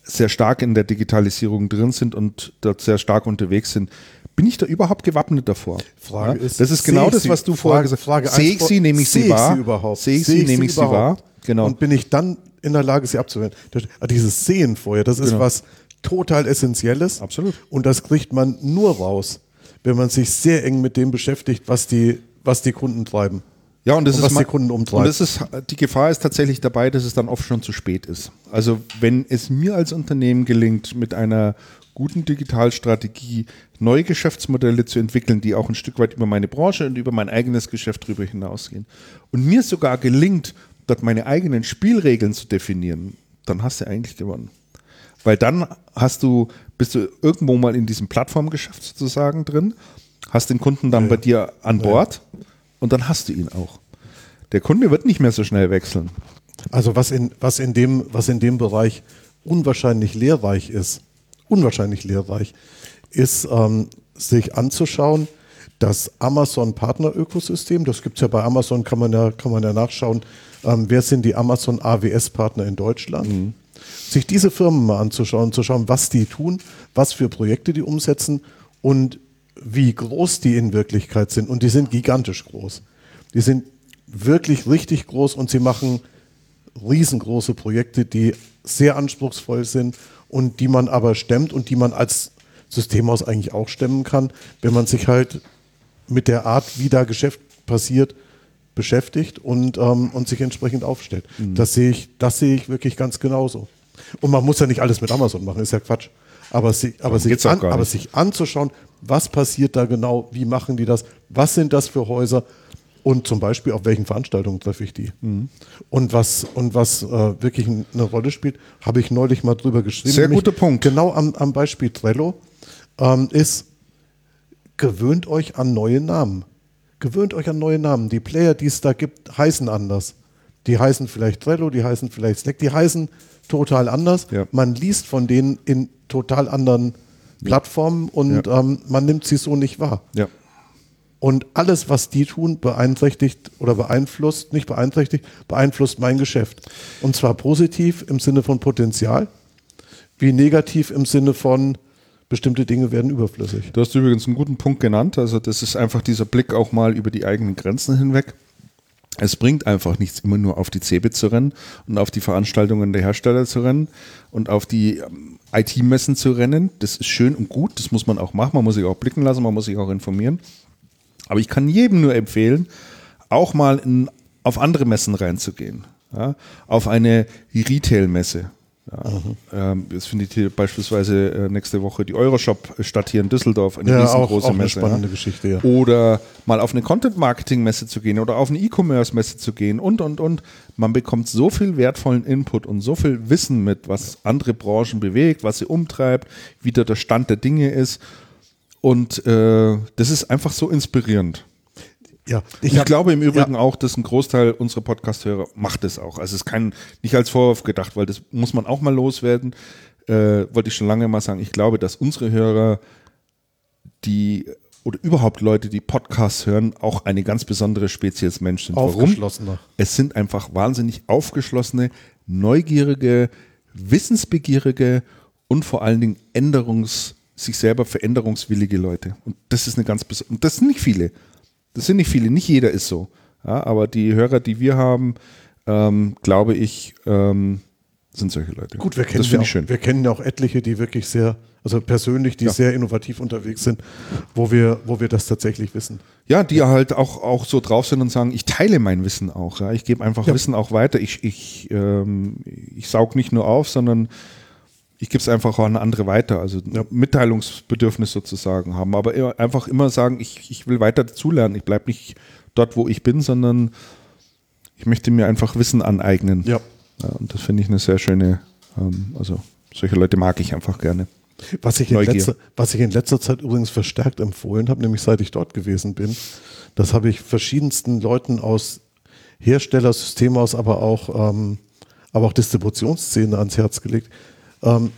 sehr stark in der Digitalisierung drin sind und dort sehr stark unterwegs sind? bin ich da überhaupt gewappnet davor? Frage ja? ist, das ist genau das, was du Frage, vorher gesagt hast. Sehe ich sie, nehme ich sie wahr? Überhaupt? Sehe ich sie, nehme ich sie wahr? Genau. Und bin ich dann in der Lage, sie abzuwehren? Ah, dieses Sehen vorher, das ist genau. was total Essentielles. Absolut. Und das kriegt man nur raus, wenn man sich sehr eng mit dem beschäftigt, was die, was die Kunden treiben. Ja, und das und ist was die Kunden umtreibt. Und das ist, die Gefahr ist tatsächlich dabei, dass es dann oft schon zu spät ist. Also wenn es mir als Unternehmen gelingt, mit einer guten Digitalstrategie neue Geschäftsmodelle zu entwickeln, die auch ein Stück weit über meine Branche und über mein eigenes Geschäft darüber hinausgehen. Und mir sogar gelingt, dort meine eigenen Spielregeln zu definieren, dann hast du eigentlich gewonnen. Weil dann hast du, bist du irgendwo mal in diesem Plattformgeschäft sozusagen drin, hast den Kunden dann ja. bei dir an Bord ja. Und dann hast du ihn auch. Der Kunde wird nicht mehr so schnell wechseln. Also was in, was in, dem, was in dem Bereich unwahrscheinlich lehrreich ist, unwahrscheinlich lehrreich, ist ähm, sich anzuschauen, das Amazon Partner-Ökosystem, das gibt es ja bei Amazon, kann man ja, kann man ja nachschauen, ähm, wer sind die Amazon AWS-Partner in Deutschland. Mhm. Sich diese Firmen mal anzuschauen, zu schauen, was die tun, was für Projekte die umsetzen und wie groß die in Wirklichkeit sind. Und die sind gigantisch groß. Die sind wirklich richtig groß und sie machen riesengroße Projekte, die sehr anspruchsvoll sind und die man aber stemmt und die man als Systemhaus eigentlich auch stemmen kann, wenn man sich halt mit der Art, wie da Geschäft passiert, beschäftigt und, ähm, und sich entsprechend aufstellt. Mhm. Das sehe ich, das sehe ich wirklich ganz genauso. Und man muss ja nicht alles mit Amazon machen, ist ja Quatsch. Aber, sie, aber, sich, an, aber sich anzuschauen, was passiert da genau, wie machen die das, was sind das für Häuser, und zum Beispiel auf welchen Veranstaltungen treffe ich die. Mhm. Und was, und was äh, wirklich eine Rolle spielt, habe ich neulich mal drüber geschrieben. Sehr guter Punkt. Genau am, am Beispiel Trello ähm, ist, gewöhnt euch an neue Namen. Gewöhnt euch an neue Namen. Die Player, die es da gibt, heißen anders. Die heißen vielleicht Trello, die heißen vielleicht Slack, die heißen total anders. Ja. Man liest von denen in total anderen Plattformen und ja. ähm, man nimmt sie so nicht wahr. Ja. Und alles, was die tun, beeinträchtigt oder beeinflusst, nicht beeinträchtigt, beeinflusst mein Geschäft. Und zwar positiv im Sinne von Potenzial, wie negativ im Sinne von bestimmte Dinge werden überflüssig. Du hast übrigens einen guten Punkt genannt. Also das ist einfach dieser Blick auch mal über die eigenen Grenzen hinweg. Es bringt einfach nichts, immer nur auf die CeBIT zu rennen und auf die Veranstaltungen der Hersteller zu rennen und auf die ähm, IT-Messen zu rennen. Das ist schön und gut, das muss man auch machen, man muss sich auch blicken lassen, man muss sich auch informieren. Aber ich kann jedem nur empfehlen, auch mal in, auf andere Messen reinzugehen. Ja? Auf eine Retail-Messe. Ja, mhm. ähm, jetzt findet hier beispielsweise äh, nächste Woche die Euroshop statt hier in Düsseldorf, eine ja, riesengroße auch, auch Messe. Eine spannende ja. Geschichte, ja. Oder mal auf eine Content-Marketing-Messe zu gehen oder auf eine E-Commerce-Messe zu gehen und, und, und. Man bekommt so viel wertvollen Input und so viel Wissen mit, was andere Branchen bewegt, was sie umtreibt, wie da der Stand der Dinge ist. Und äh, das ist einfach so inspirierend. Ja, ich, ich hab, glaube im Übrigen ja. auch, dass ein Großteil unserer Podcast-Hörer macht es auch. Also es ist kein, nicht als Vorwurf gedacht, weil das muss man auch mal loswerden. Äh, wollte ich schon lange mal sagen. Ich glaube, dass unsere Hörer, die oder überhaupt Leute, die Podcasts hören, auch eine ganz besondere Spezies Mensch sind. Warum? Es sind einfach wahnsinnig aufgeschlossene, neugierige, wissensbegierige und vor allen Dingen änderungs, sich selber veränderungswillige Leute. Und das ist eine ganz besondere, und das sind nicht viele. Das sind nicht viele, nicht jeder ist so. Ja, aber die Hörer, die wir haben, ähm, glaube ich, ähm, sind solche Leute. Gut, wir kennen, das ja auch, schön. wir kennen ja auch etliche, die wirklich sehr, also persönlich, die ja. sehr innovativ unterwegs sind, wo wir, wo wir das tatsächlich wissen. Ja, die ja. halt auch, auch so drauf sind und sagen, ich teile mein Wissen auch. Ja? Ich gebe einfach. Wissen auch weiter. Ich, ich, ähm, ich saug nicht nur auf, sondern ich gebe es einfach auch an andere weiter, also ja. Mitteilungsbedürfnis sozusagen haben, aber einfach immer sagen, ich, ich will weiter dazulernen, ich bleibe nicht dort, wo ich bin, sondern ich möchte mir einfach Wissen aneignen. Ja. ja und das finde ich eine sehr schöne, ähm, also solche Leute mag ich einfach gerne. Was ich, in letzter, was ich in letzter Zeit übrigens verstärkt empfohlen habe, nämlich seit ich dort gewesen bin, das habe ich verschiedensten Leuten aus Hersteller, Systemhaus, aber auch, ähm, aber auch Distributionsszene ans Herz gelegt ähm,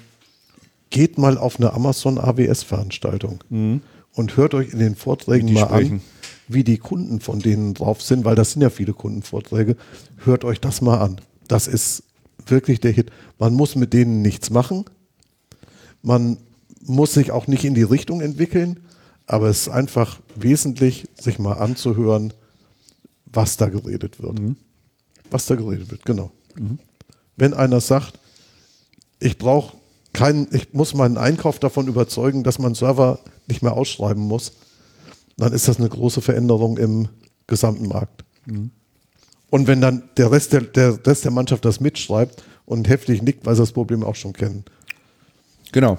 geht mal auf eine Amazon AWS-Veranstaltung mhm. und hört euch in den Vorträgen mal sprechen. an, wie die Kunden von denen drauf sind, weil das sind ja viele Kundenvorträge. Hört euch das mal an. Das ist wirklich der Hit. Man muss mit denen nichts machen. Man muss sich auch nicht in die Richtung entwickeln, aber es ist einfach wesentlich, sich mal anzuhören, was da geredet wird. Mhm. Was da geredet wird, genau. Mhm. Wenn einer sagt, ich brauche keinen, ich muss meinen Einkauf davon überzeugen, dass man Server nicht mehr ausschreiben muss, dann ist das eine große Veränderung im gesamten Markt. Mhm. Und wenn dann der Rest der, der Rest der Mannschaft das mitschreibt und heftig nickt, weil sie das Problem auch schon kennen. Genau.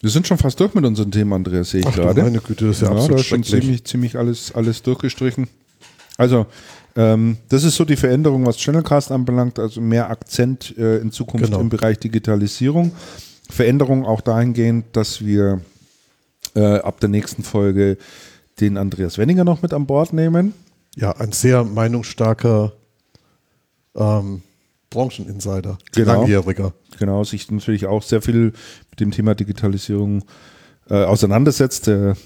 Wir sind schon fast durch mit unseren Themen, Andreas, sehe ich Ach, gerade. Meine Güte, das ist ja, ja absolut da ist schon ziemlich, ziemlich alles, alles durchgestrichen. Also, ähm, das ist so die Veränderung, was Channelcast anbelangt, also mehr Akzent äh, in Zukunft genau. im Bereich Digitalisierung. Veränderung auch dahingehend, dass wir äh, ab der nächsten Folge den Andreas Wenninger noch mit an Bord nehmen. Ja, ein sehr meinungsstarker ähm, Brancheninsider, genau. langjähriger. Genau, sich natürlich auch sehr viel mit dem Thema Digitalisierung äh, auseinandersetzt. wir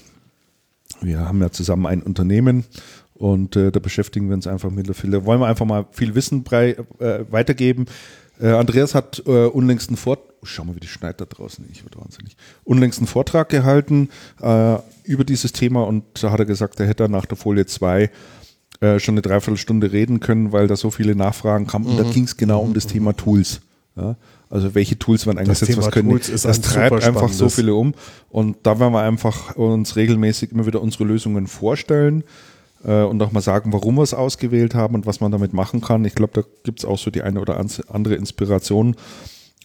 haben ja zusammen ein Unternehmen und äh, da beschäftigen wir uns einfach mit der Viele. Wollen wir einfach mal viel Wissen brei, äh, weitergeben. Äh, Andreas hat äh, unlängst einen Vortrag, oh, schau mal, wie die schneit da draußen, ich werde wahnsinnig, unlängst einen Vortrag gehalten äh, über dieses Thema und da hat er gesagt, er hätte nach der Folie 2 äh, schon eine Dreiviertelstunde reden können, weil da so viele Nachfragen kamen. Und da mhm. ging es genau um das Thema Tools. Ja? Also welche Tools werden eingesetzt, was können Tools die? Das treibt einfach so viele um. Und da werden wir einfach uns regelmäßig immer wieder unsere Lösungen vorstellen äh, und auch mal sagen, warum wir es ausgewählt haben und was man damit machen kann. Ich glaube, da gibt es auch so die eine oder andere Inspiration.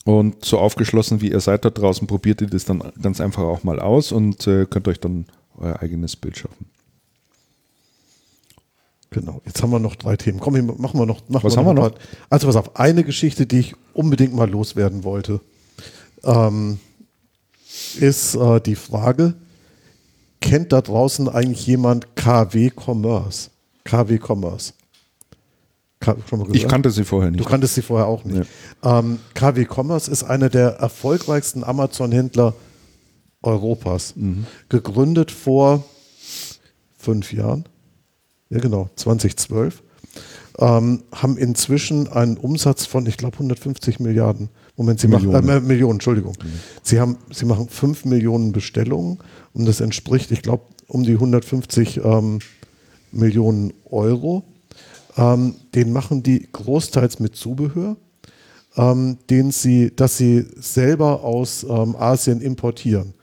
Und so aufgeschlossen wie ihr seid da draußen, probiert ihr das dann ganz einfach auch mal aus und äh, könnt euch dann euer eigenes Bild schaffen. Genau, jetzt haben wir noch drei Themen. Komm, machen wir noch. Machen was wir haben noch wir noch? Also pass auf, eine Geschichte, die ich unbedingt mal loswerden wollte, ähm, ist äh, die Frage, kennt da draußen eigentlich jemand KW Commerce? KW Commerce. Ich kannte sie vorher nicht. Du kanntest sie vorher auch nicht. Nee. Ähm, KW Commerce ist einer der erfolgreichsten Amazon-Händler Europas. Mhm. Gegründet vor fünf Jahren. Ja, genau, 2012. Ähm, haben inzwischen einen Umsatz von, ich glaube, 150 Milliarden. Moment, sie Millionen. machen äh, Millionen, Entschuldigung. Mhm. Sie haben, sie machen 5 Millionen Bestellungen und das entspricht, ich glaube, um die 150 ähm, Millionen Euro. Ähm, den machen die großteils mit Zubehör, ähm, den sie, das sie selber aus ähm, Asien importieren.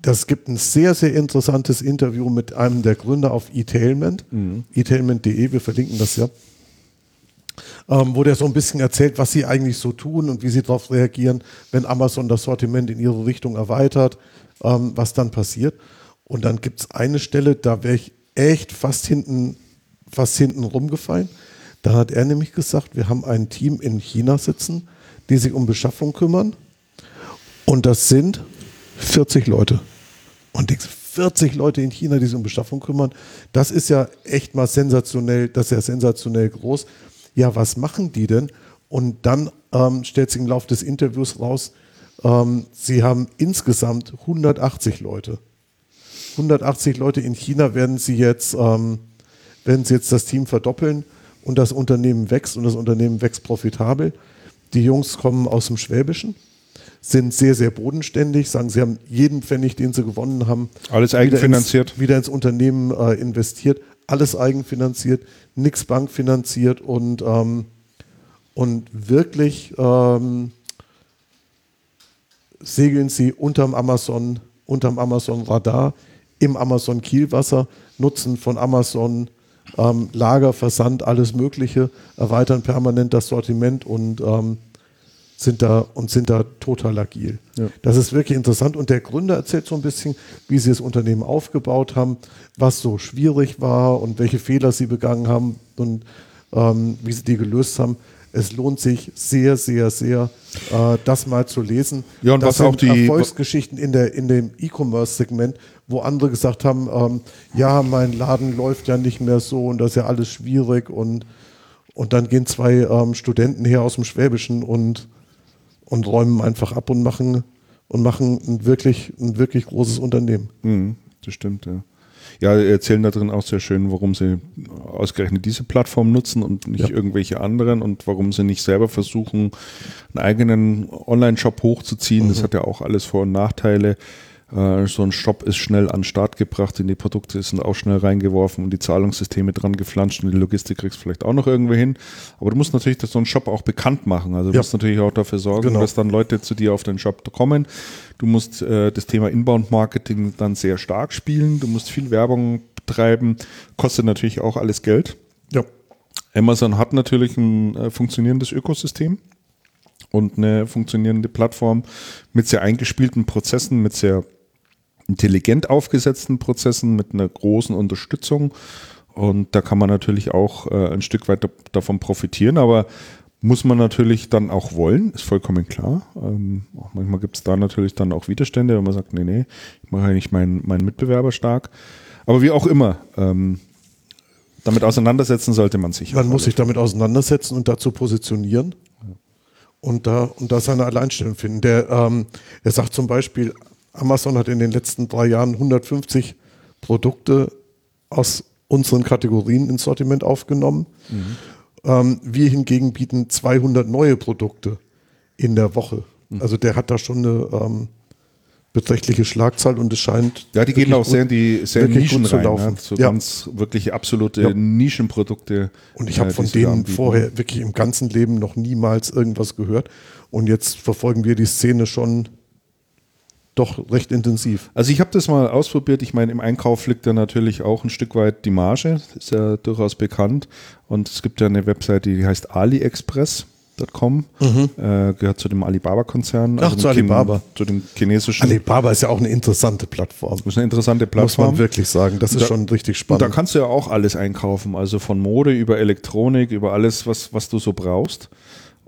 Das gibt ein sehr, sehr interessantes Interview mit einem der Gründer auf eTailment, mhm. eTailment.de, wir verlinken das ja, ähm, wo der so ein bisschen erzählt, was sie eigentlich so tun und wie sie darauf reagieren, wenn Amazon das Sortiment in ihre Richtung erweitert, ähm, was dann passiert. Und dann gibt es eine Stelle, da wäre ich echt fast hinten, fast hinten rumgefallen. Da hat er nämlich gesagt, wir haben ein Team in China sitzen, die sich um Beschaffung kümmern. Und das sind 40 Leute. Und 40 Leute in China, die sich um Beschaffung kümmern, das ist ja echt mal sensationell, das ist ja sensationell groß. Ja, was machen die denn? Und dann ähm, stellt sich im Laufe des Interviews raus, ähm, sie haben insgesamt 180 Leute. 180 Leute in China werden sie jetzt, ähm, werden sie jetzt das Team verdoppeln und das Unternehmen wächst und das Unternehmen wächst profitabel. Die Jungs kommen aus dem Schwäbischen sind sehr, sehr bodenständig, sagen, sie haben jeden Pfennig, den sie gewonnen haben, alles eigenfinanziert, wieder ins, wieder ins Unternehmen äh, investiert, alles eigenfinanziert, nichts bankfinanziert und, ähm, und wirklich ähm, segeln sie unterm Amazon, unterm Amazon Radar, im Amazon Kielwasser, nutzen von Amazon ähm, Lager, Versand, alles Mögliche, erweitern permanent das Sortiment und ähm, sind da und sind da total agil. Ja. Das ist wirklich interessant. Und der Gründer erzählt so ein bisschen, wie sie das Unternehmen aufgebaut haben, was so schwierig war und welche Fehler sie begangen haben und ähm, wie sie die gelöst haben. Es lohnt sich sehr, sehr, sehr, äh, das mal zu lesen. Ja, und das was auch die Erfolgsgeschichten in, der, in dem E-Commerce-Segment, wo andere gesagt haben, ähm, ja, mein Laden läuft ja nicht mehr so und das ist ja alles schwierig und, und dann gehen zwei ähm, Studenten her aus dem Schwäbischen und und räumen einfach ab und machen und machen ein wirklich, ein wirklich großes Unternehmen. Mhm, das stimmt, ja. Ja, erzählen da drin auch sehr schön, warum sie ausgerechnet diese Plattform nutzen und nicht ja. irgendwelche anderen und warum sie nicht selber versuchen, einen eigenen Online-Shop hochzuziehen. Mhm. Das hat ja auch alles Vor- und Nachteile. Äh, so ein Shop ist schnell an den Start gebracht, in die Produkte sind auch schnell reingeworfen und die Zahlungssysteme dran geflanscht und die Logistik kriegst du vielleicht auch noch irgendwo hin. Aber du musst natürlich so einen Shop auch bekannt machen. Also du ja. musst natürlich auch dafür sorgen, genau. dass dann Leute zu dir auf den Shop kommen. Du musst äh, das Thema Inbound-Marketing dann sehr stark spielen. Du musst viel Werbung betreiben. Kostet natürlich auch alles Geld. Ja. Amazon hat natürlich ein äh, funktionierendes Ökosystem und eine funktionierende Plattform mit sehr eingespielten Prozessen, mit sehr intelligent aufgesetzten Prozessen mit einer großen Unterstützung. Und da kann man natürlich auch äh, ein Stück weit davon profitieren, aber muss man natürlich dann auch wollen, ist vollkommen klar. Ähm, manchmal gibt es da natürlich dann auch Widerstände, wenn man sagt, nee, nee, ich mache eigentlich meinen, meinen Mitbewerber stark. Aber wie auch immer, ähm, damit auseinandersetzen sollte man sich. Man muss sich damit auseinandersetzen und dazu positionieren und da, und da seine Alleinstellung finden. Der, ähm, er sagt zum Beispiel, Amazon hat in den letzten drei Jahren 150 Produkte aus unseren Kategorien ins Sortiment aufgenommen. Mhm. Ähm, wir hingegen bieten 200 neue Produkte in der Woche. Mhm. Also der hat da schon eine ähm, beträchtliche Schlagzahl und es scheint. Ja, die gehen auch sehr in die sehr Nischen rein, laufen. Ne? so ja. ganz wirklich absolute ja. Nischenprodukte. Und ich habe äh, von denen vorher wirklich im ganzen Leben noch niemals irgendwas gehört. Und jetzt verfolgen wir die Szene schon doch recht intensiv. Also ich habe das mal ausprobiert. Ich meine, im Einkauf liegt ja natürlich auch ein Stück weit die Marge. Das ist ja durchaus bekannt. Und es gibt ja eine Webseite, die heißt AliExpress. Mhm. Äh, gehört zu dem Alibaba-Konzern. Ach, also zu Alibaba. Zu dem chinesischen. Alibaba ist ja auch eine interessante Plattform. Das ist eine interessante Plattform. Muss man wirklich sagen. Das ist da, schon richtig spannend. Da kannst du ja auch alles einkaufen. Also von Mode über Elektronik, über alles, was, was du so brauchst.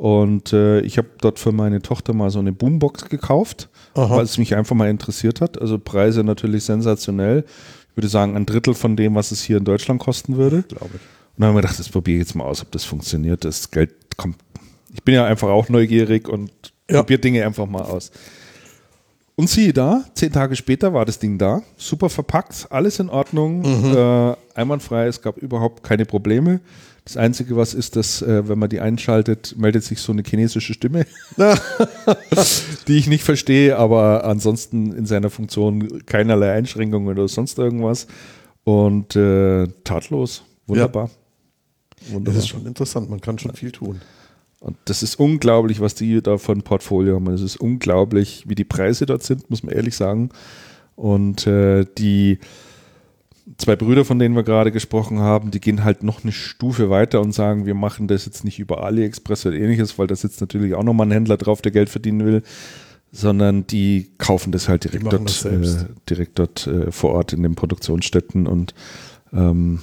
Und äh, ich habe dort für meine Tochter mal so eine Boombox gekauft, weil es mich einfach mal interessiert hat. Also Preise natürlich sensationell. Ich würde sagen, ein Drittel von dem, was es hier in Deutschland kosten würde. Glaube ich. Und dann haben wir gedacht, das probiere ich jetzt mal aus, ob das funktioniert. Das Geld kommt. Ich bin ja einfach auch neugierig und ja. probiere Dinge einfach mal aus. Und siehe da, zehn Tage später war das Ding da, super verpackt, alles in Ordnung, mhm. äh, einwandfrei, es gab überhaupt keine Probleme. Das Einzige, was ist, dass, äh, wenn man die einschaltet, meldet sich so eine chinesische Stimme, die ich nicht verstehe, aber ansonsten in seiner Funktion keinerlei Einschränkungen oder sonst irgendwas. Und äh, tatlos, wunderbar. Ja. wunderbar. Das ist schon interessant, man kann schon viel tun. Und das ist unglaublich, was die da von Portfolio haben. Es ist unglaublich, wie die Preise dort sind, muss man ehrlich sagen. Und äh, die zwei Brüder, von denen wir gerade gesprochen haben, die gehen halt noch eine Stufe weiter und sagen, wir machen das jetzt nicht über AliExpress oder ähnliches, weil da sitzt natürlich auch nochmal ein Händler drauf, der Geld verdienen will, sondern die kaufen das halt direkt dort, äh, direkt dort äh, vor Ort in den Produktionsstätten und ähm,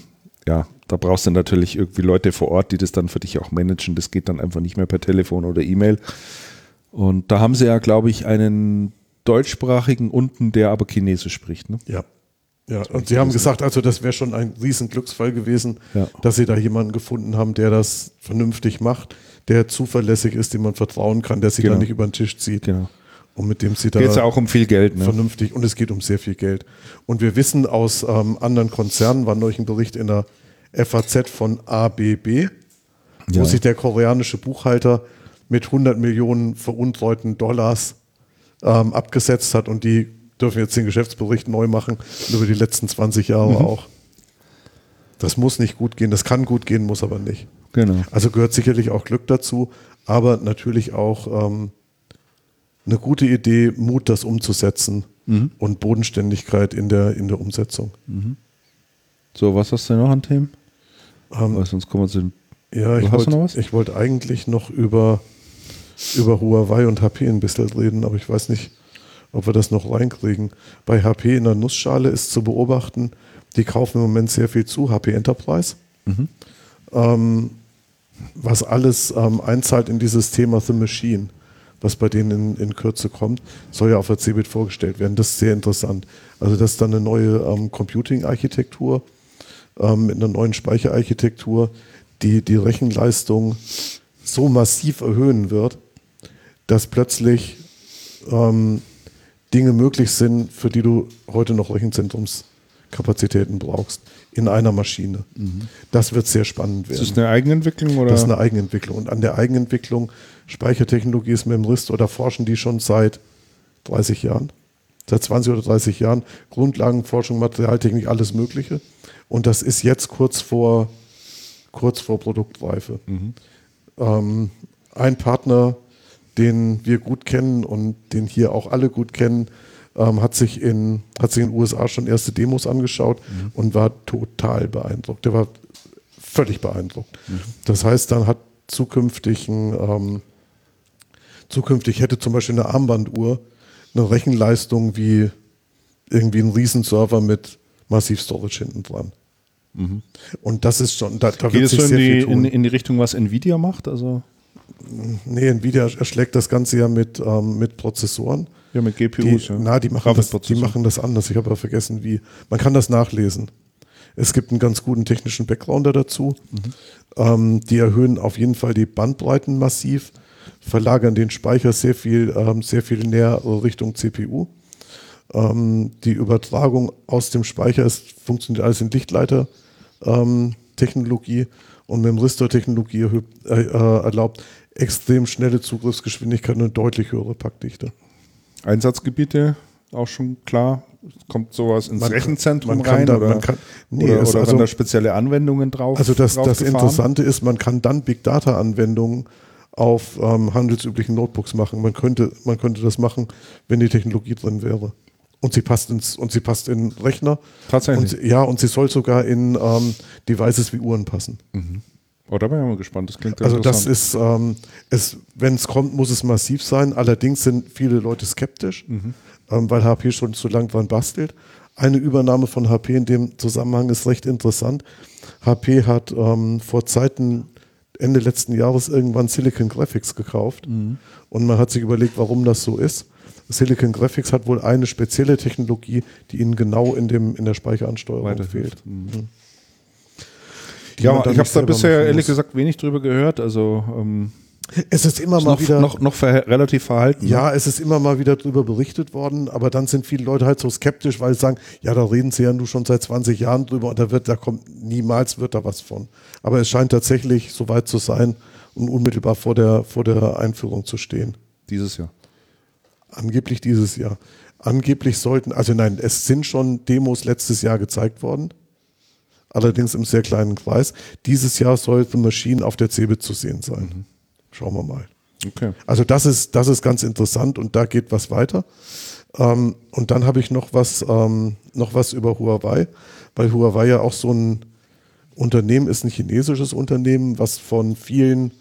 ja, da brauchst du natürlich irgendwie Leute vor Ort, die das dann für dich auch managen. Das geht dann einfach nicht mehr per Telefon oder E-Mail. Und da haben sie ja, glaube ich, einen deutschsprachigen unten, der aber Chinesisch spricht. Ne? Ja. Ja, und Sie haben gesagt, also das wäre schon ein riesen Glücksfall gewesen, ja. dass Sie da jemanden gefunden haben, der das vernünftig macht, der zuverlässig ist, dem man vertrauen kann, der sich genau. da nicht über den Tisch zieht. Genau. Und mit dem Sie da. Geht es ja auch um viel Geld, ne? Vernünftig. Und es geht um sehr viel Geld. Und wir wissen aus ähm, anderen Konzernen, war neulich ein Bericht in der FAZ von ABB, ja. wo sich der koreanische Buchhalter mit 100 Millionen veruntreuten Dollars ähm, abgesetzt hat und die dürfen jetzt den Geschäftsbericht neu machen über die letzten 20 Jahre mhm. auch. Das muss nicht gut gehen, das kann gut gehen, muss aber nicht. Genau. Also gehört sicherlich auch Glück dazu, aber natürlich auch ähm, eine gute Idee, Mut, das umzusetzen mhm. und Bodenständigkeit in der, in der Umsetzung. Mhm. So, was hast du noch an Themen? Ähm, Weil sonst kommen wir zu den. Ja, ich wollte wollt eigentlich noch über, über Huawei und HP ein bisschen reden, aber ich weiß nicht, ob wir das noch reinkriegen. Bei HP in der Nussschale ist zu beobachten, die kaufen im Moment sehr viel zu, HP Enterprise. Mhm. Ähm, was alles ähm, einzahlt in dieses Thema The Machine, was bei denen in, in Kürze kommt, soll ja auf der CeBIT vorgestellt werden. Das ist sehr interessant. Also das ist dann eine neue ähm, Computing-Architektur ähm, mit einer neuen Speicherarchitektur, die die Rechenleistung so massiv erhöhen wird, dass plötzlich ähm, Dinge möglich sind, für die du heute noch Rechenzentrumskapazitäten brauchst in einer Maschine. Mhm. Das wird sehr spannend werden. Ist das eine Eigenentwicklung? Oder? Das ist eine Eigenentwicklung. Und an der Eigenentwicklung Speichertechnologie ist Memrist oder forschen die schon seit 30 Jahren, seit 20 oder 30 Jahren. Grundlagenforschung, Materialtechnik, alles Mögliche. Und das ist jetzt kurz vor, kurz vor Produktreife. Mhm. Ähm, ein Partner, den wir gut kennen und den hier auch alle gut kennen, ähm, hat, sich in, hat sich in den USA schon erste Demos angeschaut mhm. und war total beeindruckt. Der war völlig beeindruckt. Mhm. Das heißt, dann hat zukünftigen, ähm, zukünftig hätte zum Beispiel eine Armbanduhr eine Rechenleistung wie irgendwie ein Riesenserver mit Massiv Storage hinten dran. Mhm. Und das ist schon, da, da Geht es so in die, in, in, die Richtung, was Nvidia macht? Also Nee, Nvidia erschlägt das Ganze ja mit, ähm, mit Prozessoren. Ja, mit GPUs. Die, ja. Na, die machen, das, die machen das anders. Ich habe aber vergessen, wie. Man kann das nachlesen. Es gibt einen ganz guten technischen Backgrounder dazu. Mhm. Ähm, die erhöhen auf jeden Fall die Bandbreiten massiv, verlagern den Speicher sehr viel, ähm, sehr viel näher Richtung CPU. Ähm, die Übertragung aus dem Speicher ist, funktioniert alles in Lichtleiter-Technologie und Memristor-Technologie äh, äh, erlaubt extrem schnelle Zugriffsgeschwindigkeit und deutlich höhere Packdichte. Einsatzgebiete auch schon klar. Kommt sowas ins man Rechenzentrum kann, rein da, oder, kann, nee, oder, oder also, da spezielle Anwendungen drauf? Also das, das Interessante ist, man kann dann Big Data Anwendungen auf ähm, handelsüblichen Notebooks machen. Man könnte, man könnte das machen, wenn die Technologie drin wäre. Und sie passt ins und sie passt in Rechner. Tatsächlich. Und, ja, und sie soll sogar in ähm, Devices wie Uhren passen. Mhm. Oh, da bin ich mal gespannt. Das klingt Also das ist, ähm, es, wenn es kommt, muss es massiv sein. Allerdings sind viele Leute skeptisch, mhm. ähm, weil HP schon zu lang dran bastelt. Eine Übernahme von HP in dem Zusammenhang ist recht interessant. HP hat ähm, vor Zeiten Ende letzten Jahres irgendwann Silicon Graphics gekauft mhm. und man hat sich überlegt, warum das so ist. Silicon Graphics hat wohl eine spezielle Technologie, die ihnen genau in, dem, in der Speicheransteuerung fehlt. Mhm. Ja, ich habe da bisher ehrlich gesagt wenig drüber gehört. Also ähm, es ist immer ist mal noch, wieder noch, noch ver relativ verhalten. Ja, ne? es ist immer mal wieder drüber berichtet worden, aber dann sind viele Leute halt so skeptisch, weil sie sagen, ja, da reden sie ja nur schon seit 20 Jahren drüber und da wird, da kommt niemals wird da was von. Aber es scheint tatsächlich so weit zu sein und unmittelbar vor der vor der Einführung zu stehen. Dieses Jahr. Angeblich dieses Jahr. Angeblich sollten, also nein, es sind schon Demos letztes Jahr gezeigt worden allerdings im sehr kleinen Kreis. Dieses Jahr soll The Machine auf der CeBIT zu sehen sein. Mhm. Schauen wir mal. Okay. Also das ist, das ist ganz interessant und da geht was weiter. Ähm, und dann habe ich noch was, ähm, noch was über Huawei, weil Huawei ja auch so ein Unternehmen ist, ein chinesisches Unternehmen, was von vielen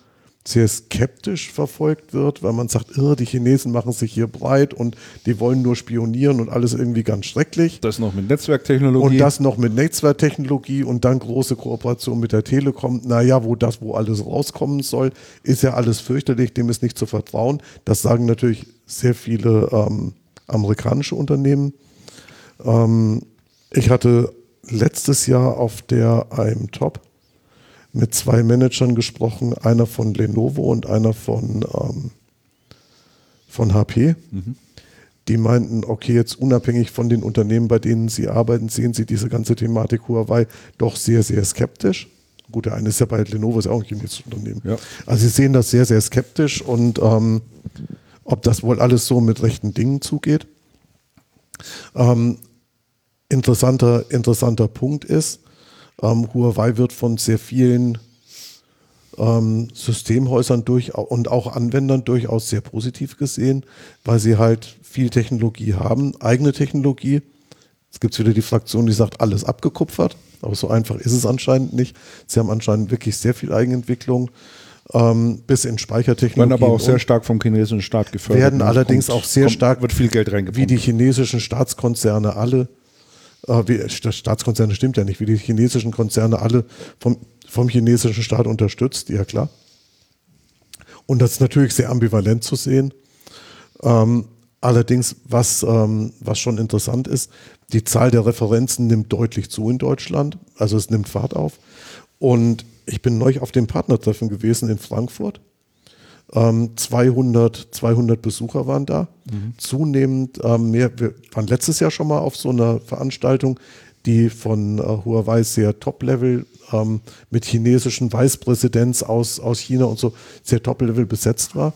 sehr skeptisch verfolgt wird, weil man sagt, die Chinesen machen sich hier breit und die wollen nur spionieren und alles irgendwie ganz schrecklich. Das noch mit Netzwerktechnologie. Und das noch mit Netzwerktechnologie und dann große Kooperation mit der Telekom. Naja, wo das, wo alles rauskommen soll, ist ja alles fürchterlich, dem ist nicht zu vertrauen. Das sagen natürlich sehr viele ähm, amerikanische Unternehmen. Ähm, ich hatte letztes Jahr auf der IM Top mit zwei Managern gesprochen, einer von Lenovo und einer von, ähm, von HP. Mhm. Die meinten, okay, jetzt unabhängig von den Unternehmen, bei denen sie arbeiten, sehen sie diese ganze Thematik Huawei doch sehr, sehr skeptisch. Gut, der eine ist ja bei Lenovo, ist ja auch ein chinesisches Unternehmen. Ja. Also sie sehen das sehr, sehr skeptisch und ähm, ob das wohl alles so mit rechten Dingen zugeht. Ähm, interessanter, interessanter Punkt ist, ähm, Huawei wird von sehr vielen ähm, Systemhäusern durch und auch Anwendern durchaus sehr positiv gesehen, weil sie halt viel Technologie haben, eigene Technologie. Es gibt wieder die Fraktion, die sagt, alles abgekupfert, aber so einfach ist es anscheinend nicht. Sie haben anscheinend wirklich sehr viel Eigenentwicklung. Ähm, bis in Speichertechnologie. Werden aber auch sehr stark vom chinesischen Staat gefördert. Werden allerdings kommt, auch sehr kommt, stark, wird viel Geld reingepumpt. wie die chinesischen Staatskonzerne alle äh, wie, Staatskonzerne stimmt ja nicht, wie die chinesischen Konzerne alle vom, vom chinesischen Staat unterstützt, ja klar. Und das ist natürlich sehr ambivalent zu sehen. Ähm, allerdings, was, ähm, was schon interessant ist, die Zahl der Referenzen nimmt deutlich zu in Deutschland. Also es nimmt Fahrt auf. Und ich bin neu auf dem Partnertreffen gewesen in Frankfurt. 200, ähm, 200 Besucher waren da. Mhm. Zunehmend ähm, mehr. Wir waren letztes Jahr schon mal auf so einer Veranstaltung, die von äh, Huawei sehr Top-Level ähm, mit chinesischen Vicepräsidents aus, aus China und so sehr Top-Level besetzt war.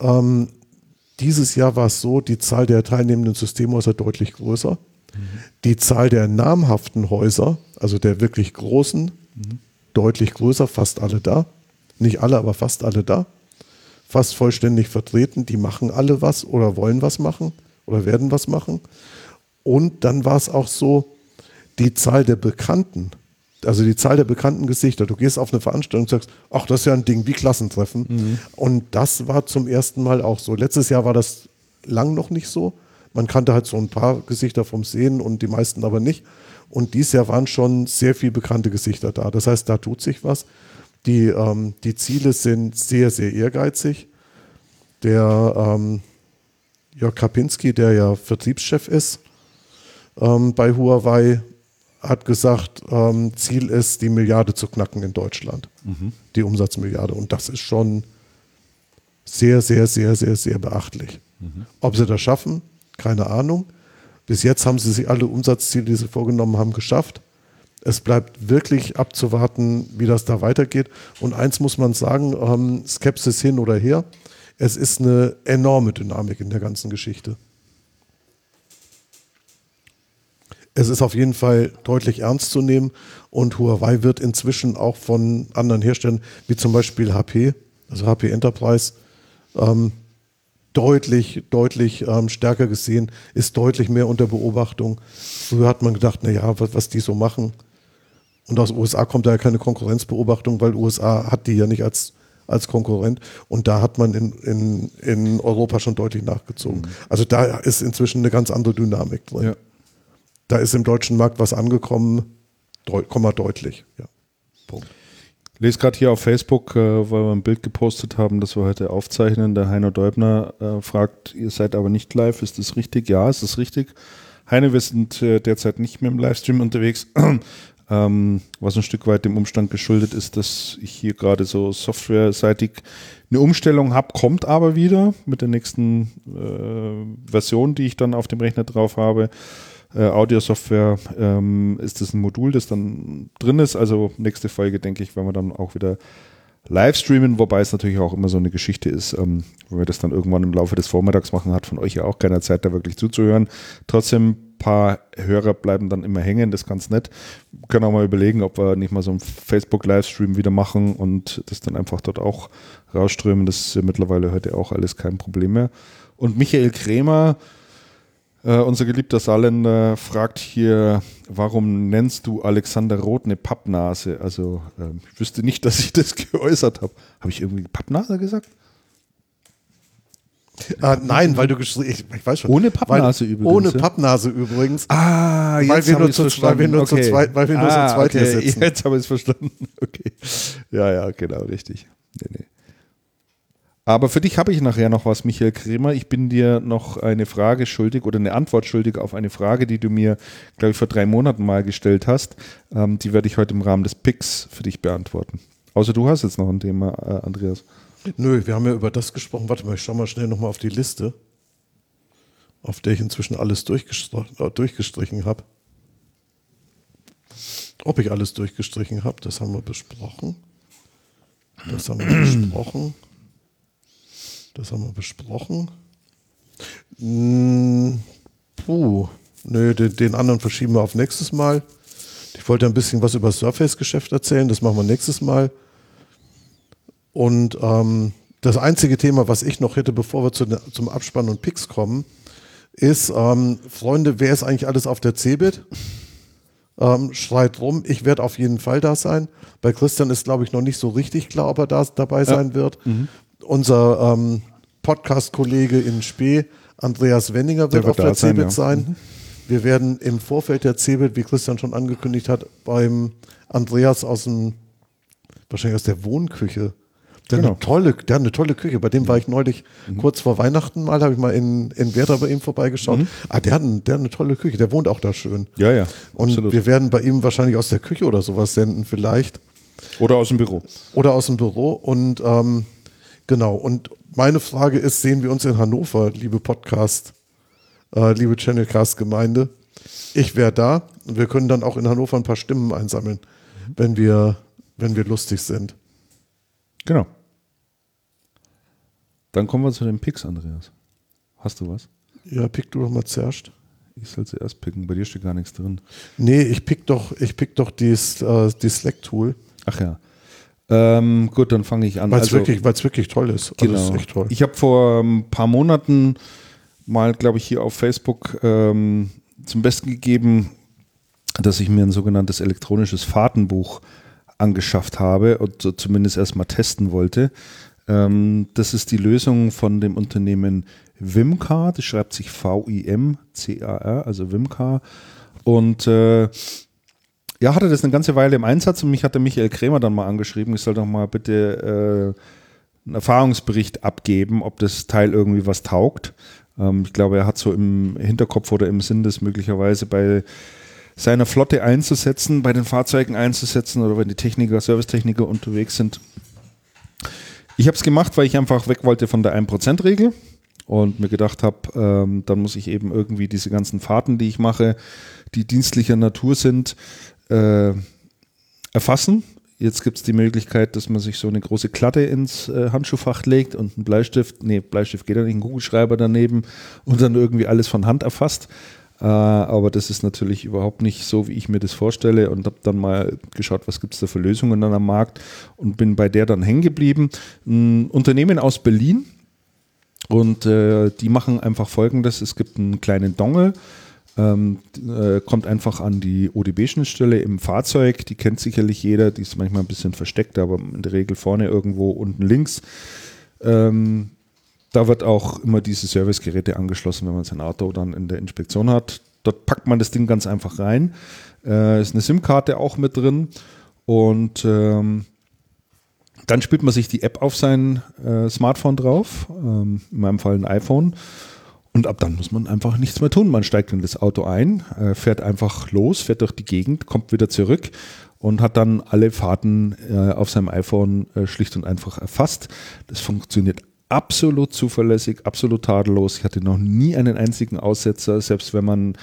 Ähm, dieses Jahr war es so, die Zahl der teilnehmenden Systemhäuser deutlich größer. Mhm. Die Zahl der namhaften Häuser, also der wirklich großen, mhm. deutlich größer, fast alle da. Nicht alle, aber fast alle da fast vollständig vertreten. Die machen alle was oder wollen was machen oder werden was machen. Und dann war es auch so, die Zahl der Bekannten, also die Zahl der bekannten Gesichter. Du gehst auf eine Veranstaltung und sagst, ach, das ist ja ein Ding wie Klassentreffen. Mhm. Und das war zum ersten Mal auch so. Letztes Jahr war das lang noch nicht so. Man kannte halt so ein paar Gesichter vom Sehen und die meisten aber nicht. Und dieses Jahr waren schon sehr viele bekannte Gesichter da. Das heißt, da tut sich was. Die, ähm, die Ziele sind sehr, sehr ehrgeizig. Der ähm, Jörg Kapinski, der ja Vertriebschef ist ähm, bei Huawei, hat gesagt, ähm, Ziel ist, die Milliarde zu knacken in Deutschland. Mhm. Die Umsatzmilliarde. Und das ist schon sehr, sehr, sehr, sehr, sehr beachtlich. Mhm. Ob sie das schaffen, keine Ahnung. Bis jetzt haben sie sich alle Umsatzziele, die sie vorgenommen haben, geschafft. Es bleibt wirklich abzuwarten, wie das da weitergeht. Und eins muss man sagen, ähm, Skepsis hin oder her, es ist eine enorme Dynamik in der ganzen Geschichte. Es ist auf jeden Fall deutlich ernst zu nehmen und Huawei wird inzwischen auch von anderen Herstellern, wie zum Beispiel HP, also HP Enterprise, ähm, deutlich, deutlich ähm, stärker gesehen, ist deutlich mehr unter Beobachtung. Früher hat man gedacht, naja, was, was die so machen, und aus USA kommt da ja keine Konkurrenzbeobachtung, weil USA hat die ja nicht als, als Konkurrent. Und da hat man in, in, in Europa schon deutlich nachgezogen. Mhm. Also da ist inzwischen eine ganz andere Dynamik drin. Ja. Da ist im deutschen Markt was angekommen, deut, deutlich. Ja. Punkt. Ich lese gerade hier auf Facebook, äh, weil wir ein Bild gepostet haben, das wir heute aufzeichnen. Der Heiner Deubner äh, fragt, ihr seid aber nicht live, ist das richtig? Ja, ist das richtig. Heine, wir sind äh, derzeit nicht mehr im Livestream unterwegs. Ähm, was ein Stück weit dem Umstand geschuldet ist, dass ich hier gerade so softwareseitig eine Umstellung habe, kommt aber wieder mit der nächsten äh, Version, die ich dann auf dem Rechner drauf habe. Äh, Audio-Software ähm, ist das ein Modul, das dann drin ist. Also nächste Folge, denke ich, wenn wir dann auch wieder live streamen, wobei es natürlich auch immer so eine Geschichte ist, ähm, wenn wir das dann irgendwann im Laufe des Vormittags machen, hat von euch ja auch keiner Zeit, da wirklich zuzuhören. Trotzdem, paar Hörer bleiben dann immer hängen, das ist ganz nett. Wir können auch mal überlegen, ob wir nicht mal so einen Facebook-Livestream wieder machen und das dann einfach dort auch rausströmen. Das ist mittlerweile heute auch alles kein Problem mehr. Und Michael Krämer, äh, unser geliebter Saarländer fragt hier, warum nennst du Alexander Roth eine Pappnase? Also äh, ich wüsste nicht, dass ich das geäußert habe. Habe ich irgendwie Pappnase gesagt? Ah, nein, weil du geschrieben ich, ich weiß schon. Ohne Pappnase übrigens. Ohne Pappnase übrigens. Ah, jetzt weil wir nur, zu, weil wir nur okay. zu zweit, weil wir nur ah, zu zweit okay. hier sitzen. Jetzt habe ich es verstanden. Okay. Ja, ja, genau, richtig. Nee, nee. Aber für dich habe ich nachher noch was, Michael Kremer. Ich bin dir noch eine Frage schuldig oder eine Antwort schuldig auf eine Frage, die du mir, glaube ich, vor drei Monaten mal gestellt hast. Ähm, die werde ich heute im Rahmen des Picks für dich beantworten. Außer du hast jetzt noch ein Thema, äh, Andreas. Nö, wir haben ja über das gesprochen. Warte mal, ich schau mal schnell nochmal auf die Liste, auf der ich inzwischen alles durchgestrichen, äh, durchgestrichen habe. Ob ich alles durchgestrichen habe, das haben wir besprochen. Das haben wir besprochen. Das haben wir besprochen. Hm, puh. Nö, den, den, anderen verschieben wir auf nächstes Mal. Ich wollte ein bisschen was über das Surface-Geschäft erzählen. Das machen wir nächstes Mal. Und ähm, das einzige Thema, was ich noch hätte, bevor wir zu, zum Abspann und Picks kommen, ist, ähm, Freunde, wer ist eigentlich alles auf der CeBIT? Ähm, schreit rum, ich werde auf jeden Fall da sein. Bei Christian ist, glaube ich, noch nicht so richtig klar, ob er da dabei sein ja. wird. Mhm. Unser ähm, Podcast-Kollege in Spee, Andreas Wenninger, wird, wird auf der CeBIT sein. Ja. sein. Mhm. Wir werden im Vorfeld der CeBIT, wie Christian schon angekündigt hat, beim Andreas aus dem, wahrscheinlich aus der Wohnküche, der, genau. eine tolle, der hat eine tolle Küche. Bei dem war ich neulich mhm. kurz vor Weihnachten mal, habe ich mal in, in Werder bei ihm vorbeigeschaut. Mhm. Ah, der hat, ein, der hat eine tolle Küche. Der wohnt auch da schön. Ja, ja. Und absolut. wir werden bei ihm wahrscheinlich aus der Küche oder sowas senden, vielleicht. Oder aus dem Büro. Oder aus dem Büro. Und ähm, genau. Und meine Frage ist: Sehen wir uns in Hannover, liebe Podcast, äh, liebe Channelcast-Gemeinde? Ich wäre da. Und wir können dann auch in Hannover ein paar Stimmen einsammeln, wenn wir, wenn wir lustig sind. Genau. Dann kommen wir zu den Picks, Andreas. Hast du was? Ja, pick du doch mal zuerst. Ich soll zuerst picken, bei dir steht gar nichts drin. Nee, ich pick doch, ich pick doch dies, äh, die Slack-Tool. Ach ja. Ähm, gut, dann fange ich an. Weil es also, wirklich, wirklich toll ist. Genau. Also ist toll. Ich habe vor ein paar Monaten mal, glaube ich, hier auf Facebook ähm, zum Besten gegeben, dass ich mir ein sogenanntes elektronisches Fahrtenbuch angeschafft habe und zumindest erstmal testen wollte. Ähm, das ist die Lösung von dem Unternehmen Wimcar. Das schreibt sich V-I-M-C-A-R, also Wimcar. Und äh, ja, hatte das eine ganze Weile im Einsatz und mich hatte Michael Krämer dann mal angeschrieben, ich soll doch mal bitte äh, einen Erfahrungsbericht abgeben, ob das Teil irgendwie was taugt. Ähm, ich glaube, er hat so im Hinterkopf oder im Sinn, das möglicherweise bei seiner Flotte einzusetzen, bei den Fahrzeugen einzusetzen oder wenn die Techniker, Servicetechniker unterwegs sind. Ich habe es gemacht, weil ich einfach weg wollte von der 1%-Regel und mir gedacht habe, ähm, dann muss ich eben irgendwie diese ganzen Fahrten, die ich mache, die dienstlicher Natur sind, äh, erfassen. Jetzt gibt es die Möglichkeit, dass man sich so eine große Klatte ins äh, Handschuhfach legt und einen Bleistift, nee, Bleistift geht ja nicht, einen Kugelschreiber daneben und dann irgendwie alles von Hand erfasst. Äh, aber das ist natürlich überhaupt nicht so, wie ich mir das vorstelle und habe dann mal geschaut, was gibt es da für Lösungen dann am Markt und bin bei der dann hängen geblieben. Ein Unternehmen aus Berlin und äh, die machen einfach folgendes: Es gibt einen kleinen Dongle. Ähm, äh, kommt einfach an die ODB-Schnittstelle im Fahrzeug. Die kennt sicherlich jeder. Die ist manchmal ein bisschen versteckt, aber in der Regel vorne irgendwo unten links. Ähm, da wird auch immer diese Servicegeräte angeschlossen, wenn man sein Auto dann in der Inspektion hat. Dort packt man das Ding ganz einfach rein. Äh, ist eine SIM-Karte auch mit drin. Und ähm, dann spielt man sich die App auf sein äh, Smartphone drauf, ähm, in meinem Fall ein iPhone. Und ab dann muss man einfach nichts mehr tun. Man steigt in das Auto ein, äh, fährt einfach los, fährt durch die Gegend, kommt wieder zurück und hat dann alle Fahrten äh, auf seinem iPhone äh, schlicht und einfach erfasst. Das funktioniert absolut zuverlässig, absolut tadellos. Ich hatte noch nie einen einzigen Aussetzer, selbst wenn man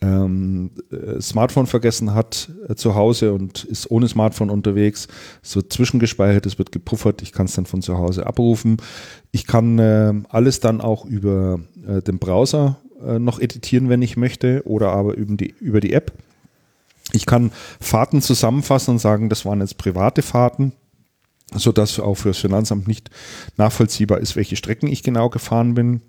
ähm, äh, Smartphone vergessen hat äh, zu Hause und ist ohne Smartphone unterwegs. Es wird zwischengespeichert, es wird gepuffert, ich kann es dann von zu Hause abrufen. Ich kann äh, alles dann auch über äh, den Browser äh, noch editieren, wenn ich möchte, oder aber über die, über die App. Ich kann Fahrten zusammenfassen und sagen, das waren jetzt private Fahrten sodass auch für das Finanzamt nicht nachvollziehbar ist, welche Strecken ich genau gefahren bin.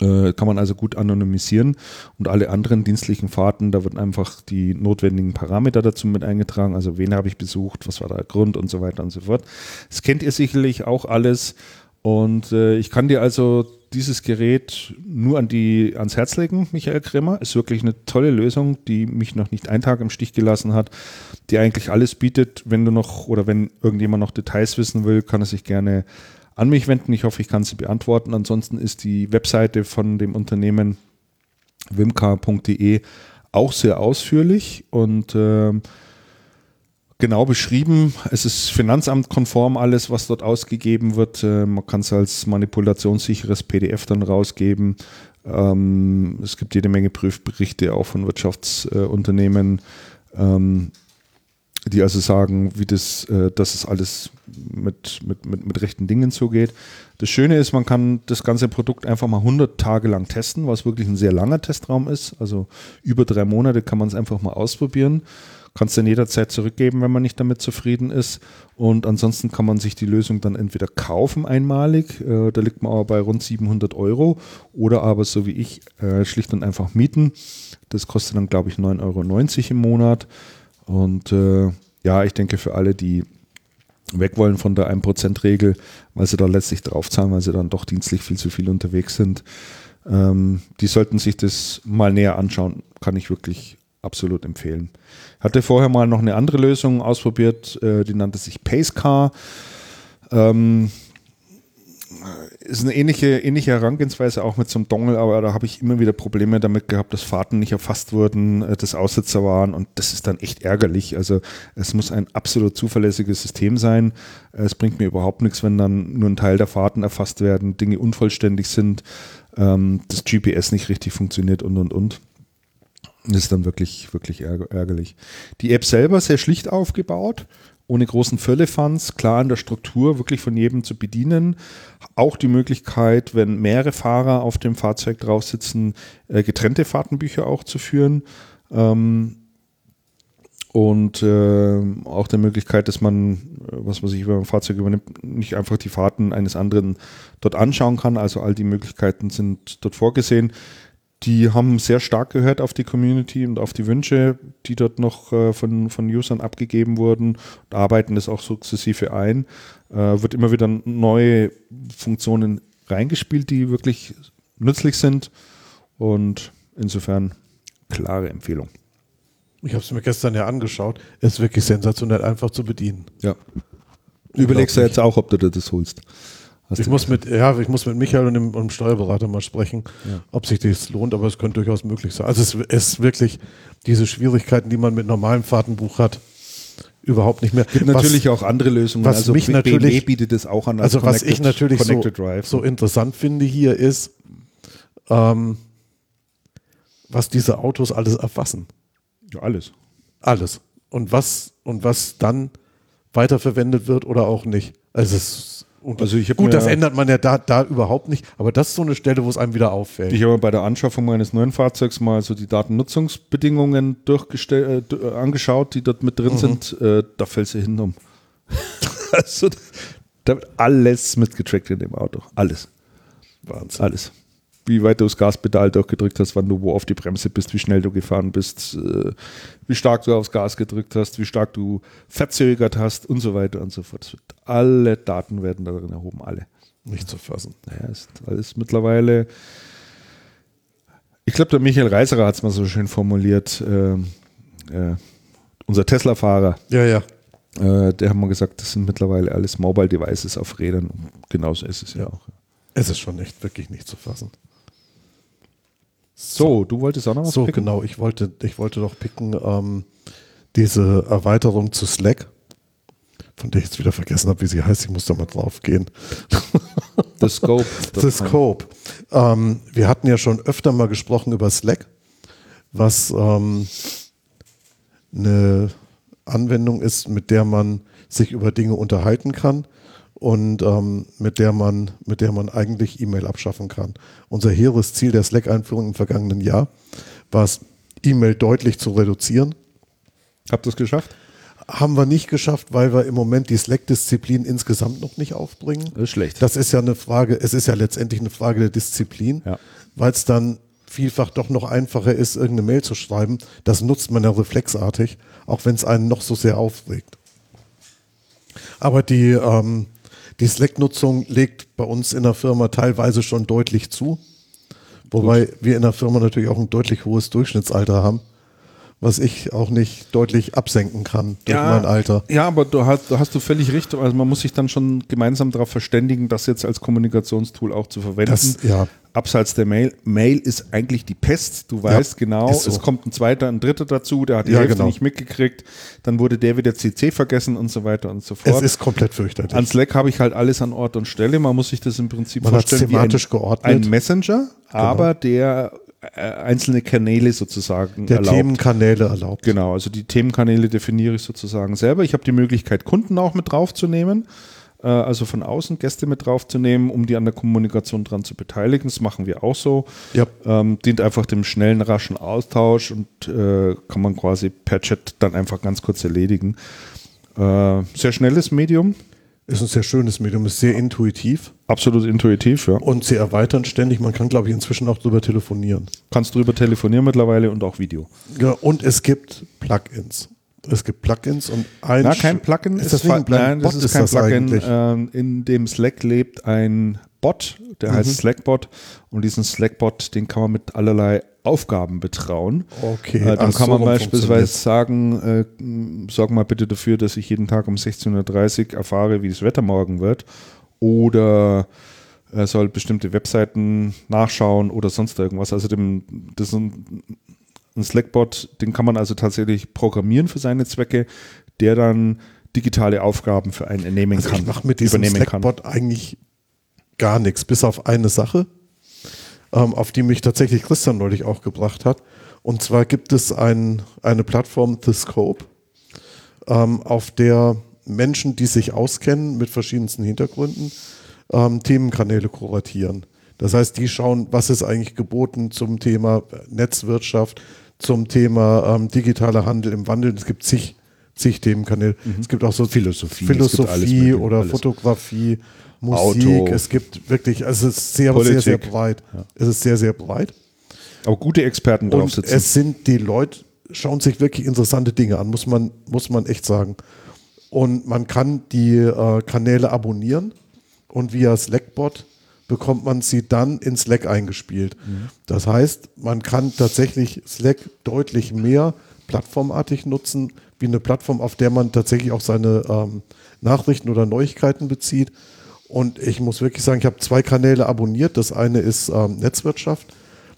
Äh, kann man also gut anonymisieren und alle anderen dienstlichen Fahrten, da werden einfach die notwendigen Parameter dazu mit eingetragen, also wen habe ich besucht, was war der Grund und so weiter und so fort. Das kennt ihr sicherlich auch alles und äh, ich kann dir also dieses Gerät nur an die, ans Herz legen, Michael Kremer. Ist wirklich eine tolle Lösung, die mich noch nicht einen Tag im Stich gelassen hat, die eigentlich alles bietet. Wenn du noch oder wenn irgendjemand noch Details wissen will, kann er sich gerne an mich wenden. Ich hoffe, ich kann sie beantworten. Ansonsten ist die Webseite von dem Unternehmen wimka.de auch sehr ausführlich und äh, genau beschrieben. Es ist finanzamtkonform alles, was dort ausgegeben wird. Äh, man kann es als manipulationssicheres PDF dann rausgeben. Ähm, es gibt jede Menge Prüfberichte auch von Wirtschaftsunternehmen. Ähm, die also sagen, wie das, äh, dass es alles mit, mit, mit, mit rechten Dingen zugeht. Das Schöne ist, man kann das ganze Produkt einfach mal 100 Tage lang testen, was wirklich ein sehr langer Testraum ist. Also über drei Monate kann man es einfach mal ausprobieren. Kann es dann jederzeit zurückgeben, wenn man nicht damit zufrieden ist. Und ansonsten kann man sich die Lösung dann entweder kaufen einmalig, äh, da liegt man aber bei rund 700 Euro, oder aber so wie ich äh, schlicht und einfach mieten. Das kostet dann, glaube ich, 9,90 Euro im Monat. Und äh, ja, ich denke für alle, die weg wollen von der 1%-Regel, weil sie da letztlich draufzahlen, weil sie dann doch dienstlich viel zu viel unterwegs sind, ähm, die sollten sich das mal näher anschauen, kann ich wirklich absolut empfehlen. Hatte vorher mal noch eine andere Lösung ausprobiert, äh, die nannte sich Pacecar. Ähm, ist eine ähnliche, ähnliche Herangehensweise auch mit so einem Dongle, aber da habe ich immer wieder Probleme damit gehabt, dass Fahrten nicht erfasst wurden, äh, dass Aussetzer waren und das ist dann echt ärgerlich. Also es muss ein absolut zuverlässiges System sein. Es bringt mir überhaupt nichts, wenn dann nur ein Teil der Fahrten erfasst werden, Dinge unvollständig sind, ähm, das GPS nicht richtig funktioniert und und und. Das ist dann wirklich, wirklich ärgerlich. Die App selber sehr schlicht aufgebaut ohne großen Firlefanz, klar in der Struktur, wirklich von jedem zu bedienen. Auch die Möglichkeit, wenn mehrere Fahrer auf dem Fahrzeug drauf sitzen, äh, getrennte Fahrtenbücher auch zu führen. Ähm, und äh, auch der Möglichkeit, dass man, äh, was man sich über ein Fahrzeug übernimmt, nicht einfach die Fahrten eines anderen dort anschauen kann. Also all die Möglichkeiten sind dort vorgesehen die haben sehr stark gehört auf die Community und auf die Wünsche, die dort noch äh, von, von Usern abgegeben wurden und arbeiten das auch sukzessive ein. Äh, wird immer wieder neue Funktionen reingespielt, die wirklich nützlich sind und insofern klare Empfehlung. Ich habe es mir gestern ja angeschaut. Es ist wirklich sensationell einfach zu bedienen. Ja. Überlegst du jetzt auch, ob du dir das holst? Ich muss mit, ja, ich muss mit Michael und dem, und dem Steuerberater mal sprechen, ja. ob sich das lohnt, aber es könnte durchaus möglich sein. Also es ist wirklich diese Schwierigkeiten, die man mit normalem Fahrtenbuch hat, überhaupt nicht mehr. Es gibt was, natürlich auch andere Lösungen. Was also mich BMW bietet es auch an. Als also was ich natürlich so, so, interessant finde hier ist, ähm, was diese Autos alles erfassen. Ja, alles. Alles. Und was, und was dann weiterverwendet wird oder auch nicht. Also es ist also ich Gut, das ändert man ja da, da überhaupt nicht, aber das ist so eine Stelle, wo es einem wieder auffällt. Ich habe bei der Anschaffung meines neuen Fahrzeugs mal so die Datennutzungsbedingungen äh, angeschaut, die dort mit drin mhm. sind. Äh, da fällt sie hin um. also, da wird alles mitgetrackt in dem Auto. Alles. Wahnsinn. Alles wie weit du das Gaspedal durchgedrückt hast, wann du wo auf die Bremse bist, wie schnell du gefahren bist, äh, wie stark du aufs Gas gedrückt hast, wie stark du verzögert hast und so weiter und so fort. Alle Daten werden darin erhoben, alle. Nicht zu fassen. Naja, ist alles mittlerweile. Ich glaube, der Michael Reiserer hat es mal so schön formuliert. Äh, äh, unser Tesla-Fahrer. Ja, ja. Äh, der haben wir gesagt, das sind mittlerweile alles Mobile Devices auf Rädern. Genauso ist es ja auch. Es ist schon echt wirklich nicht zu fassen. So, du wolltest auch noch was So, picken? genau. Ich wollte, ich wollte doch picken ähm, diese Erweiterung zu Slack, von der ich jetzt wieder vergessen habe, wie sie heißt. Ich muss da mal drauf gehen. The Scope. The Scope. Ähm, wir hatten ja schon öfter mal gesprochen über Slack, was ähm, eine Anwendung ist, mit der man sich über Dinge unterhalten kann und ähm, mit der man mit der man eigentlich E-Mail abschaffen kann. Unser hehres Ziel der Slack-Einführung im vergangenen Jahr war es, E-Mail deutlich zu reduzieren. Habt ihr es geschafft? Haben wir nicht geschafft, weil wir im Moment die Slack-Disziplin insgesamt noch nicht aufbringen. Das ist schlecht. Das ist ja eine Frage, es ist ja letztendlich eine Frage der Disziplin, ja. weil es dann vielfach doch noch einfacher ist, irgendeine Mail zu schreiben. Das nutzt man ja reflexartig, auch wenn es einen noch so sehr aufregt. Aber die, ähm, die Slack-Nutzung legt bei uns in der Firma teilweise schon deutlich zu. Wobei Gut. wir in der Firma natürlich auch ein deutlich hohes Durchschnittsalter haben was ich auch nicht deutlich absenken kann durch ja, mein Alter. Ja, aber du hast, du hast du völlig recht. Also man muss sich dann schon gemeinsam darauf verständigen, das jetzt als Kommunikationstool auch zu verwenden. Das, ja. Abseits der Mail. Mail ist eigentlich die Pest. Du weißt ja, genau, so. es kommt ein zweiter, ein dritter dazu, der hat die ja, Hälfte genau. nicht mitgekriegt. Dann wurde der wieder CC vergessen und so weiter und so fort. Es ist komplett fürchterlich. An Slack habe ich halt alles an Ort und Stelle. Man muss sich das im Prinzip Man vorstellen wie ein, geordnet. ein Messenger, genau. aber der einzelne Kanäle sozusagen Der erlaubt. Themenkanäle erlaubt. Genau, also die Themenkanäle definiere ich sozusagen selber. Ich habe die Möglichkeit, Kunden auch mit draufzunehmen, äh, also von außen Gäste mit draufzunehmen, um die an der Kommunikation dran zu beteiligen. Das machen wir auch so. Ja. Ähm, dient einfach dem schnellen, raschen Austausch und äh, kann man quasi per Chat dann einfach ganz kurz erledigen. Äh, sehr schnelles Medium, ist ein sehr schönes Medium, ist sehr intuitiv. Absolut intuitiv, ja. Und sie erweitern ständig. Man kann, glaube ich, inzwischen auch drüber telefonieren. Kannst drüber telefonieren mittlerweile und auch Video. Ja, und es gibt Plugins. Es gibt Plugins und ein. Na, kein Plugin ist, das Nein, das ist, ist kein das Plugin. Ähm, in dem Slack lebt ein Bot, der mhm. heißt Slackbot. Und diesen Slackbot, den kann man mit allerlei Aufgaben betrauen. Okay. Äh, dann Ach, kann so man beispielsweise sagen, äh, sorg mal bitte dafür, dass ich jeden Tag um 16.30 Uhr erfahre, wie das Wetter morgen wird. Oder er soll bestimmte Webseiten nachschauen oder sonst irgendwas. Also dem, das ist ein, ein Slackbot, den kann man also tatsächlich programmieren für seine Zwecke, der dann digitale Aufgaben für einen nehmen also kann. Ich mache mit diesem Slackbot eigentlich gar nichts, bis auf eine Sache ähm, auf die mich tatsächlich Christian neulich auch gebracht hat. Und zwar gibt es ein, eine Plattform, The Scope, ähm, auf der Menschen, die sich auskennen mit verschiedensten Hintergründen, ähm, Themenkanäle kuratieren. Das heißt, die schauen, was ist eigentlich geboten zum Thema Netzwirtschaft, zum Thema ähm, digitaler Handel im Wandel. Es gibt zig, zig Themenkanäle. Mhm. Es gibt auch so Philosophie, Philosophie oder alles. Fotografie Musik, Auto. es gibt wirklich, also es ist sehr, Politik. sehr, sehr breit. Ja. Es ist sehr, sehr breit. Aber gute Experten drauf Und sitzen. Es sind die Leute, schauen sich wirklich interessante Dinge an, muss man, muss man echt sagen. Und man kann die äh, Kanäle abonnieren und via Slackbot bekommt man sie dann in Slack eingespielt. Mhm. Das heißt, man kann tatsächlich Slack deutlich mehr plattformartig nutzen, wie eine Plattform, auf der man tatsächlich auch seine ähm, Nachrichten oder Neuigkeiten bezieht. Und ich muss wirklich sagen, ich habe zwei Kanäle abonniert. Das eine ist ähm, Netzwirtschaft,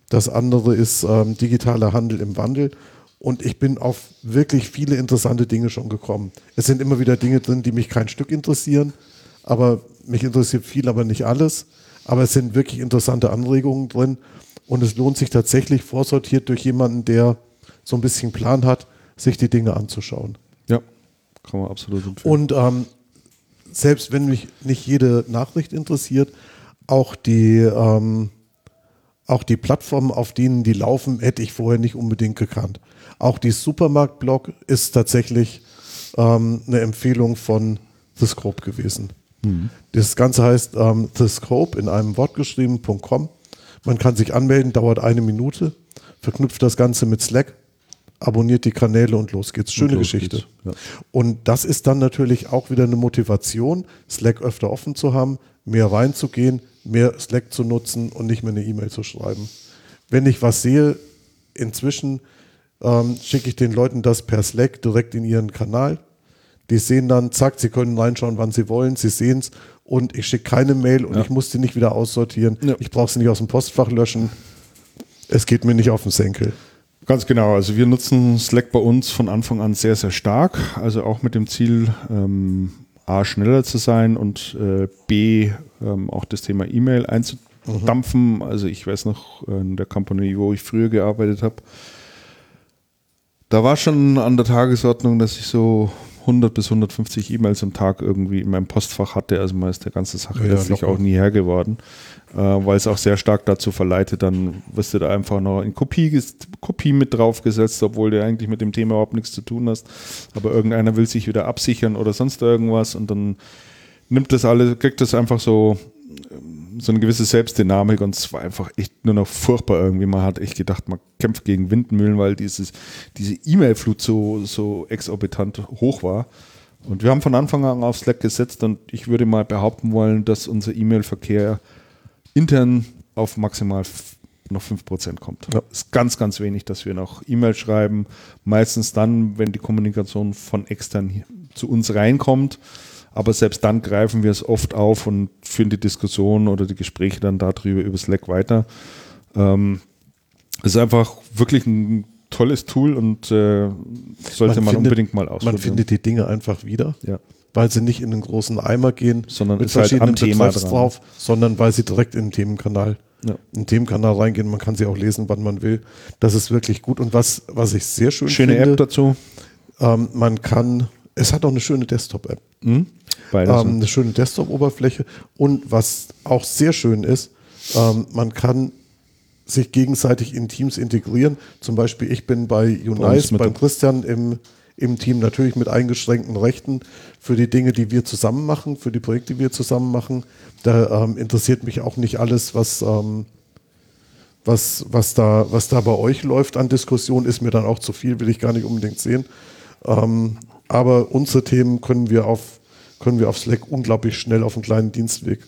das andere ist ähm, digitaler Handel im Wandel. Und ich bin auf wirklich viele interessante Dinge schon gekommen. Es sind immer wieder Dinge drin, die mich kein Stück interessieren, aber mich interessiert viel, aber nicht alles. Aber es sind wirklich interessante Anregungen drin. Und es lohnt sich tatsächlich vorsortiert durch jemanden, der so ein bisschen Plan hat, sich die Dinge anzuschauen. Ja, kann man absolut empfehlen. Und ähm, selbst wenn mich nicht jede Nachricht interessiert, auch die, ähm, auch die Plattformen, auf denen die laufen, hätte ich vorher nicht unbedingt gekannt. Auch die Supermarkt-Blog ist tatsächlich ähm, eine Empfehlung von The Scope gewesen. Mhm. Das Ganze heißt ähm, The Scope in einem Wort geschrieben.com. Man kann sich anmelden, dauert eine Minute, verknüpft das Ganze mit Slack abonniert die Kanäle und los geht's. Schöne los Geschichte. Geht's. Ja. Und das ist dann natürlich auch wieder eine Motivation, Slack öfter offen zu haben, mehr reinzugehen, mehr Slack zu nutzen und nicht mehr eine E-Mail zu schreiben. Wenn ich was sehe, inzwischen ähm, schicke ich den Leuten das per Slack direkt in ihren Kanal. Die sehen dann, zack, sie können reinschauen, wann sie wollen, sie sehen es und ich schicke keine Mail und ja. ich muss die nicht wieder aussortieren. Ja. Ich brauche sie nicht aus dem Postfach löschen. Es geht mir nicht auf den Senkel. Ganz genau. Also wir nutzen Slack bei uns von Anfang an sehr, sehr stark. Also auch mit dem Ziel, ähm, A, schneller zu sein und äh, B, ähm, auch das Thema E-Mail einzudampfen. Mhm. Also ich weiß noch, in der Company, wo ich früher gearbeitet habe, da war schon an der Tagesordnung, dass ich so 100 bis 150 E-Mails am Tag irgendwie in meinem Postfach hatte. Also man ist der ganze Sache ja, letztlich auch nie Herr geworden, äh, weil es auch sehr stark dazu verleitet, dann wirst du da einfach noch in Kopie, Kopie mit draufgesetzt, obwohl du eigentlich mit dem Thema überhaupt nichts zu tun hast. Aber irgendeiner will sich wieder absichern oder sonst irgendwas und dann nimmt das alles, kriegt das einfach so so eine gewisse Selbstdynamik und es war einfach echt nur noch furchtbar irgendwie. Man hat echt gedacht, man kämpft gegen Windmühlen, weil dieses, diese E-Mail-Flut so, so exorbitant hoch war. Und wir haben von Anfang an auf Slack gesetzt und ich würde mal behaupten wollen, dass unser E-Mail-Verkehr intern auf maximal noch 5% kommt. Ja. Ist ganz, ganz wenig, dass wir noch E-Mail schreiben. Meistens dann, wenn die Kommunikation von extern zu uns reinkommt. Aber selbst dann greifen wir es oft auf und führen die Diskussion oder die Gespräche dann darüber über Slack weiter. Ähm, es ist einfach wirklich ein tolles Tool und äh, sollte man, man findet, unbedingt mal ausprobieren. Man findet die Dinge einfach wieder. Ja weil sie nicht in einen großen Eimer gehen sondern mit halt verschiedenen halt Thema drauf, sondern weil sie direkt in den Themenkanal, ja. in den Themenkanal reingehen. Man kann sie auch lesen, wann man will. Das ist wirklich gut. Und was, was ich sehr schön Schöne finde, App dazu. Ähm, man kann, es hat auch eine schöne Desktop-App. Mhm. Ähm, eine schöne Desktop-Oberfläche. Und was auch sehr schön ist, ähm, man kann sich gegenseitig in Teams integrieren. Zum Beispiel, ich bin bei Unice, bei beim Christian im, im Team natürlich mit eingeschränkten Rechten für die Dinge, die wir zusammen machen, für die Projekte, die wir zusammen machen. Da ähm, interessiert mich auch nicht alles, was, ähm, was, was, da, was da bei euch läuft an Diskussion, ist mir dann auch zu viel, will ich gar nicht unbedingt sehen. Ähm, aber unsere Themen können wir auf können wir auf Slack unglaublich schnell auf einen kleinen Dienstweg,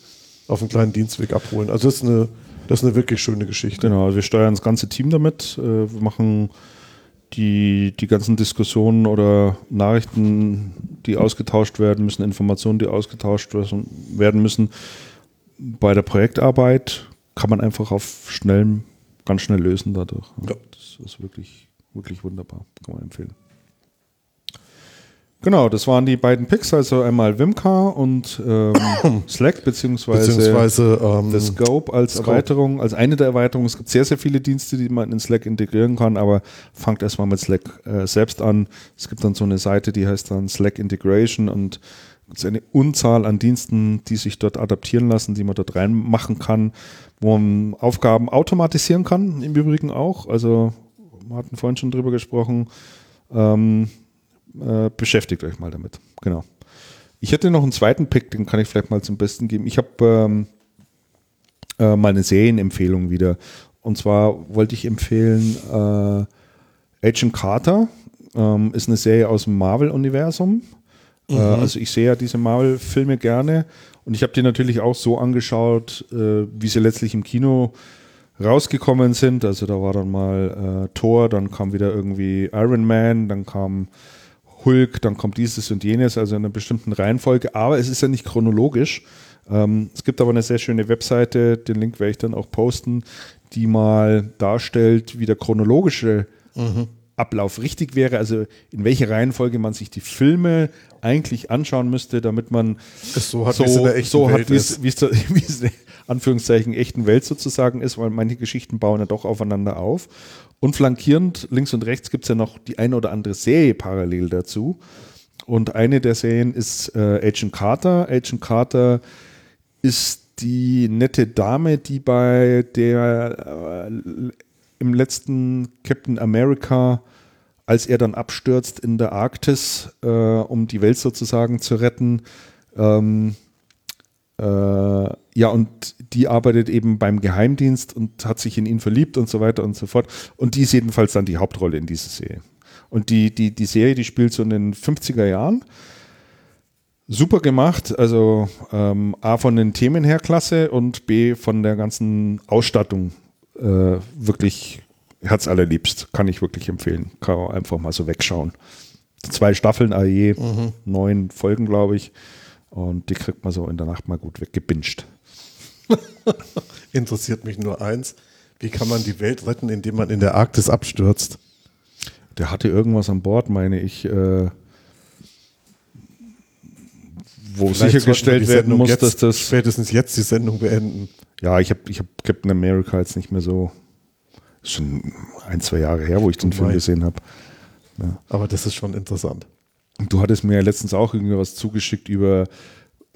auf einen kleinen Dienstweg abholen. Also das ist eine, das ist eine wirklich schöne Geschichte. Genau, wir steuern das ganze Team damit. Äh, wir machen die, die ganzen Diskussionen oder Nachrichten, die ausgetauscht werden müssen, Informationen, die ausgetauscht werden müssen. Bei der Projektarbeit kann man einfach auf schnell, ganz schnell lösen dadurch. Ja. Das ist wirklich, wirklich wunderbar. Kann man empfehlen. Genau, das waren die beiden Picks, also einmal Wimka und ähm, Slack, beziehungsweise, beziehungsweise ähm, The Scope als Scope. Erweiterung, als eine der Erweiterungen. Es gibt sehr, sehr viele Dienste, die man in Slack integrieren kann, aber fangt erstmal mit Slack äh, selbst an. Es gibt dann so eine Seite, die heißt dann Slack Integration und es eine Unzahl an Diensten, die sich dort adaptieren lassen, die man dort reinmachen kann, wo man Aufgaben automatisieren kann, im Übrigen auch. Also, wir hatten vorhin schon drüber gesprochen. Ähm, äh, beschäftigt euch mal damit. Genau. Ich hätte noch einen zweiten Pick, den kann ich vielleicht mal zum Besten geben. Ich habe ähm, äh, mal eine Serienempfehlung wieder. Und zwar wollte ich empfehlen äh, Agent Carter. Ähm, ist eine Serie aus dem Marvel-Universum. Äh, mhm. also ich sehe ja diese Marvel-Filme gerne. Und ich habe die natürlich auch so angeschaut, äh, wie sie letztlich im Kino rausgekommen sind. Also da war dann mal äh, Thor, dann kam wieder irgendwie Iron Man, dann kam Hulk, dann kommt dieses und jenes, also in einer bestimmten Reihenfolge, aber es ist ja nicht chronologisch. Ähm, es gibt aber eine sehr schöne Webseite, den Link werde ich dann auch posten, die mal darstellt, wie der chronologische mhm. Ablauf richtig wäre, also in welcher Reihenfolge man sich die Filme eigentlich anschauen müsste, damit man es so hat, so, wie es in der echten so hat, wie es, wie es, wie es in Anführungszeichen echten Welt sozusagen ist, weil manche Geschichten bauen ja doch aufeinander auf. Und flankierend, links und rechts, gibt es ja noch die eine oder andere Serie parallel dazu. Und eine der Serien ist äh, Agent Carter. Agent Carter ist die nette Dame, die bei der äh, im letzten Captain America, als er dann abstürzt in der Arktis, äh, um die Welt sozusagen zu retten, ähm, äh, ja, und die arbeitet eben beim Geheimdienst und hat sich in ihn verliebt und so weiter und so fort. Und die ist jedenfalls dann die Hauptrolle in dieser Serie. Und die, die, die Serie, die spielt so in den 50er Jahren. Super gemacht, also ähm, A von den Themen her klasse und B von der ganzen Ausstattung äh, wirklich herzallerliebst. Kann ich wirklich empfehlen. Kann man einfach mal so wegschauen. Zwei Staffeln AE, mhm. neun Folgen, glaube ich. Und die kriegt man so in der Nacht mal gut weggebinged. Interessiert mich nur eins. Wie kann man die Welt retten, indem man in der Arktis abstürzt? Der hatte irgendwas an Bord, meine ich, äh, wo Vielleicht sichergestellt werden muss, jetzt, dass das. Spätestens jetzt die Sendung beenden. Ja, ich habe ich hab Captain America jetzt nicht mehr so. Schon ein, zwei Jahre her, wo ich den Film gesehen habe. Ja. Aber das ist schon interessant. Du hattest mir ja letztens auch irgendwie was zugeschickt über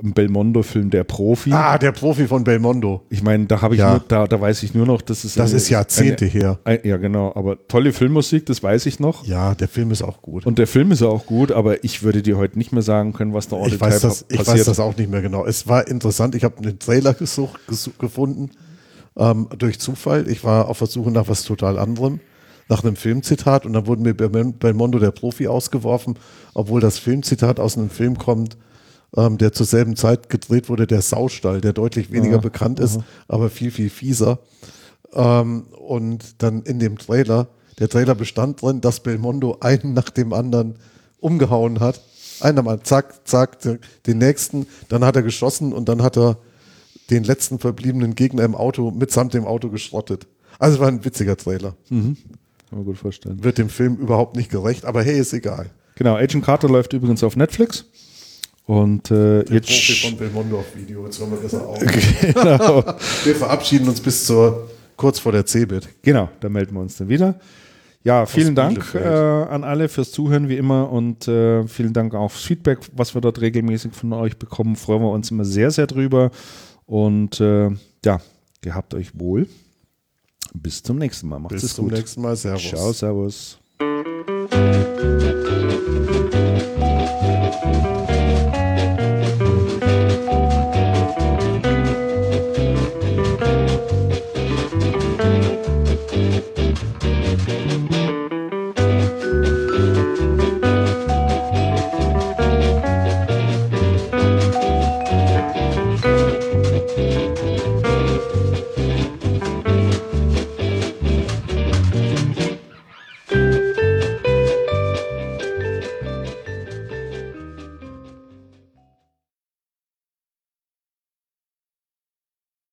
Belmondo-Film Der Profi. Ah, der Profi von Belmondo. Ich meine, da habe ich ja. nur, da, da weiß ich nur noch, dass es das eine, ist Jahrzehnte eine, her. Ein, ja, genau. Aber tolle Filmmusik, das weiß ich noch. Ja, der Film ist auch gut. Und der Film ist auch gut, aber ich würde dir heute nicht mehr sagen können, was da all ich weiß das, passiert. Ich weiß das auch nicht mehr genau. Es war interessant. Ich habe einen Trailer gesucht, gesucht gefunden ähm, durch Zufall. Ich war auf der Suche nach was total anderem nach einem Filmzitat und dann wurde mir Belmondo der Profi ausgeworfen, obwohl das Filmzitat aus einem Film kommt, ähm, der zur selben Zeit gedreht wurde, der Saustall, der deutlich weniger aha, bekannt ist, aha. aber viel, viel fieser. Ähm, und dann in dem Trailer, der Trailer bestand drin, dass Belmondo einen nach dem anderen umgehauen hat. Einer mal, zack, zack, den nächsten, dann hat er geschossen und dann hat er den letzten verbliebenen Gegner im Auto mitsamt dem Auto geschrottet. Also es war ein witziger Trailer. Mhm. Kann man gut vorstellen. Wird dem Film überhaupt nicht gerecht, aber hey, ist egal. Genau, Agent Carter läuft übrigens auf Netflix. Und äh, Der jetzt. Profi von Belmondo Video, jetzt hören wir besser auf. genau. Wir verabschieden uns bis zur kurz vor der CeBIT. Genau, da melden wir uns dann wieder. Ja, vielen Dank äh, an alle fürs Zuhören wie immer und äh, vielen Dank auch fürs Feedback, was wir dort regelmäßig von euch bekommen. Freuen wir uns immer sehr, sehr drüber. Und äh, ja, gehabt euch wohl. Bis zum nächsten Mal. Macht's Bis zum gut. nächsten Mal. Servus. Ciao, Servus.